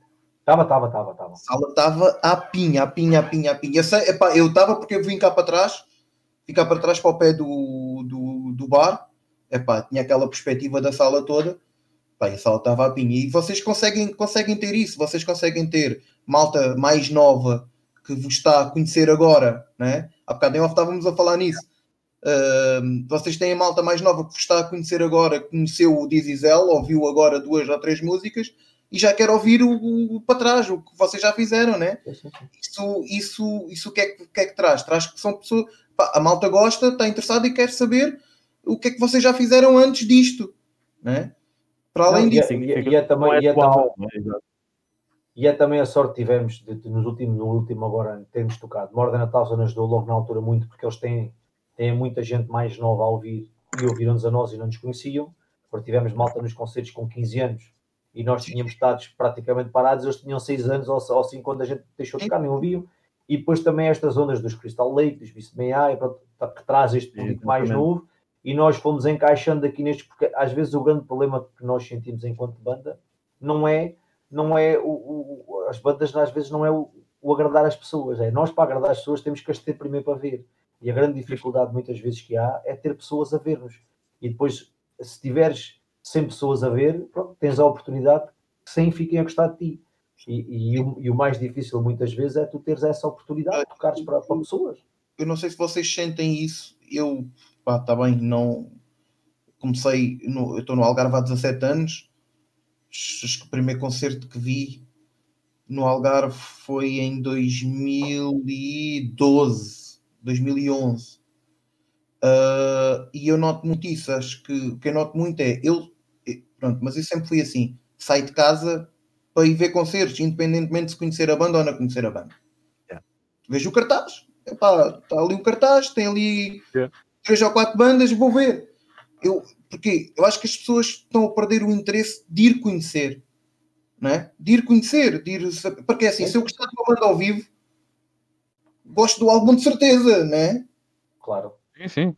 Estava, estava, estava, estava. A sala estava a pinha, a pinha, a pinha, a pinha. Eu estava porque eu vim cá para trás, ficar para trás para o pé do, do, do bar. Epá, tinha aquela perspectiva da sala toda. A sala estava a pinha. E vocês conseguem, conseguem ter isso, vocês conseguem ter malta mais nova que vos está a conhecer agora, né? Há bocado em off estávamos a falar nisso. Uh, vocês têm a malta mais nova que está a conhecer agora, conheceu o Dizizel, ouviu agora duas ou três músicas e já quer ouvir o, o para trás, o que vocês já fizeram, né? Isso, isso, isso o que é que, que, é que traz? Traz que são pessoas. Pá, a malta gosta, está interessada e quer saber o que é que vocês já fizeram antes disto, né? Para além Não, disso. E, é, e, e, é também, é e, é também, e é também a sorte que tivemos de, de, nos últimos, no último agora termos tocado. Morda Natal nos ajudou logo na altura muito, porque eles têm tem muita gente mais nova a ouvir e ouviram-nos a nós e não nos conheciam, porque tivemos malta nos concertos com 15 anos e nós tínhamos estado praticamente parados, eles tinham 6 anos ou, ou 5 quando a gente deixou de tocar, nem ouviam. E depois também estas ondas dos Crystal Lake, dos May tá, que traz este público mais novo, e nós fomos encaixando aqui nestes, porque às vezes o grande problema que nós sentimos enquanto banda não é, não é o, o as bandas às vezes não é o, o agradar as pessoas, é nós para agradar as pessoas temos que as ter primeiro para ver. E a grande dificuldade muitas vezes que há é ter pessoas a ver-nos. E depois, se tiveres 100 pessoas a ver, pronto, tens a oportunidade que 100 fiquem a gostar de ti. E, e, e, o mais difícil muitas vezes é tu teres essa oportunidade de tocares para, para pessoas. Eu não sei se vocês sentem isso. Eu, pá, está bem, não comecei, no, eu estou no Algarve há 17 anos. Acho que o primeiro concerto que vi no Algarve foi em 2012 2011. Uh, e eu noto muito isso. Acho que o que eu noto muito é eu, pronto, mas eu sempre fui assim: saio de casa para ir ver concertos, independentemente de se conhecer a banda ou não conhecer a banda. Yeah. Vejo o cartaz, está ali o cartaz, tem ali yeah. três ou quatro bandas, vou ver. Eu, porque eu acho que as pessoas estão a perder o interesse de ir conhecer, não é? De ir conhecer, de ir saber. Porque é assim, se eu gostar de uma banda ao vivo, gosto do álbum de certeza, né? Claro. Sim, sim.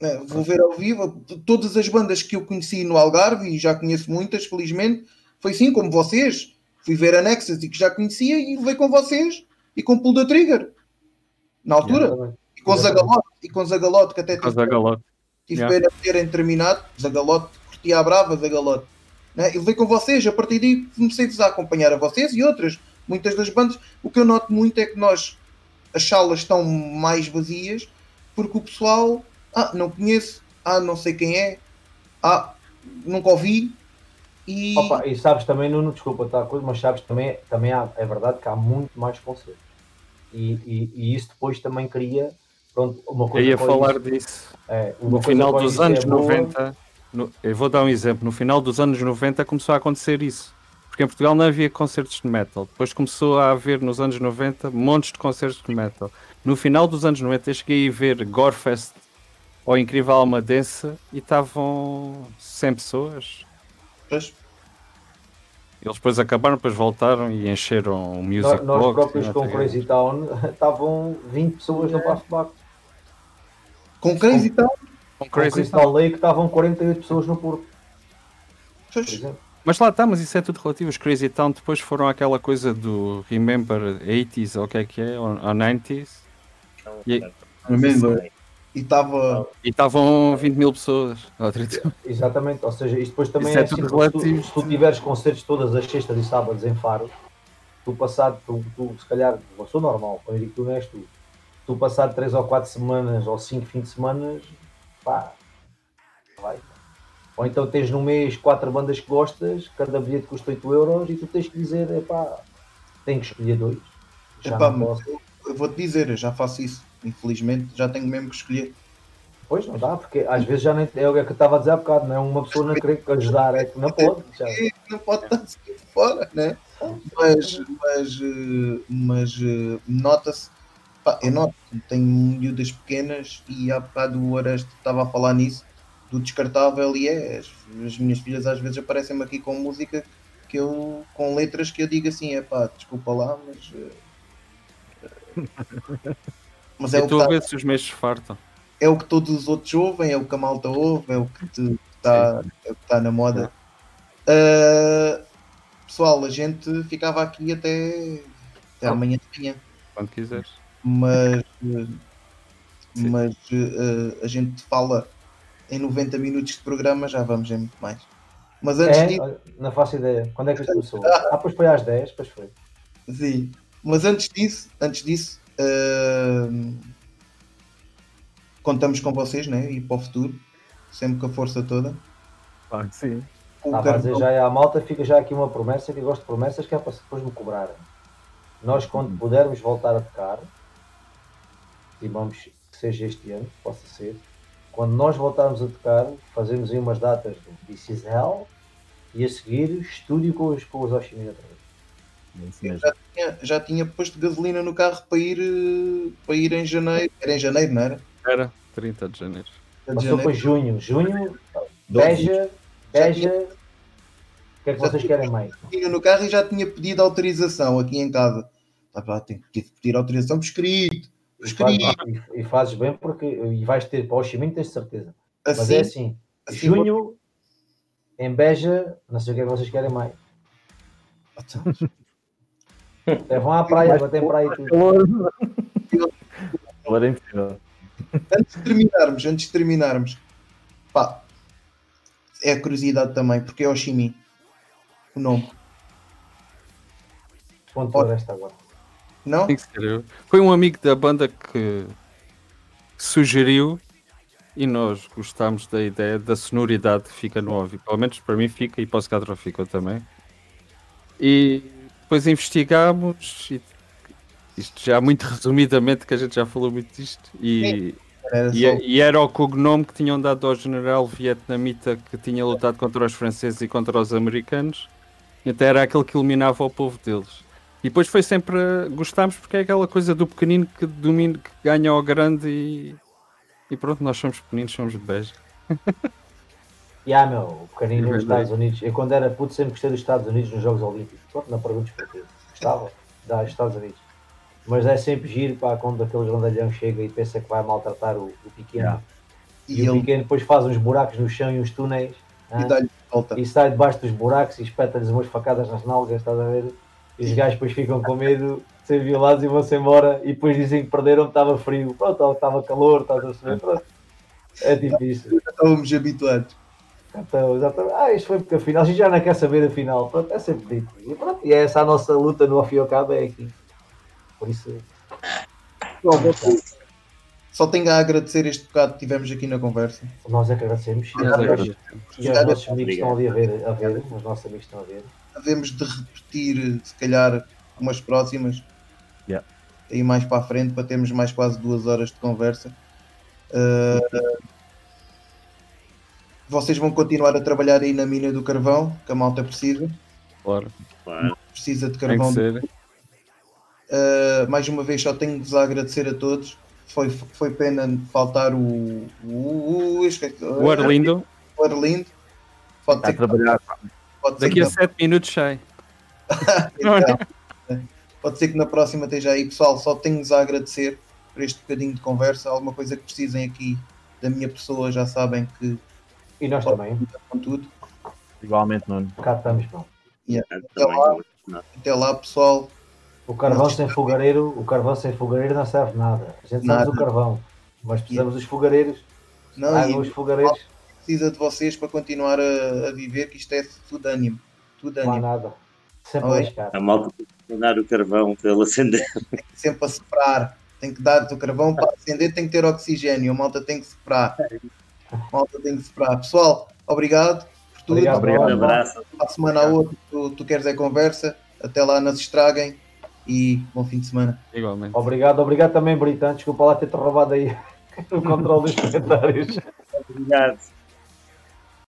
É, vou ver ao vivo todas as bandas que eu conheci no Algarve e já conheço muitas, felizmente. Foi assim como vocês. Fui ver a Nexus e que já conhecia e levei com vocês e com Pull da Trigger na altura. e com Zagalote, e com Zagalote, que até tive, Zagalote. tive yeah. de terem terminado. Zagalote, curtia a brava, Zagalote. Né? E levei com vocês, a partir daí comecei a acompanhar a vocês e outras, muitas das bandas. O que eu noto muito é que nós as salas estão mais vazias porque o pessoal, ah, não conheço, ah, não sei quem é, ah, nunca ouvi. E, Opa, e sabes também, não desculpa, tá, mas sabes também, também há, é verdade que há muito mais concertos. E, e, e, isso depois também cria pronto, uma coisa. Eu ia falar isso, disso. É, no final dos anos é 90, no, eu vou dar um exemplo. No final dos anos 90 começou a acontecer isso. Porque em Portugal não havia concertos de metal. Depois começou a haver nos anos 90 montes de concertos de metal. No final dos anos 90 eu cheguei a ver Gorefest ou Incrível Alma Densa e estavam 100 pessoas. Pois. Eles depois acabaram, depois voltaram e encheram o Music Nós, nós próprios com Crazy Town estavam 20 pessoas no Passo Baco. Com Crazy Town? Com Crazy Town Lake estavam 48 pessoas no Porto. Pois. Mas lá está, mas isso é tudo relativo. Os Crazy Town depois foram aquela coisa do Remember 80s, ou o que é que é, ou 90s. E, Remember. E estava. E estavam 20 mil pessoas. Exatamente, ou seja, isto depois também isso é, é assim, relativo. Se tu, tiveres concertos todas as sextas e sábados em Faro, tu passado, tu, tu se calhar, eu sou normal, quando eu digo que tu não és tu, tu passado 3 ou 4 semanas ou 5 fins de semana, pá, vai. Ou então tens no mês 4 bandas que gostas, cada bilhete custa 8 euros e tu tens que dizer, pá, tenho que escolher dois. Já epá, não posso. Eu vou-te dizer, eu já faço isso infelizmente já tenho mesmo que escolher. Pois não dá, porque às vezes já nem é o que eu estava a dizer há bocado, não é? Uma pessoa não querer ajudar, é que não pode. Já. Não pode estar assim fora, né? Mas, mas, eh, mas eh, nota-se, eu noto, tenho miúdas pequenas e há bocado o Areste estava a falar nisso, do descartável e é, as, as minhas filhas às vezes aparecem-me aqui com música que eu, com letras que eu digo assim, é pá, desculpa lá, mas uh, Mas é e o tu que tá... se os meixos fartam. É o que todos os outros ouvem, é o que a malta ouve, é o que está é tá na moda. Uh, pessoal, a gente ficava aqui até, até oh. amanhã de manhã. Quando quiseres. Mas, mas uh, a gente fala em 90 minutos de programa, já vamos em muito mais. Mas antes é, disso... Não faço ideia. Quando é que isto começou? Ah, pois foi às 10, pois foi. Sim. Mas antes disso, antes disso, Uh, contamos com vocês, né? E para o futuro, sempre com a força toda. Claro que sim. Estava a dizer já é à malta, fica já aqui uma promessa, que eu gosto de promessas, que é para depois me cobrarem. Nós, quando uhum. pudermos voltar a tocar, e vamos que seja este ano, possa ser, quando nós voltarmos a tocar, fazemos aí umas datas do This is Hell e a seguir estúdio com os, com os Oshimi outra vez. É já tinha, já tinha posto gasolina no carro para ir, eh, para ir em janeiro. Era em janeiro, não era? Era, 30 de janeiro. Passou para junho. Junho, Beja, Beja. O que é que vocês querem mais? Tinha no carro e já tinha pedido autorização aqui em casa. Ah, tenho que pedir autorização por escrito. Por escrito. E, e, fazes bem porque e vais ter para o Chiminho, tens certeza. Assim, Mas é assim, assim junho, vou... em Beja, não sei o que é que vocês querem mais. É, vão à praia, agora tem praia tudo. Calor é impossível. Antes de terminarmos, antes de terminarmos, pá, é a curiosidade também, porque é o Shimi. O nome. Ponto para esta agora. Não? Foi um amigo da banda que sugeriu e nós gostámos da ideia da sonoridade que fica no óbvio. Pelo menos para mim fica e para o Scadro ficou também. E depois investigámos e isto já muito resumidamente, que a gente já falou muito disto, e, era e, e, era o cognome que tinham dado ao general vietnamita que tinha lutado contra os franceses e contra os americanos, então era aquele que iluminava o povo deles. E depois foi sempre, gostámos porque é aquela coisa do pequenino que domina, que ganha ao grande e, e pronto, nós somos pequeninos, somos de beijo. E ah, meu, o pequenino nos Estados Unidos. Eu, quando era puto, sempre gostei dos Estados Unidos nos Jogos Olímpicos. Pronto, não perguntes porquê. Gostava dos Estados Unidos. Mas é sempre giro, pá, quando aquele grandalhão chega e pensa que vai maltratar o, o pequeno. Yeah. E, e o ele... pequeno depois faz uns buracos no chão e uns túneis. E, volta. e sai debaixo dos buracos e espeta-lhes umas facadas nas nalgas, estás a ver? E os gajos depois ficam com medo de ser violados e vão-se embora. E depois dizem que perderam, estava frio. Pronto, estava calor, estás a saber? Pronto. É difícil. Estávamos habituados. Então, exatamente. Ah, isto foi porque afinal, a gente já não quer saber afinal. Pronto, é sempre dito. E, pronto, e é essa a nossa luta no ao cabo é aqui. Por isso. Só tenho a agradecer este bocado que tivemos aqui na conversa. Nós é que agradecemos. E, agradecemos. e aos nossos amigos estão ali a ver, a ver. Os nossos amigos estão a ver. Havemos de repetir, se calhar, umas próximas. Yeah. Aí mais para a frente, para termos mais quase duas horas de conversa. Uh, vocês vão continuar a trabalhar aí na mina do carvão, que a malta precisa. Claro. Claro. Precisa de Tem carvão. que ser. Uh, mais uma vez só tenho-vos a agradecer a todos. Foi, foi pena faltar o, o, o, o, O Arlindo, o Arlindo. Pode Está ser a trabalhar. pode ser daqui a 7 minutos sai. na- pode ser que na próxima esteja aí, pessoal. Só tenho-vos a agradecer por este bocadinho de conversa. Alguma coisa que precisem aqui da minha pessoa, já sabem que E nós também. com tudo. Igualmente, Nuno. Cá estamos, pá. Também, Até lá, pessoal. O carvão sem fogareiro, o carvão sem fogareiro não serve nada. A gente Nada. sabe o carvão, mas precisamos dos fogareiros. Não, e os fogareiros, precisa de vocês para continuar a, a viver, que isto é tudo ânimo. Tudo não há ânimo. nada. Sempre a Oi. arriscar. A malta tem que mandar o carvão para ele acender. Sempre a soprar. Tem que dar do carvão para acender, tem que ter oxigênio. A malta tem que soprar. Malta tem que soprar. Pessoal, obrigado por tudo. Obrigado, Obrigado. Um abraço. A semana a outra, tu, tu queres é conversa. Até lá, não se estraguem. E bom fim de semana. Igualmente. Obrigado, obrigado também, Britão. Desculpa lá ter-te roubado aí o controle dos comentários. Obrigado.